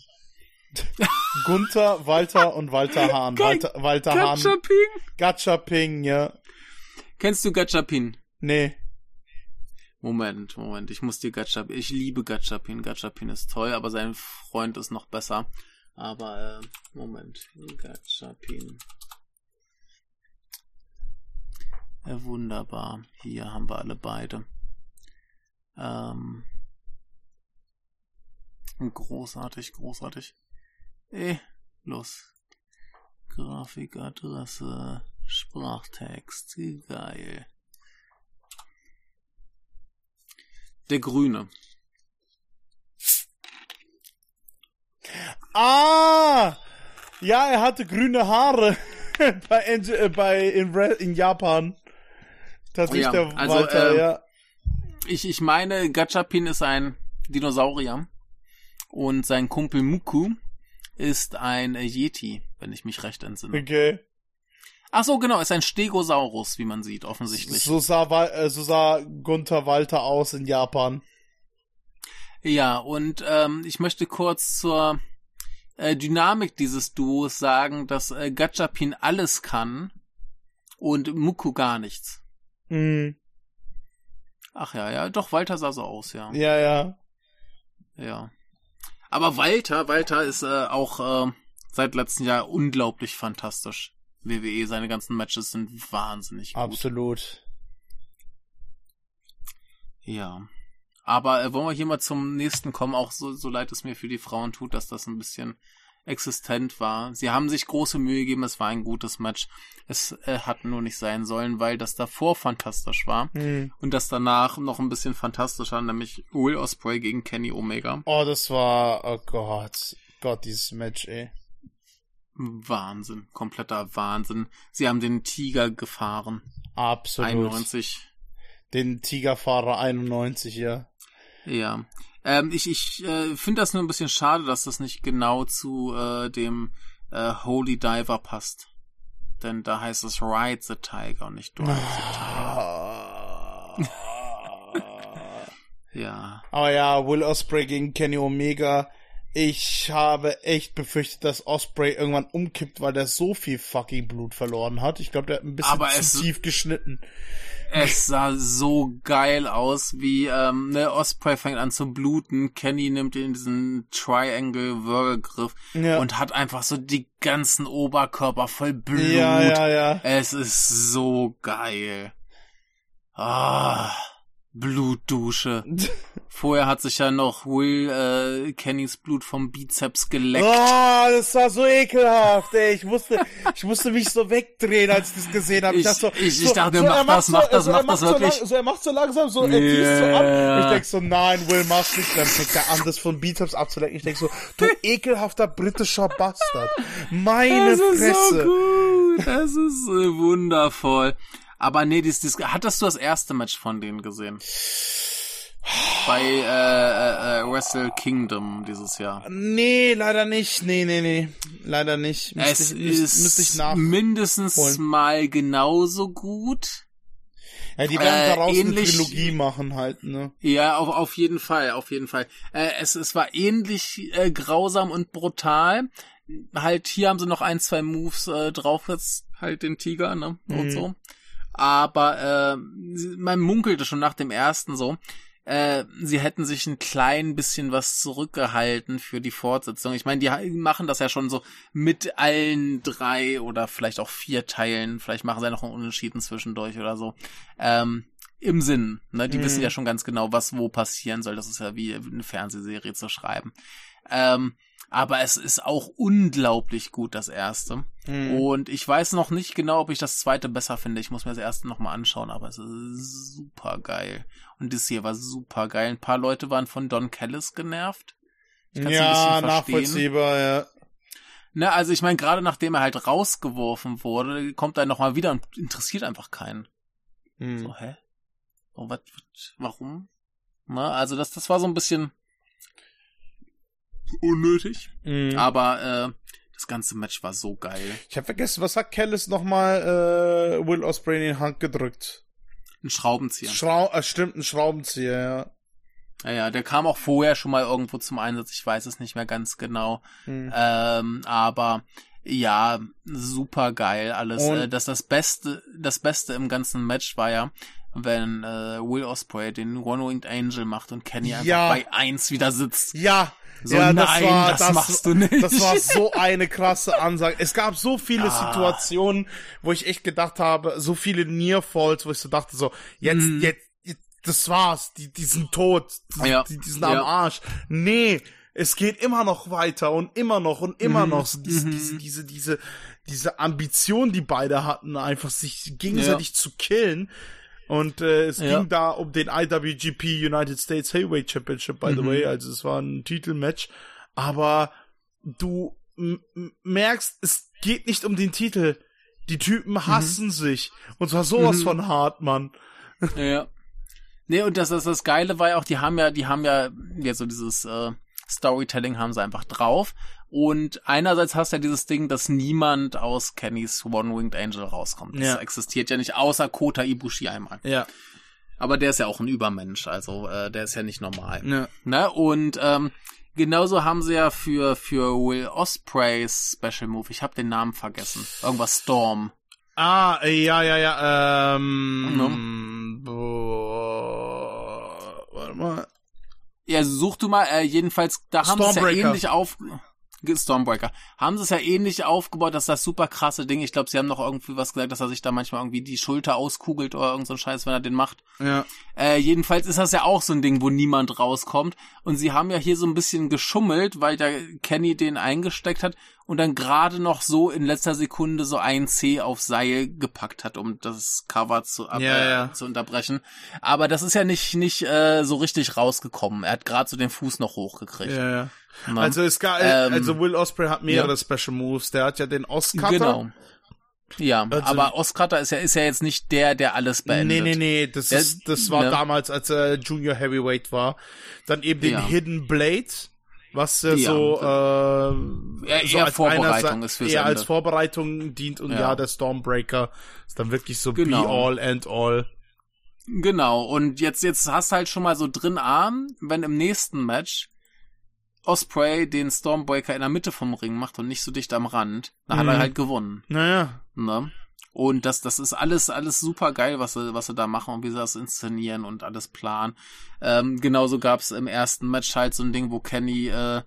Gunther, Walter und Walter Hahn. Walter, Walter Hahn. Gachapin? Gacha Ping, ja. Kennst du Gachapin? Nee. Moment, Moment, ich muss dir Gachapin. Ich liebe Gachapin. Gachapin ist toll, aber sein Freund ist noch besser. Aber, äh, Moment. Gachapin. Ja, wunderbar. Hier haben wir alle beide. Ähm, großartig, großartig. Eh, los. Grafikadresse, Sprachtext, geil. Der Grüne. Ah! Ja, er hatte grüne Haare bei, äh, bei in, in Japan. Tatsächlich ja, der also, Walter, äh, ja. Ich, ich meine, Gachapin ist ein Dinosaurier und sein Kumpel Muku ist ein Yeti, wenn ich mich recht entsinne. Okay. Ach so, genau, ist ein Stegosaurus, wie man sieht, offensichtlich. So sah, äh, so sah Gunther Walter aus in Japan. Ja, und ähm, ich möchte kurz zur äh, Dynamik dieses Duos sagen, dass äh, Gachapin alles kann und Muku gar nichts. Mhm. Ach ja, ja, doch, Walter sah so aus, ja. Ja, ja. Ja. Aber Walter, Walter ist äh, auch äh, seit letztem Jahr unglaublich fantastisch. WWE, seine ganzen Matches sind wahnsinnig gut. Absolut. Ja. Aber äh, wollen wir hier mal zum nächsten kommen, auch so, so leid es mir für die Frauen tut, dass das ein bisschen existent war. Sie haben sich große Mühe gegeben, es war ein gutes Match. Es äh, hat nur nicht sein sollen, weil das davor fantastisch war mhm. und das danach noch ein bisschen fantastischer, nämlich Will Osprey gegen Kenny Omega. Oh, das war, oh Gott, Gott, dieses Match, ey. Wahnsinn, kompletter Wahnsinn. Sie haben den Tiger gefahren. Absolut. 91. Den Tigerfahrer 91, ja. Ja. Ähm, ich ich äh, finde das nur ein bisschen schade, dass das nicht genau zu äh, dem äh, Holy Diver passt. Denn da heißt es Ride the Tiger und nicht Drive the Tiger. ja. Aber ja, Will Osprey gegen Kenny Omega ich habe echt befürchtet, dass Osprey irgendwann umkippt, weil der so viel fucking Blut verloren hat. Ich glaube, der hat ein bisschen Aber zu es, tief geschnitten. Es sah so geil aus, wie ähm, ne, Osprey fängt an zu bluten, Kenny nimmt in diesen Triangle Würgegriff ja. und hat einfach so die ganzen Oberkörper voll Blut. Ja, ja, ja. Es ist so geil. Ah. Blutdusche. Vorher hat sich ja noch Will äh, Kennys Blut vom Bizeps geleckt. Oh, das war so ekelhaft, ey. Ich musste, ich musste mich so wegdrehen, als ich das gesehen habe. Ich, ich, dachte, so, ich, ich so, dachte, so, mach das, mach das, mach das wirklich. So, er macht so langsam, so, er yeah. so ab. Ich denk so, nein, Will, mach's nicht. Dann fängt er an, das von Bizeps abzulecken. Ich denk so, du ekelhafter britischer Bastard. Meine das Fresse. Das ist so gut. Das ist äh, wundervoll. Aber nee, das, das, hattest du das erste Match von denen gesehen? Bei äh, äh, äh, Wrestle Kingdom dieses Jahr. Nee, leider nicht. Nee, nee, nee. Leider nicht. Müsste es ich, ist müsste ich nach mindestens holen. mal genauso gut. Ja, die werden äh, daraus ähnlich, eine Trilogie machen halt, ne? Ja, auf, auf jeden Fall, auf jeden Fall. Äh, es, es war ähnlich äh, grausam und brutal. Halt, hier haben sie noch ein, zwei Moves äh, drauf, jetzt halt den Tiger, ne? Und mhm. so aber äh, man munkelte schon nach dem ersten so, äh, sie hätten sich ein klein bisschen was zurückgehalten für die Fortsetzung. Ich meine, die machen das ja schon so mit allen drei oder vielleicht auch vier Teilen. Vielleicht machen sie ja noch einen Unentschieden zwischendurch oder so. Ähm, Im Sinn, ne? Die mhm. wissen ja schon ganz genau, was wo passieren soll. Das ist ja wie eine Fernsehserie zu schreiben. Ähm, aber es ist auch unglaublich gut, das erste. Mhm. Und ich weiß noch nicht genau, ob ich das zweite besser finde. Ich muss mir das erste nochmal anschauen, aber es ist super geil. Und das hier war super geil. Ein paar Leute waren von Don Callis genervt. ja, nachvollziehbar, ja. Ne, also ich meine, gerade nachdem er halt rausgeworfen wurde, kommt er nochmal wieder und interessiert einfach keinen. Mhm. So, hä? Oh, wat, wat, warum? Na, ne, also das, das war so ein bisschen unnötig. Mhm. Aber äh, das ganze Match war so geil. Ich habe vergessen, was hat Kellis nochmal äh, Will Ospreay in die Hand gedrückt? Ein Schraubenzieher. Schrau äh, stimmt, ein Schraubenzieher, ja. Ja, ja, der kam auch vorher schon mal irgendwo zum Einsatz. Ich weiß es nicht mehr ganz genau. Mhm. Ähm, aber ja, super geil alles. Und äh, das das Beste, das Beste im ganzen Match war ja, wenn äh, Will Osprey den One-Winged Angel macht und Kenny einfach Ja. bei eins wieder sitzt. Ja, So, ja, nein, das machst du nicht. Das war so eine krasse Ansage. Es gab so viele Situationen, wo ich echt gedacht habe, so viele Nearfalls, wo ich so dachte, so, jetzt, jetzt, jetzt das war's, die, die sind tot, die, Ja. die, die sind am Ja. Arsch. Nee, es geht immer noch weiter und immer noch und Mhm. immer noch. So diese, diese, diese, diese, diese Ambition, die beide hatten, einfach sich gegenseitig zu killen. Und äh, es Ja. ging da um den IWGP United States Heavyweight Championship, by Mhm. the way. Also es war ein Titelmatch. Aber du merkst, es geht nicht um den Titel. Die Mhm. Typen hassen sich. Und zwar sowas von hart, Mann. Ja. Nee, und das, das, das Geile war ja auch, die haben ja, die haben ja, ja so dieses äh, Storytelling haben sie einfach drauf. Und einerseits hast du ja dieses Ding, dass niemand aus Kennys One-Winged Angel rauskommt. Das Ja. existiert ja nicht, außer Kota Ibushi einmal. Ja. Aber der ist ja auch ein Übermensch, also äh, der ist ja nicht normal. ja. Ne? Und ähm, genauso haben sie ja für, für Will Ospreys Special Move, ich habe den Namen vergessen, irgendwas Storm. Ah, ja, ja, ja, ähm. Boah, warte mal. Ja, such du mal, äh, jedenfalls, da haben sie ja ähnlich auf... Stormbreaker. Haben sie es ja ähnlich aufgebaut, dass das super krasse Ding, ich glaube, sie haben noch irgendwie was gesagt, dass er sich da manchmal irgendwie die Schulter auskugelt oder irgend so ein Scheiß, wenn er den macht. Ja. Äh, jedenfalls ist das ja auch so ein Ding, wo niemand rauskommt. Und sie haben ja hier so ein bisschen geschummelt, weil der Kenny den eingesteckt hat und dann gerade noch so in letzter Sekunde so ein C auf Seil gepackt hat, um das Cover zu, ab, Ja, äh, ja. zu unterbrechen. Aber das ist ja nicht, nicht äh, so richtig rausgekommen. Er hat gerade so den Fuß noch hochgekriegt. Ja, ja. Ne? Also es gab, Ähm, also Will Osprey hat mehrere. Special Moves. Der hat ja den Oscar. Genau. Ja, Also- aber Oscar ist ja, ist ja jetzt nicht der, der alles beendet. Nee, nee, nee, das Der- ist, das war ne? damals, als er Junior Heavyweight war. Dann eben den Ja. Hidden Blade, was Ja, so, äh, Eher- so als Vorbereitung einer, ist fürs eher als Ende. Vorbereitung dient und ja, Ja. der Stormbreaker ist dann wirklich so Genau. be all and all. Genau, und jetzt, jetzt hast du halt schon mal so drin Arm, wenn im nächsten Match Osprey den Stormbreaker in der Mitte vom Ring macht und nicht so dicht am Rand, dann hat Mhm. er halt gewonnen. Naja. Ne? Und das, das ist alles, alles super geil, was sie, was sie da machen und wie sie das inszenieren und alles planen. Ähm, genauso gab's im ersten Match halt so ein Ding, wo Kenny äh,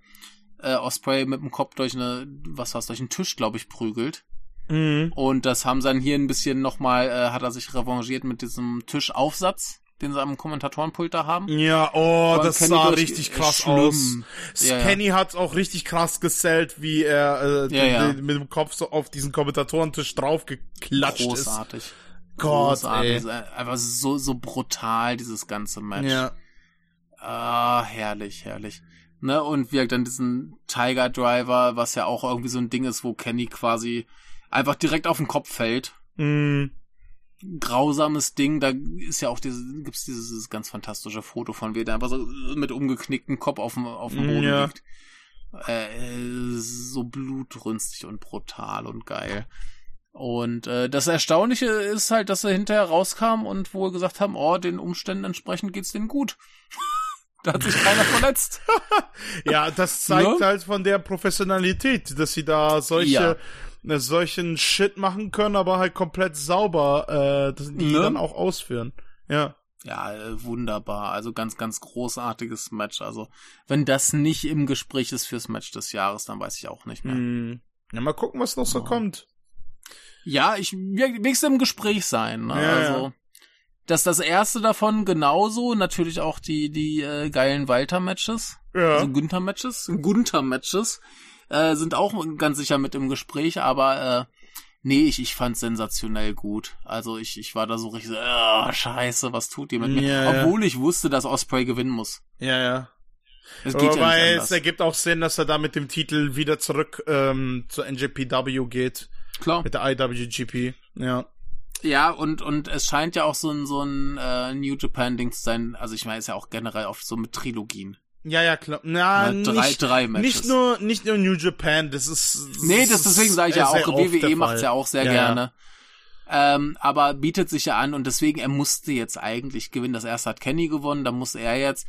äh, Osprey mit dem Kopf durch eine, was war's, durch einen Tisch, glaube ich, prügelt. Mhm. Und das haben sie dann hier ein bisschen nochmal, äh, hat er sich revanchiert mit diesem Tischaufsatz, den sie am Kommentatorenpult da haben. Ja, oh, das Kenny sah richtig krass schlimm. aus. Ja, ja. Kenny hat auch richtig krass gesellt, wie er äh, Ja, den, ja. Den, mit dem Kopf so auf diesen Kommentatorentisch draufgeklatscht ist. Großartig. Gott, Großartig. ey. Einfach so, so brutal, dieses ganze Match. Ja. Ah, herrlich, herrlich. Ne, und wie halt dann diesen Tiger Driver, was ja auch irgendwie so ein Ding ist, wo Kenny quasi einfach direkt auf den Kopf fällt. Mhm. Grausames Ding, da ist ja auch dieses, gibt's dieses, dieses ganz fantastische Foto von wie der einfach so mit umgeknicktem Kopf auf dem, auf dem Boden Ja. liegt. Äh, so blutrünstig und brutal und geil. Und äh, das Erstaunliche ist halt, dass er hinterher rauskam und wohl gesagt haben, oh, den Umständen entsprechend geht's denen gut. da hat sich keiner verletzt. Ja, das zeigt Ne? halt von der Professionalität, dass sie da solche, Ja. Ne, solchen Shit machen können, aber halt komplett sauber, äh, die Ne? dann auch ausführen. Ja. Ja, äh, wunderbar. Also ganz, ganz großartiges Match. Also, wenn das nicht im Gespräch ist fürs Match des Jahres, dann weiß ich auch nicht mehr. Hm. Ja, mal gucken, was noch so Ja. kommt. Ja, ich will wenigstens im Gespräch sein. Ne? Ja, also, ja. dass das erste davon genauso, natürlich auch die, die äh, geilen Walter-Matches, Ja. also Günther-Matches, Gunther-Matches, äh, sind auch ganz sicher mit im Gespräch, aber äh, nee, ich, ich fand's sensationell gut. Also ich, ich war da so richtig so, äh, scheiße, was tut ihr mit mir? Ja, ja. Obwohl ich wusste, dass Osprey gewinnen muss. ja, ja. Es geht Wobei ja es ergibt auch Sinn, dass er da mit dem Titel wieder zurück ähm, zur NJPW geht. Klar. Mit der IWGP. Ja. Ja, und, und es scheint ja auch so ein, so ein äh, New Japan-Ding zu sein. Also ich meine, ist ja auch generell oft so mit Trilogien. Ja, ja, klar. Na, Ne, drei- nicht, drei Matches. nicht nur, nicht nur New Japan, das ist. Nee, das deswegen sage ich ja auch, WWE macht's ja auch sehr Ja, gerne. Ähm, aber bietet sich ja an und deswegen, er musste jetzt eigentlich gewinnen. Das erste hat Kenny gewonnen, dann muss er jetzt.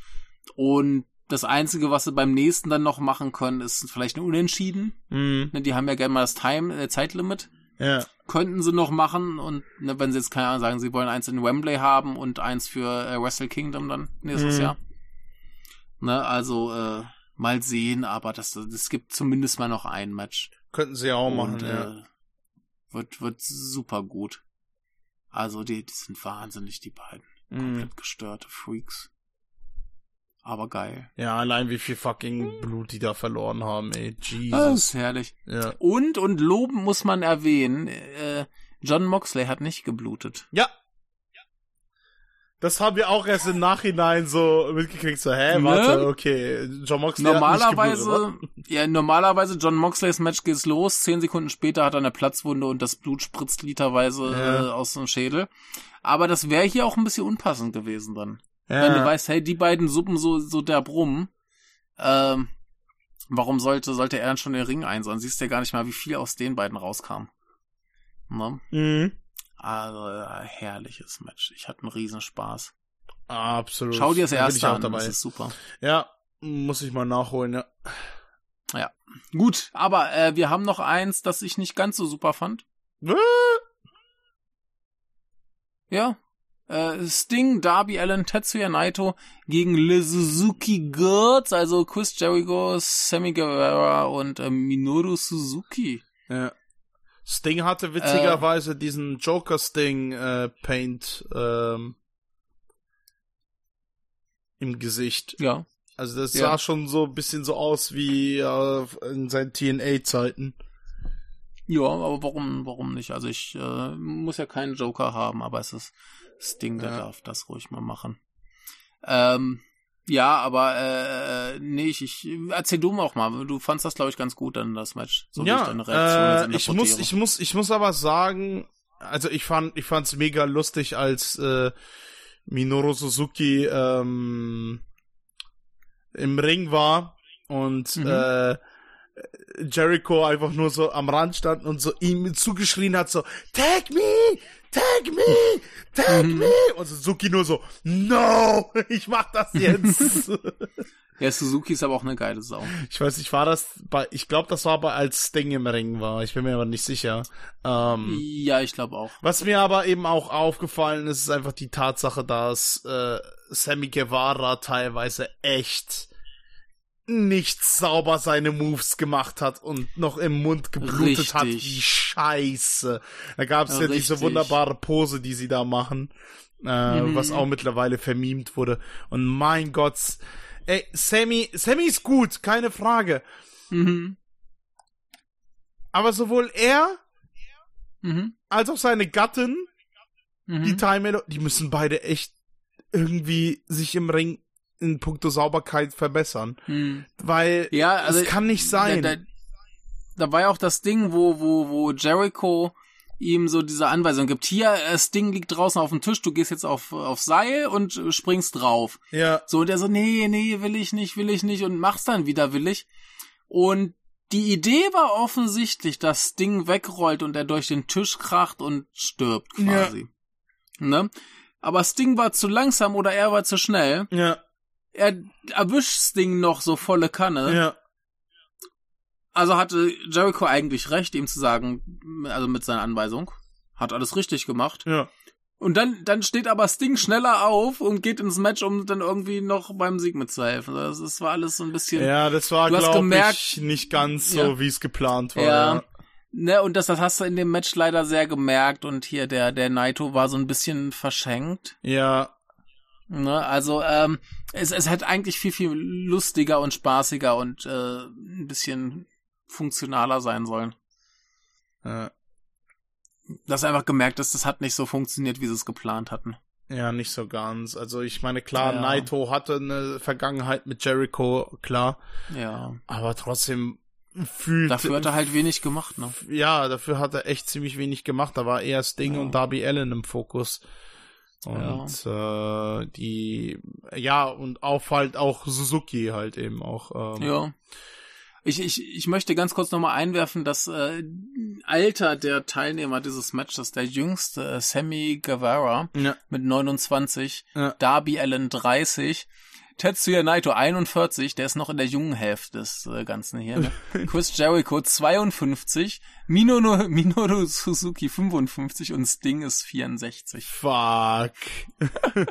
Und das Einzige, was sie beim nächsten dann noch machen können, ist vielleicht ein Unentschieden. Ja. Mhm. Ne, Die haben ja gerne mal das Time, äh, Zeitlimit. Ja. Könnten sie noch machen und ne, wenn sie jetzt keine Ahnung sagen, sie wollen eins in Wembley haben und eins für äh, Wrestle Kingdom dann nächstes Mhm. Jahr. Ne, also äh, mal sehen, aber das, das gibt zumindest mal noch ein Match. Könnten sie ja auch machen, und, ja. äh, wird, wird super gut. Also die, die sind wahnsinnig, die beiden. Mhm. Komplett gestörte Freaks. Aber geil. Ja, allein wie viel fucking Blut die da verloren haben, ey. Das Jesus. ist herrlich. Ja. Und, und loben muss man erwähnen, äh, John Moxley hat nicht geblutet. Ja. Das haben wir auch erst im Nachhinein so mitgekriegt, so, hä, Ne? warte, okay, John Moxley hat nicht Normalerweise, geblutet, ja, normalerweise John Moxleys Match geht's los, zehn Sekunden später hat er eine Platzwunde und das Blut spritzt literweise Ja. äh, aus dem Schädel. Aber das wäre hier auch ein bisschen unpassend gewesen dann. oder? Wenn du Ja. weißt, hey, die beiden Suppen so, so derb rum, ähm, warum sollte, sollte er dann schon den Ring einsehen? Siehst du ja gar nicht mal, wie viel aus den beiden rauskam. Ne? Mhm. Also, äh, herrliches Match. Ich hatte einen Riesenspaß. Absolut. Schau dir das erste an, dabei. das ist super. Ja, muss ich mal nachholen, ja. Gut, aber äh, wir haben noch eins, das ich nicht ganz so super fand. Ja. Äh, Sting, Darby Allen, Tetsuya Naito gegen Le Suzuki Girls, also Chris Jericho, Sammy Guevara und äh, Minoru Suzuki. Ja. Sting hatte witzigerweise diesen Joker Sting äh, Paint ähm, im Gesicht. Ja. Also das Ja. sah schon so ein bisschen so aus wie äh, in seinen TNA-Zeiten. Ja, aber warum, warum nicht? Also ich äh, muss ja keinen Joker haben, aber es ist Sting, der Ja. darf das ruhig mal machen. Ähm, ja, aber äh, nee, ich, ich erzähl du mir auch mal. Du fandst das, glaube ich, ganz gut dann das Match. So ich ja, deine Reaktion äh, ich muss, ich muss, ich muss aber sagen, also ich fand, ich fand's mega lustig, als äh, Minoru Suzuki ähm, im Ring war und Mhm. äh, Jericho einfach nur so am Rand stand und so ihm zugeschrien hat so Tag me, tag me, tag Mhm. me und Suzuki nur so No, ich mach das jetzt. Ja, Suzuki ist aber auch eine geile Sau. Ich weiß nicht, war das bei, ich glaube, das war bei als Sting im Ring war. Ich bin mir aber nicht sicher. Ähm, Ja, ich glaube auch. was mir aber eben auch aufgefallen ist, ist einfach die Tatsache, dass äh, Sammy Guevara teilweise echt nicht sauber seine Moves gemacht hat und noch im Mund geblutet hat Richtig. wie Scheiße. Da gab es Ja, ja, diese wunderbare Pose, die sie da machen, äh, Mhm. was auch mittlerweile vermimt wurde. Und mein Gott, ey, Sammy, Sammy ist gut, keine Frage. Mhm. Aber sowohl er Mhm. als auch seine Gattin, die Mhm. Time die müssen beide echt irgendwie sich im Ring in puncto Sauberkeit verbessern. Mhm. Weil Ja, also es kann nicht sein. Da, da, da war ja auch das Ding, wo, wo, wo Jericho ihm so diese Anweisung gibt. Hier, das Ding liegt draußen auf dem Tisch, du gehst jetzt auf, auf Seil und äh, springst drauf. ja, So, und er so, nee, nee, will ich nicht, will ich nicht und mach's dann widerwillig. Und die Idee war offensichtlich, dass das Ding wegrollt und er durch den Tisch kracht und stirbt quasi. Ne? Aber Sting war zu langsam oder er war zu schnell. ja, Er erwischt Sting noch so volle Kanne. ja, Also hatte Jericho eigentlich recht, ihm zu sagen, also mit seiner Anweisung. Hat alles richtig gemacht. ja. Und dann, dann steht aber Sting schneller auf und geht ins Match, um dann irgendwie noch beim Sieg mitzuhelfen. Das, das war alles so ein bisschen. Ja, das war, glaube ich, nicht ganz so, Ja. wie es geplant war. Ja. Ja. Ne, und das, das hast du in dem Match leider sehr gemerkt. Und hier der, der Naito war so ein bisschen verschenkt. ja. Ne, also ähm, es, es hätte eigentlich viel, viel lustiger und spaßiger und äh, ein bisschen funktionaler sein sollen. ja. Das einfach gemerkt, dass das hat nicht so funktioniert, wie sie es geplant hatten. Ja, nicht so ganz. Also ich meine, klar, Ja. Naito hatte eine Vergangenheit mit Jericho, klar. Ja. Aber trotzdem fühlt. Dafür hat er halt wenig gemacht, ne? Ja, dafür hat er echt ziemlich wenig gemacht. Da war eher Sting Ja. und Darby Allen im Fokus. Und äh, die, ja, und auf halt auch Suzuki halt eben auch. Ähm, Ja. Ich, ich, ich möchte ganz kurz nochmal einwerfen, das äh, Alter der Teilnehmer dieses Matches, der jüngste, äh, Sammy Guevara Ja. mit 29, Ja. Darby Allen 30, Tetsuya Naito 41, der ist noch in der jungen Hälfte des äh, Ganzen hier. Ne? Chris Jericho 52, Minoru, Minoru Suzuki 55 und Sting ist 64. Fuck.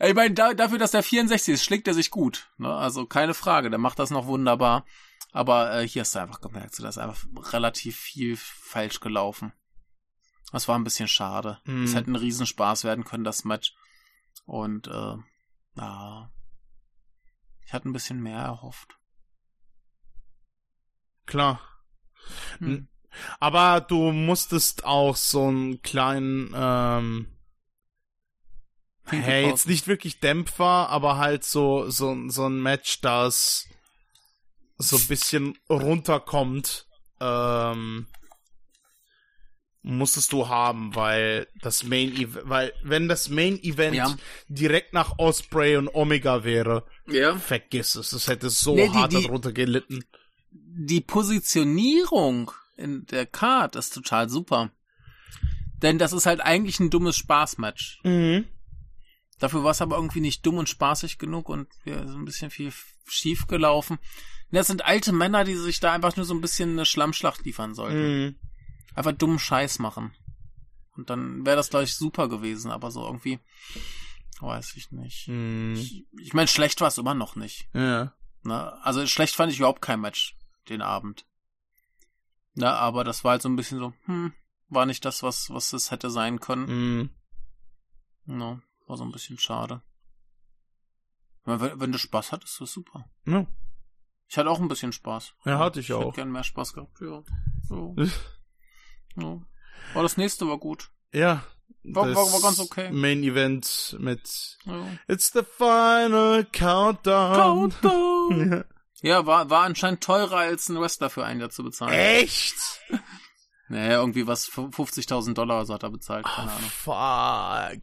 ich meine, da, dafür, dass der 64 ist, schlägt er sich gut. Ne? Also keine Frage, der macht das noch wunderbar. Aber äh, hier hast du einfach gemerkt, so, da ist einfach relativ viel falsch gelaufen. Das war ein bisschen schade. Es Mhm. hätte ein Riesenspaß werden können, das Match. Und äh, ja, ich hatte ein bisschen mehr erhofft. Klar. Hm. Aber du musstest auch so einen kleinen, ähm, Pinky hey, jetzt nicht wirklich Dämpfer, aber halt so, so, so ein Match, das so ein bisschen runterkommt, ähm, musstest du haben, weil das Main Event, weil wenn das Main Event Ja. direkt nach Osprey und Omega wäre, Ja. vergiss es, es hätte so Nee, die- hart die- darunter gelitten. Die Positionierung in der Card ist total super. Denn das ist halt eigentlich ein dummes Spaßmatch. Mhm. Dafür war es aber irgendwie nicht dumm und spaßig genug und ja, so ein bisschen viel schief gelaufen. Das sind alte Männer, die sich da einfach nur so ein bisschen eine Schlammschlacht liefern sollten. Mhm. Einfach dummen Scheiß machen. Und dann wäre das, glaube ich, super gewesen, aber so irgendwie, weiß ich nicht. Mhm. Ich, ich meine, schlecht war es immer noch nicht. Ja. Ne? Also schlecht fand ich überhaupt kein Match den Abend. Na, aber das war halt so ein bisschen so, hm, war nicht das, was, was es hätte sein können. Mhm. No, war so ein bisschen schade. Wenn, wenn du Spaß hattest, ist das super. Ja. Ich hatte auch ein bisschen Spaß. Ja, hatte ich Ich auch. hätte gern mehr Spaß gehabt, ja. ja. ja. Aber das nächste war gut. Ja. War- das war- war ganz okay. Main Event mit Ja. It's the final countdown. Countdown. Ja, war, war anscheinend teurer als ein Wrestler für einen Jahr zu bezahlen. Echt? Naja, irgendwie was, 50.000 Dollar oder so hat er bezahlt, keine Ahnung. Fuck.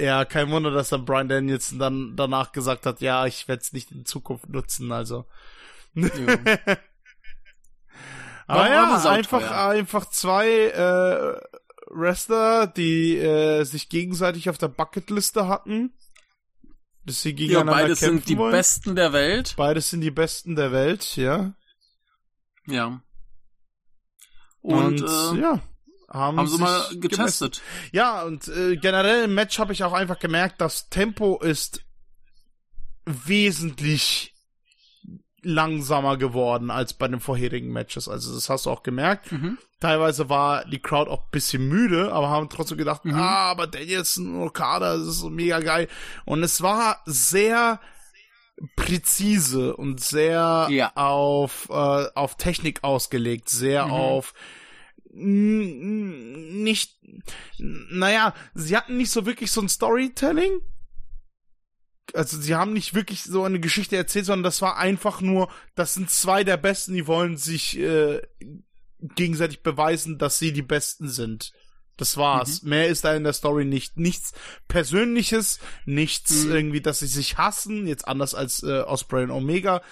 Ja, kein Wunder, dass dann Brian Danielson dann danach gesagt hat, ja, ich werde es nicht in Zukunft nutzen, also. Ja. War ja, einfach, einfach zwei äh, Wrestler, die äh, sich gegenseitig auf der Bucketliste hatten. Dass sie ja, gegeneinander beides kämpfen sind die wollen. Besten der Welt. Beides sind die Besten der Welt, ja. Ja. Und, äh, ja, haben, haben sie mal gemessen. getestet. Ja, und äh, generell im Match habe ich auch einfach gemerkt, das Tempo ist wesentlich langsamer geworden als bei den vorherigen Matches. Also das hast du auch gemerkt. Mhm. Teilweise war die Crowd auch ein bisschen müde, aber haben trotzdem gedacht, Mhm. ah, aber Danielson und Okada, das ist so mega geil. Und es war sehr präzise und sehr Ja. auf, äh, auf Technik ausgelegt, sehr Mhm. auf nicht, naja, sie hatten nicht so wirklich so ein Storytelling. Also sie haben nicht wirklich so eine Geschichte erzählt, sondern das war einfach nur, das sind zwei der Besten, die wollen sich äh, gegenseitig beweisen, dass sie die Besten sind. Das war's. Mehr ist da in der Story nicht. Nichts Persönliches, nichts Mhm. irgendwie, dass sie sich hassen, jetzt anders als äh, Osprey und Omega,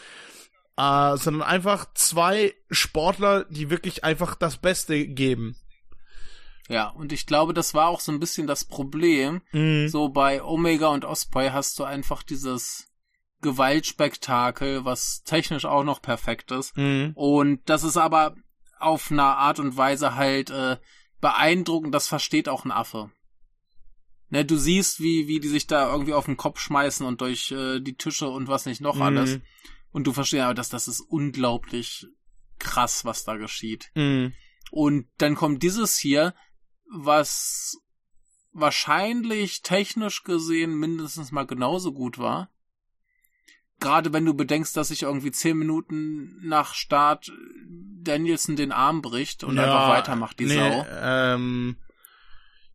äh, sondern einfach zwei Sportler, die wirklich einfach das Beste geben. Ja, und ich glaube, das war auch so ein bisschen das Problem. Mhm. So bei Omega und Osprey hast du einfach dieses Gewaltspektakel, was technisch auch noch perfekt ist. Mhm. Und das ist aber auf eine Art und Weise halt äh, beeindruckend, das versteht auch ein Affe. Ne, du siehst, wie, wie die sich da irgendwie auf den Kopf schmeißen und durch äh, die Tische und was nicht noch alles. Mhm. Und du verstehst aber, dass das ist unglaublich krass, was da geschieht. Mhm. Und dann kommt dieses hier, was wahrscheinlich technisch gesehen mindestens mal genauso gut war. Gerade wenn du bedenkst, dass sich irgendwie zehn Minuten nach Start Danielson den Arm bricht und einfach weitermacht, die nee, Sau. Ähm,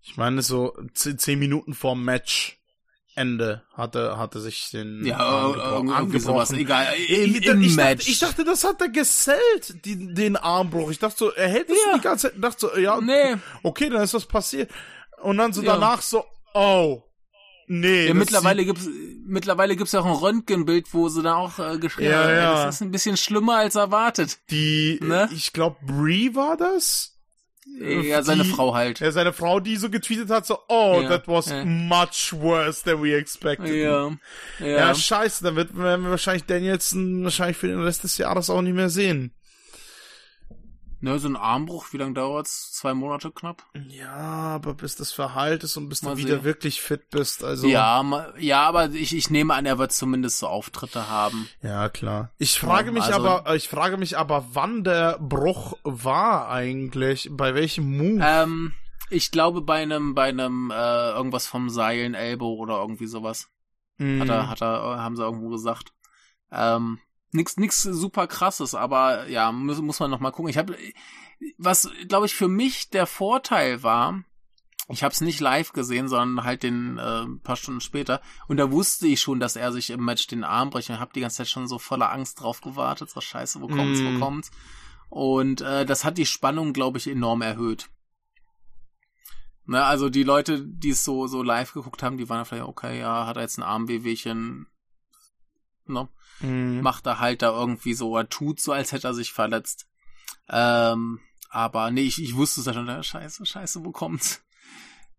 ich meine, so zehn, zehn Minuten vor Match Ende hatte, hatte sich den Ja, Arm irgendwie sowas, egal. Im, ich, im ich, Match. Dachte, ich dachte, das hat er gesellt, die, den Armbruch. Ich dachte so, er hält das Ja. die ganze Zeit. Ich dachte so, ja, Nee. okay, dann ist das passiert. Und dann so Ja. danach so, oh, nee. Ja, mittlerweile gibt's mittlerweile gibt's ja auch ein Röntgenbild, wo sie dann auch äh, geschrieben Ja, haben, ja. das ist ein bisschen schlimmer als erwartet. die, Ne? ich glaube, Brie war das. Ja, seine die, Frau halt. Ja, seine Frau, die so getweetet hat, so, oh, Ja, that was ja. much worse than we expected. Ja, ja. Ja, scheiße, dann wird, werden wir wahrscheinlich Danielson wahrscheinlich für den Rest des Jahres auch nicht mehr sehen. Ne, so ein Armbruch, wie lange dauert's? Zwei Monate knapp? Ja, aber bis das verheilt ist und bis Mal du wieder sehen. wirklich fit bist, also. Ja, ma- ja, aber ich, ich nehme an, er wird zumindest so Auftritte haben. Ja, klar. Ich frage mich also- aber, ich frage mich aber, wann der Bruch war eigentlich, bei welchem Move? Ähm, ich glaube bei einem, bei einem, äh, irgendwas vom Seilen, Elbow oder irgendwie sowas. Hm. Hat er, hat er, haben sie irgendwo gesagt. Ähm, nix, nix super krasses, aber ja, muss, muss man noch mal gucken. Ich habe, was, glaube ich, für mich der Vorteil war, ich habe es nicht live gesehen, sondern halt den äh, paar Stunden später. Und da wusste ich schon, dass er sich im Match den Arm bricht. Und habe die ganze Zeit schon so voller Angst drauf gewartet. So scheiße, wo kommt's, Mm. wo kommt's? Und äh, das hat die Spannung, glaube ich, enorm erhöht. Ne, also die Leute, die es so, so live geguckt haben, die waren vielleicht, okay, ja, hat er jetzt ein Armwehwehchen, ne? Hm. macht er halt da irgendwie so, er tut so, als hätte er sich verletzt. Ähm, aber nee, ich, ich wusste es ja schon, scheiße, scheiße, wo kommt's?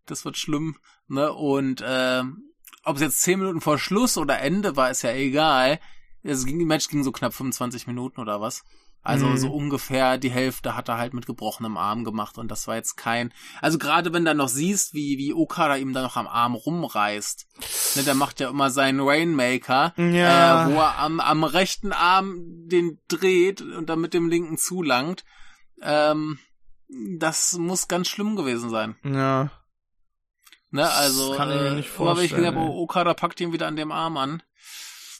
Das wird schlimm, ne? Und ähm, ob es jetzt zehn Minuten vor Schluss oder Ende war, ist ja egal. Es ging, die Match ging so knapp 25 Minuten oder was. Also Mhm. so ungefähr die Hälfte hat er halt mit gebrochenem Arm gemacht und das war jetzt kein. Also gerade wenn du noch siehst, wie wie Okada ihm da noch am Arm rumreißt, ne, der macht ja immer seinen Rainmaker, Ja. äh, wo er am, am rechten Arm den dreht und dann mit dem linken zulangt. Ähm, das muss ganz schlimm gewesen sein. Ja. Ne, Das also kann ich mir äh, nicht wenn ich vorstellen, gesehen habe, ey. Okada packt ihn wieder an dem Arm an.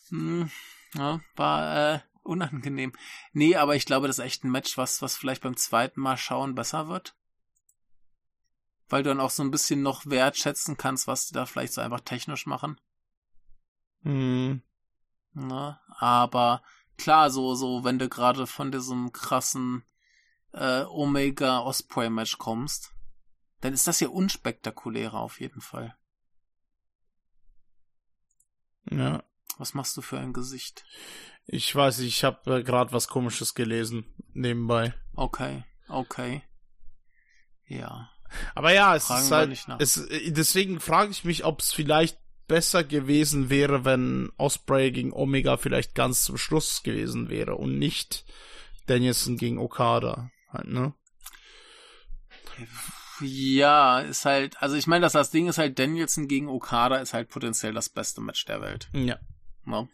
Hm, ja, war äh, unangenehm. Nee, aber ich glaube, das ist echt ein Match, was, was vielleicht beim zweiten Mal schauen besser wird. Weil du dann auch so ein bisschen noch wertschätzen kannst, was die da vielleicht so einfach technisch machen. Hm. Ne? Aber klar, so, so, wenn du gerade von diesem krassen äh, Omega Osprey Match kommst, dann ist das ja unspektakulärer auf jeden Fall. Ja. Was machst du für ein Gesicht? Ich weiß nicht, ich habe äh, gerade was komisches gelesen nebenbei. Okay, okay. Ja. Aber ja, es Fragen ist halt, es, äh, deswegen frage ich mich, ob es vielleicht besser gewesen wäre, wenn Osprey gegen Omega vielleicht ganz zum Schluss gewesen wäre und nicht Danielson gegen Okada. Halt, ne? Ja, ist halt, also ich meine, dass das Ding ist halt, Danielson gegen Okada ist halt potenziell das beste Match der Welt. Ja. Ne?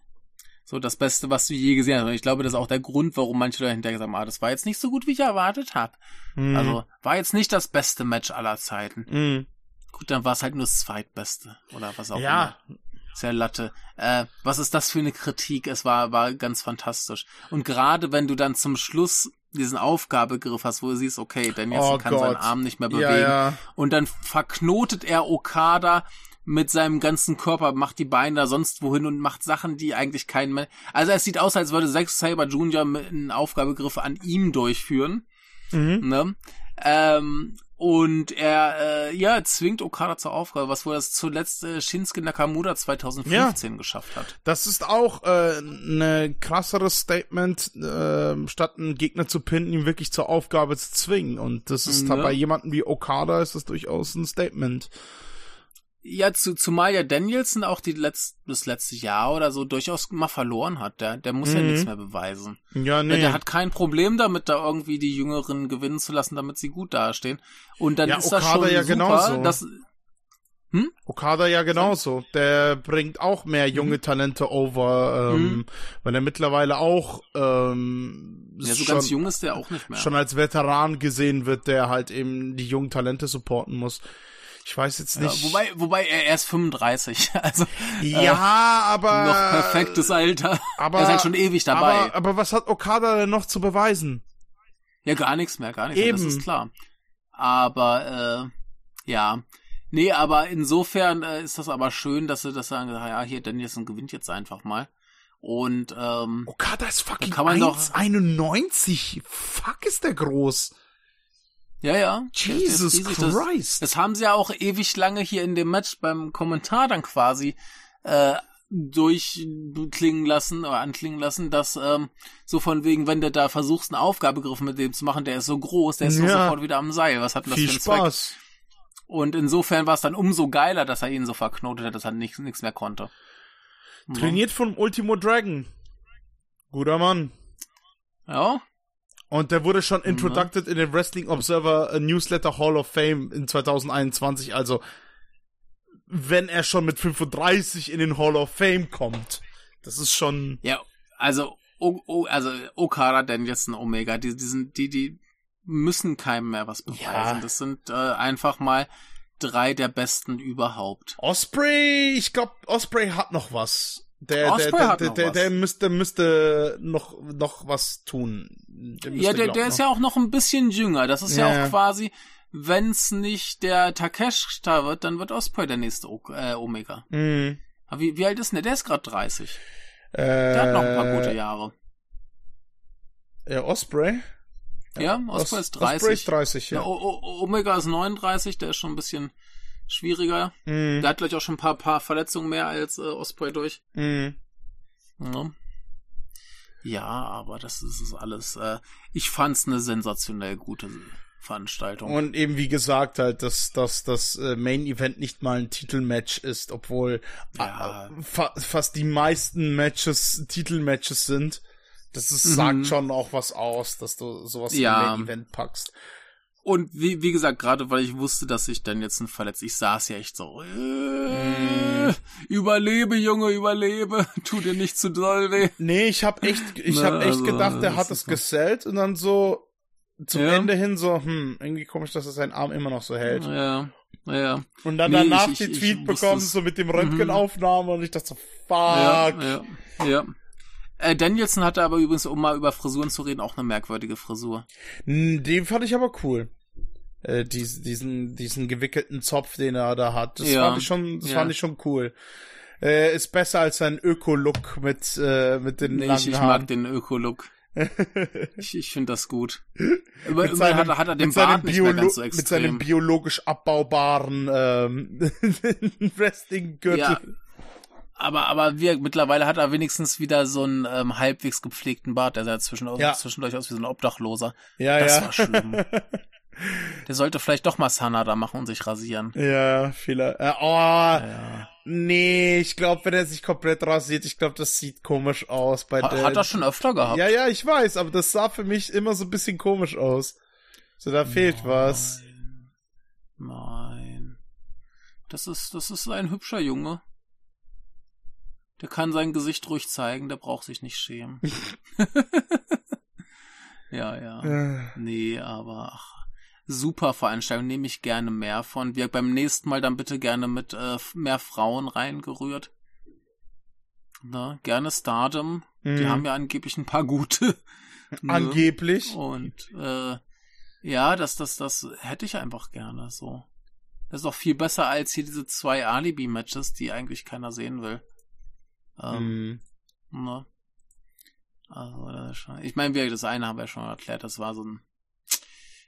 So das Beste, was du je gesehen hast. Und ich glaube, das ist auch der Grund, warum manche Leute hinterher gesagt haben, ah, das war jetzt nicht so gut, wie ich erwartet habe. Mhm. Also war jetzt nicht das beste Match aller Zeiten. Mhm. Gut, dann war es halt nur das zweitbeste oder was auch Ja. immer. Sehr Latte. Äh, was ist das für eine Kritik? Es war, war ganz fantastisch. Und gerade wenn du dann zum Schluss diesen Aufgabegriff hast, wo du siehst, okay, Danielson Oh kann seinen Gott. Arm nicht mehr Ja, bewegen. ja. Und dann verknotet er Okada mit seinem ganzen Körper, macht die Beine da sonst wohin und macht Sachen, die eigentlich keinen mehr. Also es sieht aus, als würde Zack Saber Jr. mit einen Aufgabegriff an ihm durchführen. Mhm. Ne? Ähm, und er, äh, ja, zwingt Okada zur Aufgabe, was wohl das zuletzt äh, Shinsuke Nakamura 2015 geschafft hat. Das ist auch äh, ne krasseres Statement, äh, statt einen Gegner zu pinnen, ihn wirklich zur Aufgabe zu zwingen. Und das ist Ja. bei jemandem wie Okada ist das durchaus ein Statement. Ja, zu, zumal ja Danielson auch die letzt, das letzte Jahr oder so durchaus mal verloren hat. Der, der muss ja Mhm. nichts mehr beweisen. Ja, Ja, nee. Der hat kein Problem damit, da irgendwie die Jüngeren gewinnen zu lassen, damit sie gut dastehen. Und dann Ja, ist das Okada schon ja super, genauso. dass, Okada ja genauso. Der bringt auch mehr Mhm. junge Talente over, ähm, weil er mittlerweile auch ähm, ja, so schon, ganz jung ist der auch nicht mehr. schon als Veteran gesehen wird, der halt eben die jungen Talente supporten muss. Ich weiß jetzt ja, nicht. wobei, wobei er erst 35, also ja, aber noch perfektes Alter. aber er ist halt schon ewig dabei. Aber, aber was hat Okada denn noch zu beweisen? Ja, gar nichts mehr, gar nichts mehr, das Eben. ist klar. Aber, äh, ja. Nee, aber insofern äh, ist das aber schön, dass sie das sagen, ja, hier, Danielson gewinnt jetzt einfach mal. Und, ähm, Okada ist fucking kann man doch- 1,91. Fuck ist der groß. Ja, ja. Jesus riesig. Das, Christ. das haben sie ja auch ewig lange hier in dem Match beim Kommentar dann quasi äh, durchklingen lassen oder anklingen lassen, dass ähm, so von wegen, wenn du da versuchst, einen Aufgabegriff mit dem zu machen, der ist so groß, der ist ja. sofort wieder am Seil. Was hat denn das Viel für einen Spaß. Zweck? Und insofern war es dann umso geiler, dass er ihn so verknotet hat, dass er nichts nichts mehr konnte. Trainiert von Ultimo Dragon. Guter Mann. Ja. Und der wurde schon mhm. in den Wrestling Observer Newsletter Hall of Fame in 2021. Also, wenn er schon mit 35 in den Hall of Fame kommt, das ist schon. Ja, also, o, o, also Okada, Danielson, Omega, die, die sind, die, die müssen keinem mehr was beweisen. Ja. Das sind äh, einfach mal drei der besten überhaupt. Osprey, ich glaube, Osprey hat noch was. Der, Osprey der, der, der, der, der müsste, müsste noch, noch was tun. Der ja, der, der ist ja auch noch ein bisschen jünger. Das ist ja, ja auch quasi, wenn's nicht der Takesh da wird, dann wird Osprey der nächste o äh, Omega. Mhm. Aber wie, wie alt ist denn der? Der ist gerade 30. Äh, der hat noch ein paar gute Jahre. Ja, Osprey? Ja, Osprey ist 30. Osprey ist 30, ja. ja o Omega ist 39, der ist schon ein bisschen schwieriger. Mm. Der hat gleich auch schon ein paar, paar Verletzungen mehr als äh, Osprey durch. Mm. Ja. ja. aber das ist, ist alles. Äh, ich fand's eine sensationell gute Veranstaltung. Und eben wie gesagt halt, dass, dass das äh, Main Event nicht mal ein Titelmatch ist, obwohl ja. äh, fa fast die meisten Matches Titelmatches sind. Das ist, mhm. sagt schon auch was aus, dass du sowas ja. in Main Event packst. Und wie, wie gesagt, gerade weil ich wusste, dass ich dann jetzt ein verletzt, ich saß ja echt so, äh, überlebe, Junge, überlebe, tu dir nicht zu doll weh. Nee, ich hab echt, ich hab echt also, gedacht, der hat es gesellt und dann so zum ja. Ende hin so, hm, irgendwie komisch, dass er seinen Arm immer noch so hält. Ja, ja. Und dann nee, danach ich, die ich, Tweet ich bekommen, so mit dem Röntgenaufnahme und ich dachte so, fuck. Ja, ja, ja. Äh, Danielson hatte aber übrigens, um mal über Frisuren zu reden, auch eine merkwürdige Frisur. Den fand ich aber cool äh, diesen, diesen, diesen gewickelten Zopf, den er da hat. Das ja. fand ich schon, das ja. fand ich schon cool. Äh, ist besser als sein Öko-Look mit, äh, mit den nee, langen ich, ich Haaren. mag den Öko-Look. ich ich finde das gut. Über, mit seinem, hat, hat er den Bart nicht mehr ganz so extrem. Mit seinem biologisch abbaubaren ähm, Wrestling-Gürtel. Ja. Aber, aber wir, mittlerweile hat er wenigstens wieder so einen ähm, halbwegs gepflegten Bart. Der sah zwischendurch, ja. zwischendurch aus wie so ein Obdachloser. Ja, das ja. war schlimm. Der sollte vielleicht doch mal Sanada machen und sich rasieren. Ja, viele. Äh, oh, ja. nee, ich glaube, wenn er sich komplett rasiert, ich glaube, das sieht komisch aus. Bei ha, der, hat er schon öfter gehabt. Ja, ja, ich weiß, aber das sah für mich immer so ein bisschen komisch aus. So, da fehlt Nein. was. Nein. Das ist, das ist ein hübscher Junge. Der kann sein Gesicht ruhig zeigen, der braucht sich nicht schämen. ja, ja. Nee, aber ach, super Veranstaltung, nehme ich gerne mehr von. Wir beim nächsten Mal dann bitte gerne mit äh, mehr Frauen reingerührt. Ne? Gerne Stardom. Mhm. Die haben ja angeblich ein paar gute. ne? Angeblich. Und äh, ja, das, das, das hätte ich einfach gerne so. Das ist doch viel besser als hier diese zwei Alibi-Matches, die eigentlich keiner sehen will. Ähm, mhm. ne? Also, ich meine, das eine haben wir schon erklärt, das war so ein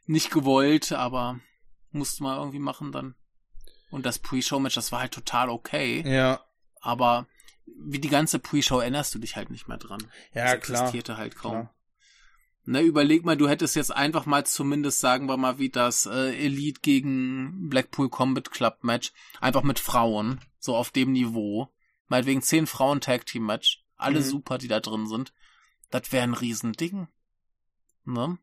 nicht gewollt, aber musste man irgendwie machen dann. Und das Pre-Show-Match, das war halt total okay. Ja. Aber wie die ganze Pre-Show erinnerst du dich halt nicht mehr dran. Ja, das klar. existierte halt kaum. Klar. Ne, überleg mal, du hättest jetzt einfach mal zumindest, sagen wir mal, wie das äh, Elite gegen Blackpool Combat Club Match, einfach mit Frauen, so auf dem Niveau. Meinetwegen zehn Frauen Tag Team Match, alle mhm. super, die da drin sind. Das wäre ein Riesending. Ne?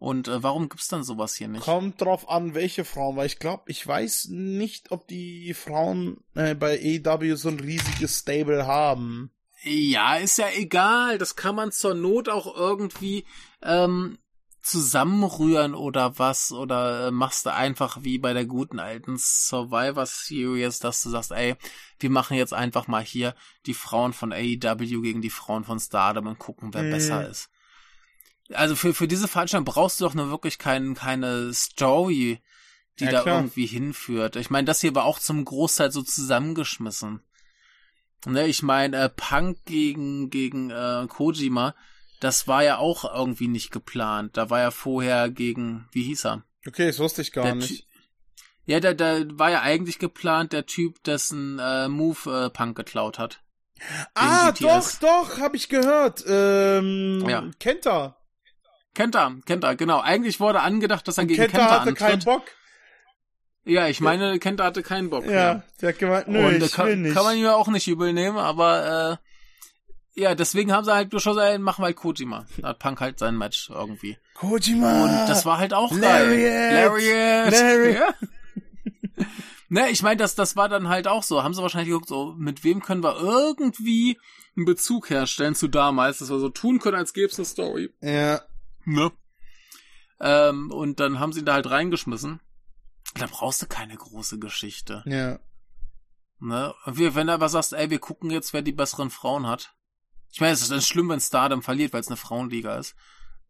Und äh, warum gibt's dann sowas hier nicht? Kommt drauf an, welche Frauen, weil ich glaube, ich weiß nicht, ob die Frauen äh, bei AEW so ein riesiges Stable haben. Ja, ist ja egal. Das kann man zur Not auch irgendwie ähm, zusammenrühren oder was. Oder äh, machst du einfach wie bei der guten alten Survivor Series, dass du sagst, ey, wir machen jetzt einfach mal hier die Frauen von AEW gegen die Frauen von Stardom und gucken, wer hm. besser ist also für, für diese Veranstaltung brauchst du doch nur wirklich kein, keine Story, die ja, da klar. irgendwie hinführt. Ich meine, das hier war auch zum Großteil so zusammengeschmissen. Ne, ich meine, äh, Punk gegen, gegen äh, Kojima, das war ja auch irgendwie nicht geplant. Da war ja vorher gegen, wie hieß er? Okay, das wusste ich gar der nicht. ja, da, da war ja eigentlich geplant der Typ, dessen äh, Move äh, Punk geklaut hat. Ah, doch, doch, hab ich gehört. Ähm, Ja. Kenta. Kenta, Kenta, genau. Eigentlich wurde angedacht, dass er Und gegen Kenta Kenta, hatte keinen antritt. Bock. Ja, ich meine, Kenta hatte keinen Bock. Ja, der hat gemeint, nö, Und äh, ich kann, will nicht. kann man ihm ja auch nicht übel nehmen, aber äh, ja, deswegen haben sie halt beschlossen, ey, machen wir halt Kojima. Da hat Punk halt sein Match irgendwie. Kojima. Und das war halt auch Lariat. geil. Lariat. Larry- Ja. ne, ich meine, das, das war dann halt auch so. Haben sie wahrscheinlich geguckt, so, mit wem können wir irgendwie einen Bezug herstellen zu damals, dass wir so tun können, als gäbe es eine Story. Ja. Ne? Ähm, und dann haben sie ihn da halt reingeschmissen. Da brauchst du keine große Geschichte. Ja. Ne? Wenn du aber sagst, ey, wir gucken jetzt, wer die besseren Frauen hat. Ich meine, es ist dann schlimm, wenn Stardom verliert, weil es eine Frauenliga ist.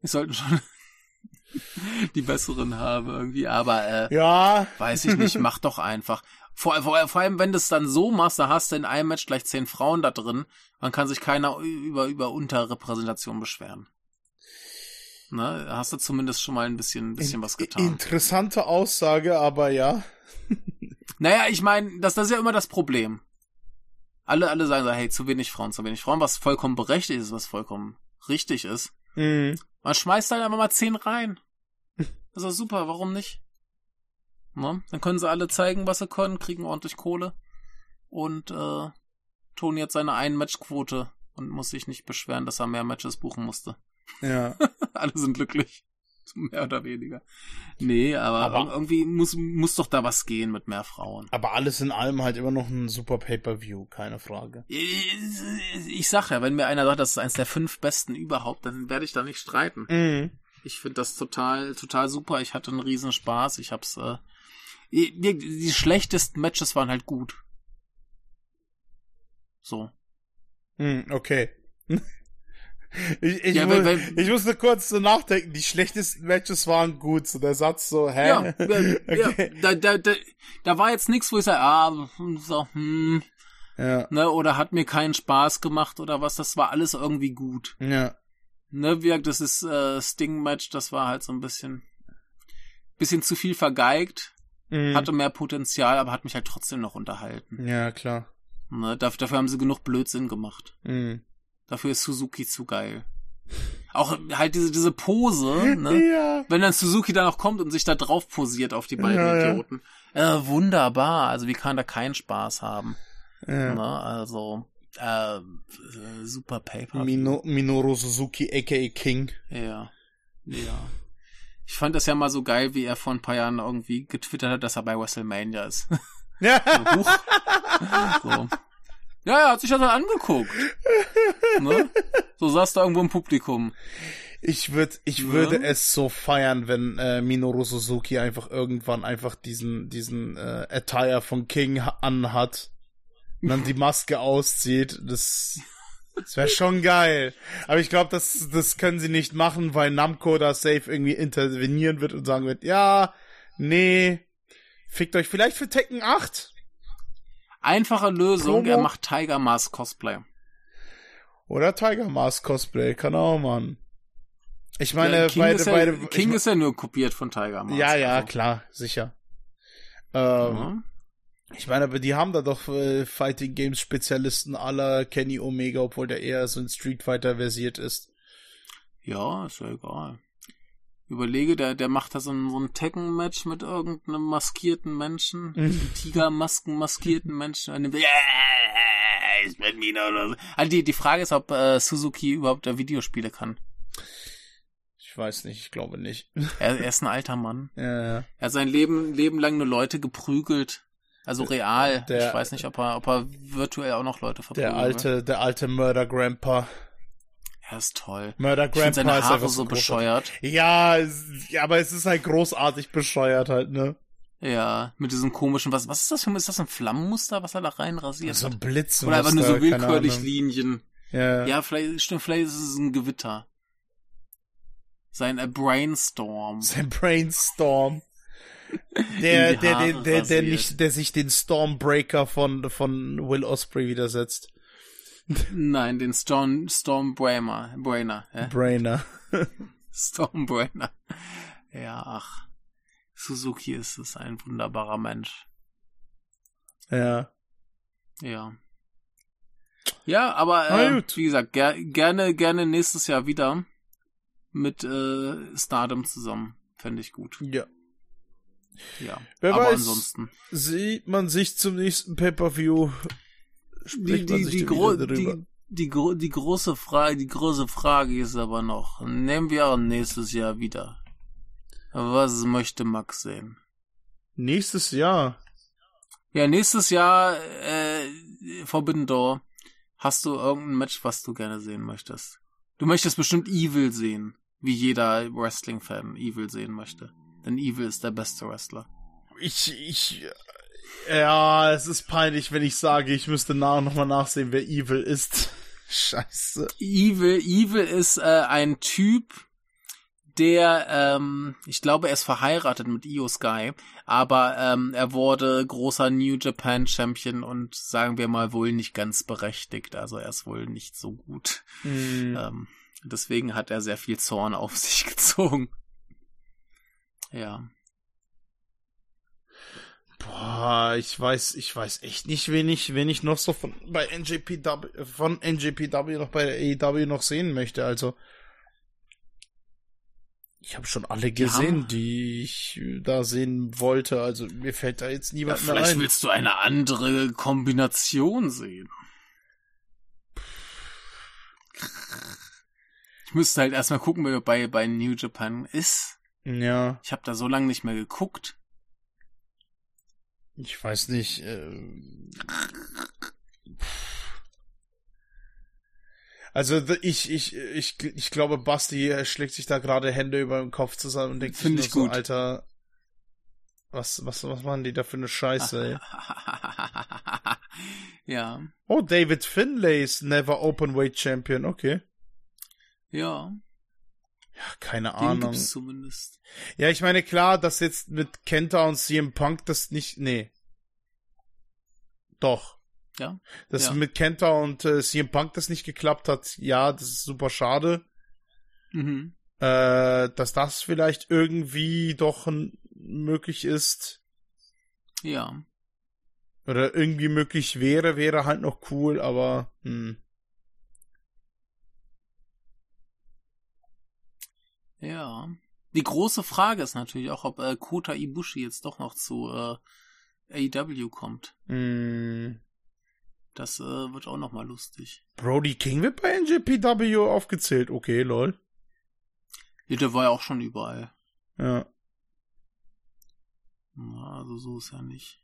Wir sollten schon die besseren haben irgendwie, aber äh, Ja. weiß ich nicht, mach doch einfach. Vor, vor, vor allem, wenn du es dann so machst, da hast du in einem Match gleich zehn Frauen da drin, dann kann sich keiner über, über Unterrepräsentation beschweren. Ne? Hast du zumindest schon mal ein bisschen, ein bisschen was getan. Interessante Aussage, aber ja. Naja, ich meine, das, das ist ja immer das Problem. Alle, alle sagen so, hey, zu wenig Frauen, zu wenig Frauen, was vollkommen berechtigt ist, was vollkommen richtig ist. Mhm. Man schmeißt halt einfach mal zehn rein. Das ist super, warum nicht? Ne? Dann können sie alle zeigen, was sie können, kriegen ordentlich Kohle. Und äh, Toni hat seine Ein-Match-Quote und muss sich nicht beschweren, dass er mehr Matches buchen musste. Ja. alle sind glücklich. Mehr oder weniger. Nee, aber, Aber- irgendwie muss, muss doch da was gehen mit mehr Frauen. Aber alles in allem halt immer noch ein super Pay-Per-View, keine Frage. Ich sag ja, wenn mir einer sagt, das ist eins der fünf besten überhaupt, dann werde ich da nicht streiten. Mhm. Ich finde das total, total super. Ich hatte einen riesen Spaß. Ich hab's, äh, die, die, die schlechtesten Matches waren halt gut. So. Mhm, okay. Ich, ich, Ja, mu weil- ich musste kurz so nachdenken, die schlechtesten Matches waren gut, so der Satz so, hä? Ja, okay. ja da, da, da, da war jetzt nichts, wo ich sage, ah, so, hm, Ja, ne, oder hat mir keinen Spaß gemacht oder was, das war alles irgendwie gut. ja, Ne, gesagt, das ist äh, Sting-Match, das war halt so ein bisschen, bisschen zu viel vergeigt, Mhm. hatte mehr Potenzial, aber hat mich halt trotzdem noch unterhalten. ja, klar. Ne, dafür, dafür haben sie genug Blödsinn gemacht. Mhm. Dafür ist Suzuki zu geil. Auch halt diese, diese Pose, ne? Ja. Wenn dann Suzuki da noch kommt und sich da drauf posiert auf die beiden Ja, ja. Idioten. Äh, wunderbar. Also wie kann da keinen Spaß haben? ja. Ne? Also, äh, super Paper. Mino, Minoru Suzuki, aka King. Ja. Ja. Ich fand das ja mal so geil, wie er vor ein paar Jahren irgendwie getwittert hat, dass er bei WrestleMania ist. Ja. So, so. Ja, er hat sich das dann angeguckt. Ne? So saß da irgendwo im Publikum. Ich würde, ich Ja. würde es so feiern, wenn äh, Minoru Suzuki einfach irgendwann einfach diesen, diesen äh, Attire von King ha- anhat und dann die Maske auszieht. Das, das wäre schon geil. Aber ich glaube, das, das können sie nicht machen, weil Namco da safe irgendwie intervenieren wird und sagen wird, ja, nee, fickt euch vielleicht für Tekken 8 Einfache Lösung, Promo? er macht Tiger Mask Cosplay. oder Tiger Mask Cosplay, kann auch man. Ich meine, Ja, King beide, ist ja, beide, ich King me- ist ja nur kopiert von Tiger Mask. ja, ja, also, klar, sicher. Ähm, ja. Ich meine, aber die haben da doch äh, Fighting Games Spezialisten aller Kenny Omega, obwohl der eher so in Street Fighter versiert ist. Ja, ist ja egal. Überlege, der, der macht da so ein, so ein Tekken-Match mit irgendeinem maskierten Menschen. Mhm. Tigermasken maskierten Menschen. Dann, ja, ich bin Mina oder so. Also die, die Frage ist, ob äh, Suzuki überhaupt äh, Videospiele kann. Ich weiß nicht, ich glaube nicht. Er, er ist ein alter Mann. ja, ja. Er hat sein Leben, Leben lang nur Leute geprügelt. Also real. Der- ich weiß nicht, ob er, ob er virtuell auch noch Leute verprügelt. Der alte, der alte Murder Grandpa. Er ist toll. Murder Ich Grandpa seine Haare so bescheuert. Ja, aber es ist halt großartig bescheuert halt, ne? Ja, mit diesem komischen, was, was ist das für, ist das ein Flammenmuster, was er da rein rasiert So ein Blitz. Oder einfach nur so willkürlich. Linien. Ja. Ja, vielleicht, stimmt, vielleicht ist es ein Gewitter. Sein äh, Brainstorm. Sein Brainstorm. Der, der, der, der, der nicht, der sich den Stormbreaker von, von Will Osprey widersetzt. Nein, den Storm, Stormbrainer, Brainer, ja? Brainer. Stormbrainer. Ja, ach. Suzuki ist es ein wunderbarer Mensch. Ja. Ja. Ja, aber äh, wie gesagt, ger gerne, gerne nächstes Jahr wieder mit äh, Stardom zusammen. Fände ich gut. Ja. Ja. Wer aber weiß, ansonsten. Sieht man sich zum nächsten Pay-Per-View. Die, die, die, gro die, die, gro die große Frage, die große Frage ist aber noch, nehmen wir auch nächstes Jahr wieder. Was möchte Max sehen? Nächstes Jahr. Ja, nächstes Jahr äh, Forbidden Door. Hast du irgendein Match, was du gerne sehen möchtest? Du möchtest bestimmt Evil sehen, wie jeder Wrestling-Fan Evil sehen möchte. Denn Evil ist der beste Wrestler. Ich, ich, ja, es ist peinlich, wenn ich sage, ich müsste nach, nochmal nachsehen, wer Evil ist. Scheiße. Evil, Evil ist äh, ein Typ, der, ähm, ich glaube, er ist verheiratet mit Io Sky, aber ähm, er wurde großer New Japan Champion und sagen wir mal wohl nicht ganz berechtigt. Also er ist wohl nicht so gut. Mm. Ähm, deswegen hat er sehr viel Zorn auf sich gezogen. Ja. Boah, ich weiß, ich weiß echt nicht, wen ich, wen ich noch so von bei NJPW, von NJPW noch bei der AEW noch sehen möchte. Also ich habe schon alle gesehen, ja. die ich da sehen wollte. Also mir fällt da jetzt niemand ja, mehr ein. Vielleicht willst du eine andere Kombination sehen. Ich müsste halt erstmal gucken, wer bei, bei New Japan ist. Ja. Ich habe da so lange nicht mehr geguckt. Ich weiß nicht. Äh, also ich, ich, ich, ich glaube, Basti schlägt sich da gerade Hände über den Kopf zusammen und denkt Finde ich gut. So, Alter, was, was, was machen die da für eine Scheiße, ey? ja. Oh, David Finlay ist Never Openweight Champion, okay. Ja. Ja, keine Den Ahnung. gibt's zumindest. Ja, ich meine, klar, dass jetzt mit Kenta und CM Punk das nicht, nee. Doch. Ja. Dass ja. mit Kenta und äh, CM Punk das nicht geklappt hat, ja, das ist super schade. Mhm. Äh, dass das vielleicht irgendwie doch möglich ist. Ja. Oder irgendwie möglich wäre, wäre halt noch cool, aber hm. Ja. Die große Frage ist natürlich auch, ob äh, Kota Ibushi jetzt doch noch zu äh, AEW kommt. Mm. Das äh, wird auch noch mal lustig. Brody King wird bei NJPW aufgezählt. Okay, lol. Ja, der war ja auch schon überall. Ja. Na, also so ist ja nicht.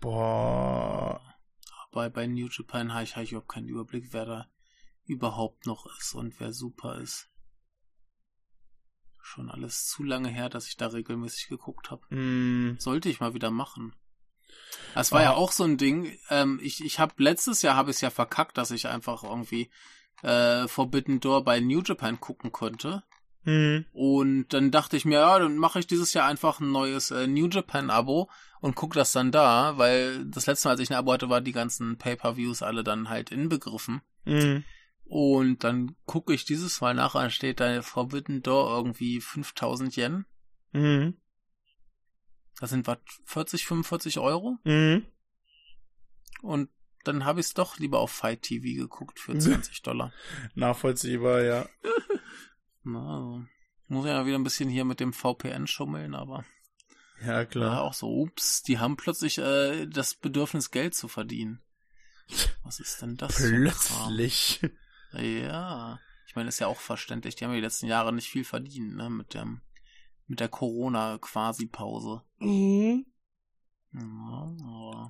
Boah. Bei, bei New Japan habe ich, hab ich überhaupt keinen Überblick, wer da überhaupt noch ist und wer super ist. Schon alles zu lange her, dass ich da regelmäßig geguckt habe. Mm. Sollte ich mal wieder machen. Das war oh. ja auch so ein Ding. Ähm, ich ich habe letztes Jahr habe ich es ja verkackt, dass ich einfach irgendwie äh, Forbidden Door bei New Japan gucken konnte. Mhm. Und dann dachte ich mir, ja, dann mache ich dieses Jahr einfach ein neues äh, New Japan Abo und guck das dann da, weil das letzte Mal, als ich ein Abo hatte, war die ganzen Pay-per-Views alle dann halt inbegriffen. Mhm. Und dann gucke ich dieses Mal nach, dann steht da Forbidden Door irgendwie 5000 Yen. Mhm. Das sind was 40, 45 Euro. Mhm. Und dann habe ich es doch lieber auf Fight TV geguckt für 20 Dollar. Nachvollziehbar, ja. Na, also, muss ja wieder ein bisschen hier mit dem VPN schummeln, aber ja klar. Ja, auch so, ups, die haben plötzlich äh, das Bedürfnis, Geld zu verdienen. Was ist denn das? Plötzlich. Ja. Ich meine, ist ja auch verständlich. Die haben ja die letzten Jahre nicht viel verdient, ne, mit dem, mit der Corona-Quasi-Pause. Mhm. Ja, aber,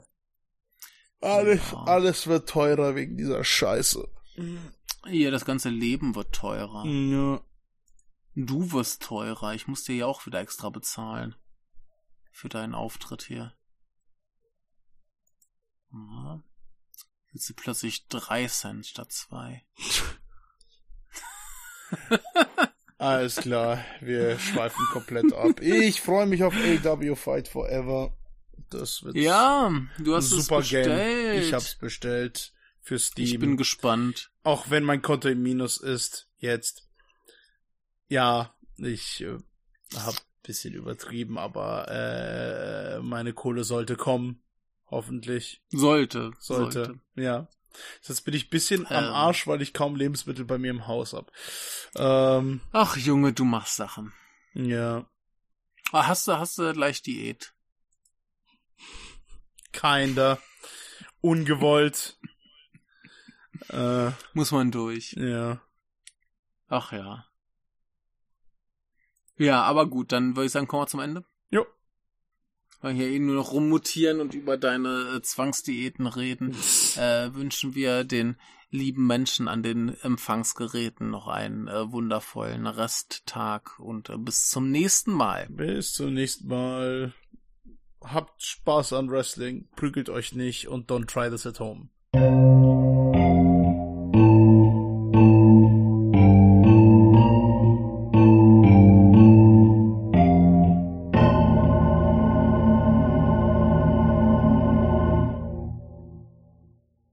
alles, ja. alles wird teurer wegen dieser Scheiße. Ja, das ganze Leben wird teurer. Ja. Du wirst teurer. Ich muss dir ja auch wieder extra bezahlen. Für deinen Auftritt hier. Ja. Jetzt sind plötzlich drei Cent statt zwei. Alles klar, wir schweifen komplett ab. Ich freue mich auf AW Fight Forever. Das wird Ja, du hast super es bestellt. Game. Ich hab's bestellt für Steam. Ich bin gespannt. Auch wenn mein Konto im Minus ist jetzt. Ja, ich äh, hab bisschen übertrieben, aber äh, meine Kohle sollte kommen. Hoffentlich. Sollte. Sollte. sollte. Ja. Jetzt bin ich ein bisschen ähm. am Arsch, weil ich kaum Lebensmittel bei mir im Haus hab. Ähm, Ach Junge, du machst Sachen. Ja. Ah, hast du, hast du gleich Diät? Kinder. Ungewollt. äh, Muss man durch. Ja. Ach ja. Ja, aber gut, dann würde ich sagen, kommen wir zum Ende. Weil hier eben nur noch rummutieren und über deine äh, Zwangsdiäten reden, äh, wünschen wir den lieben Menschen an den Empfangsgeräten noch einen äh, wundervollen Resttag und äh, bis zum nächsten Mal. Bis zum nächsten Mal. Habt Spaß an Wrestling, prügelt euch nicht und don't try this at home.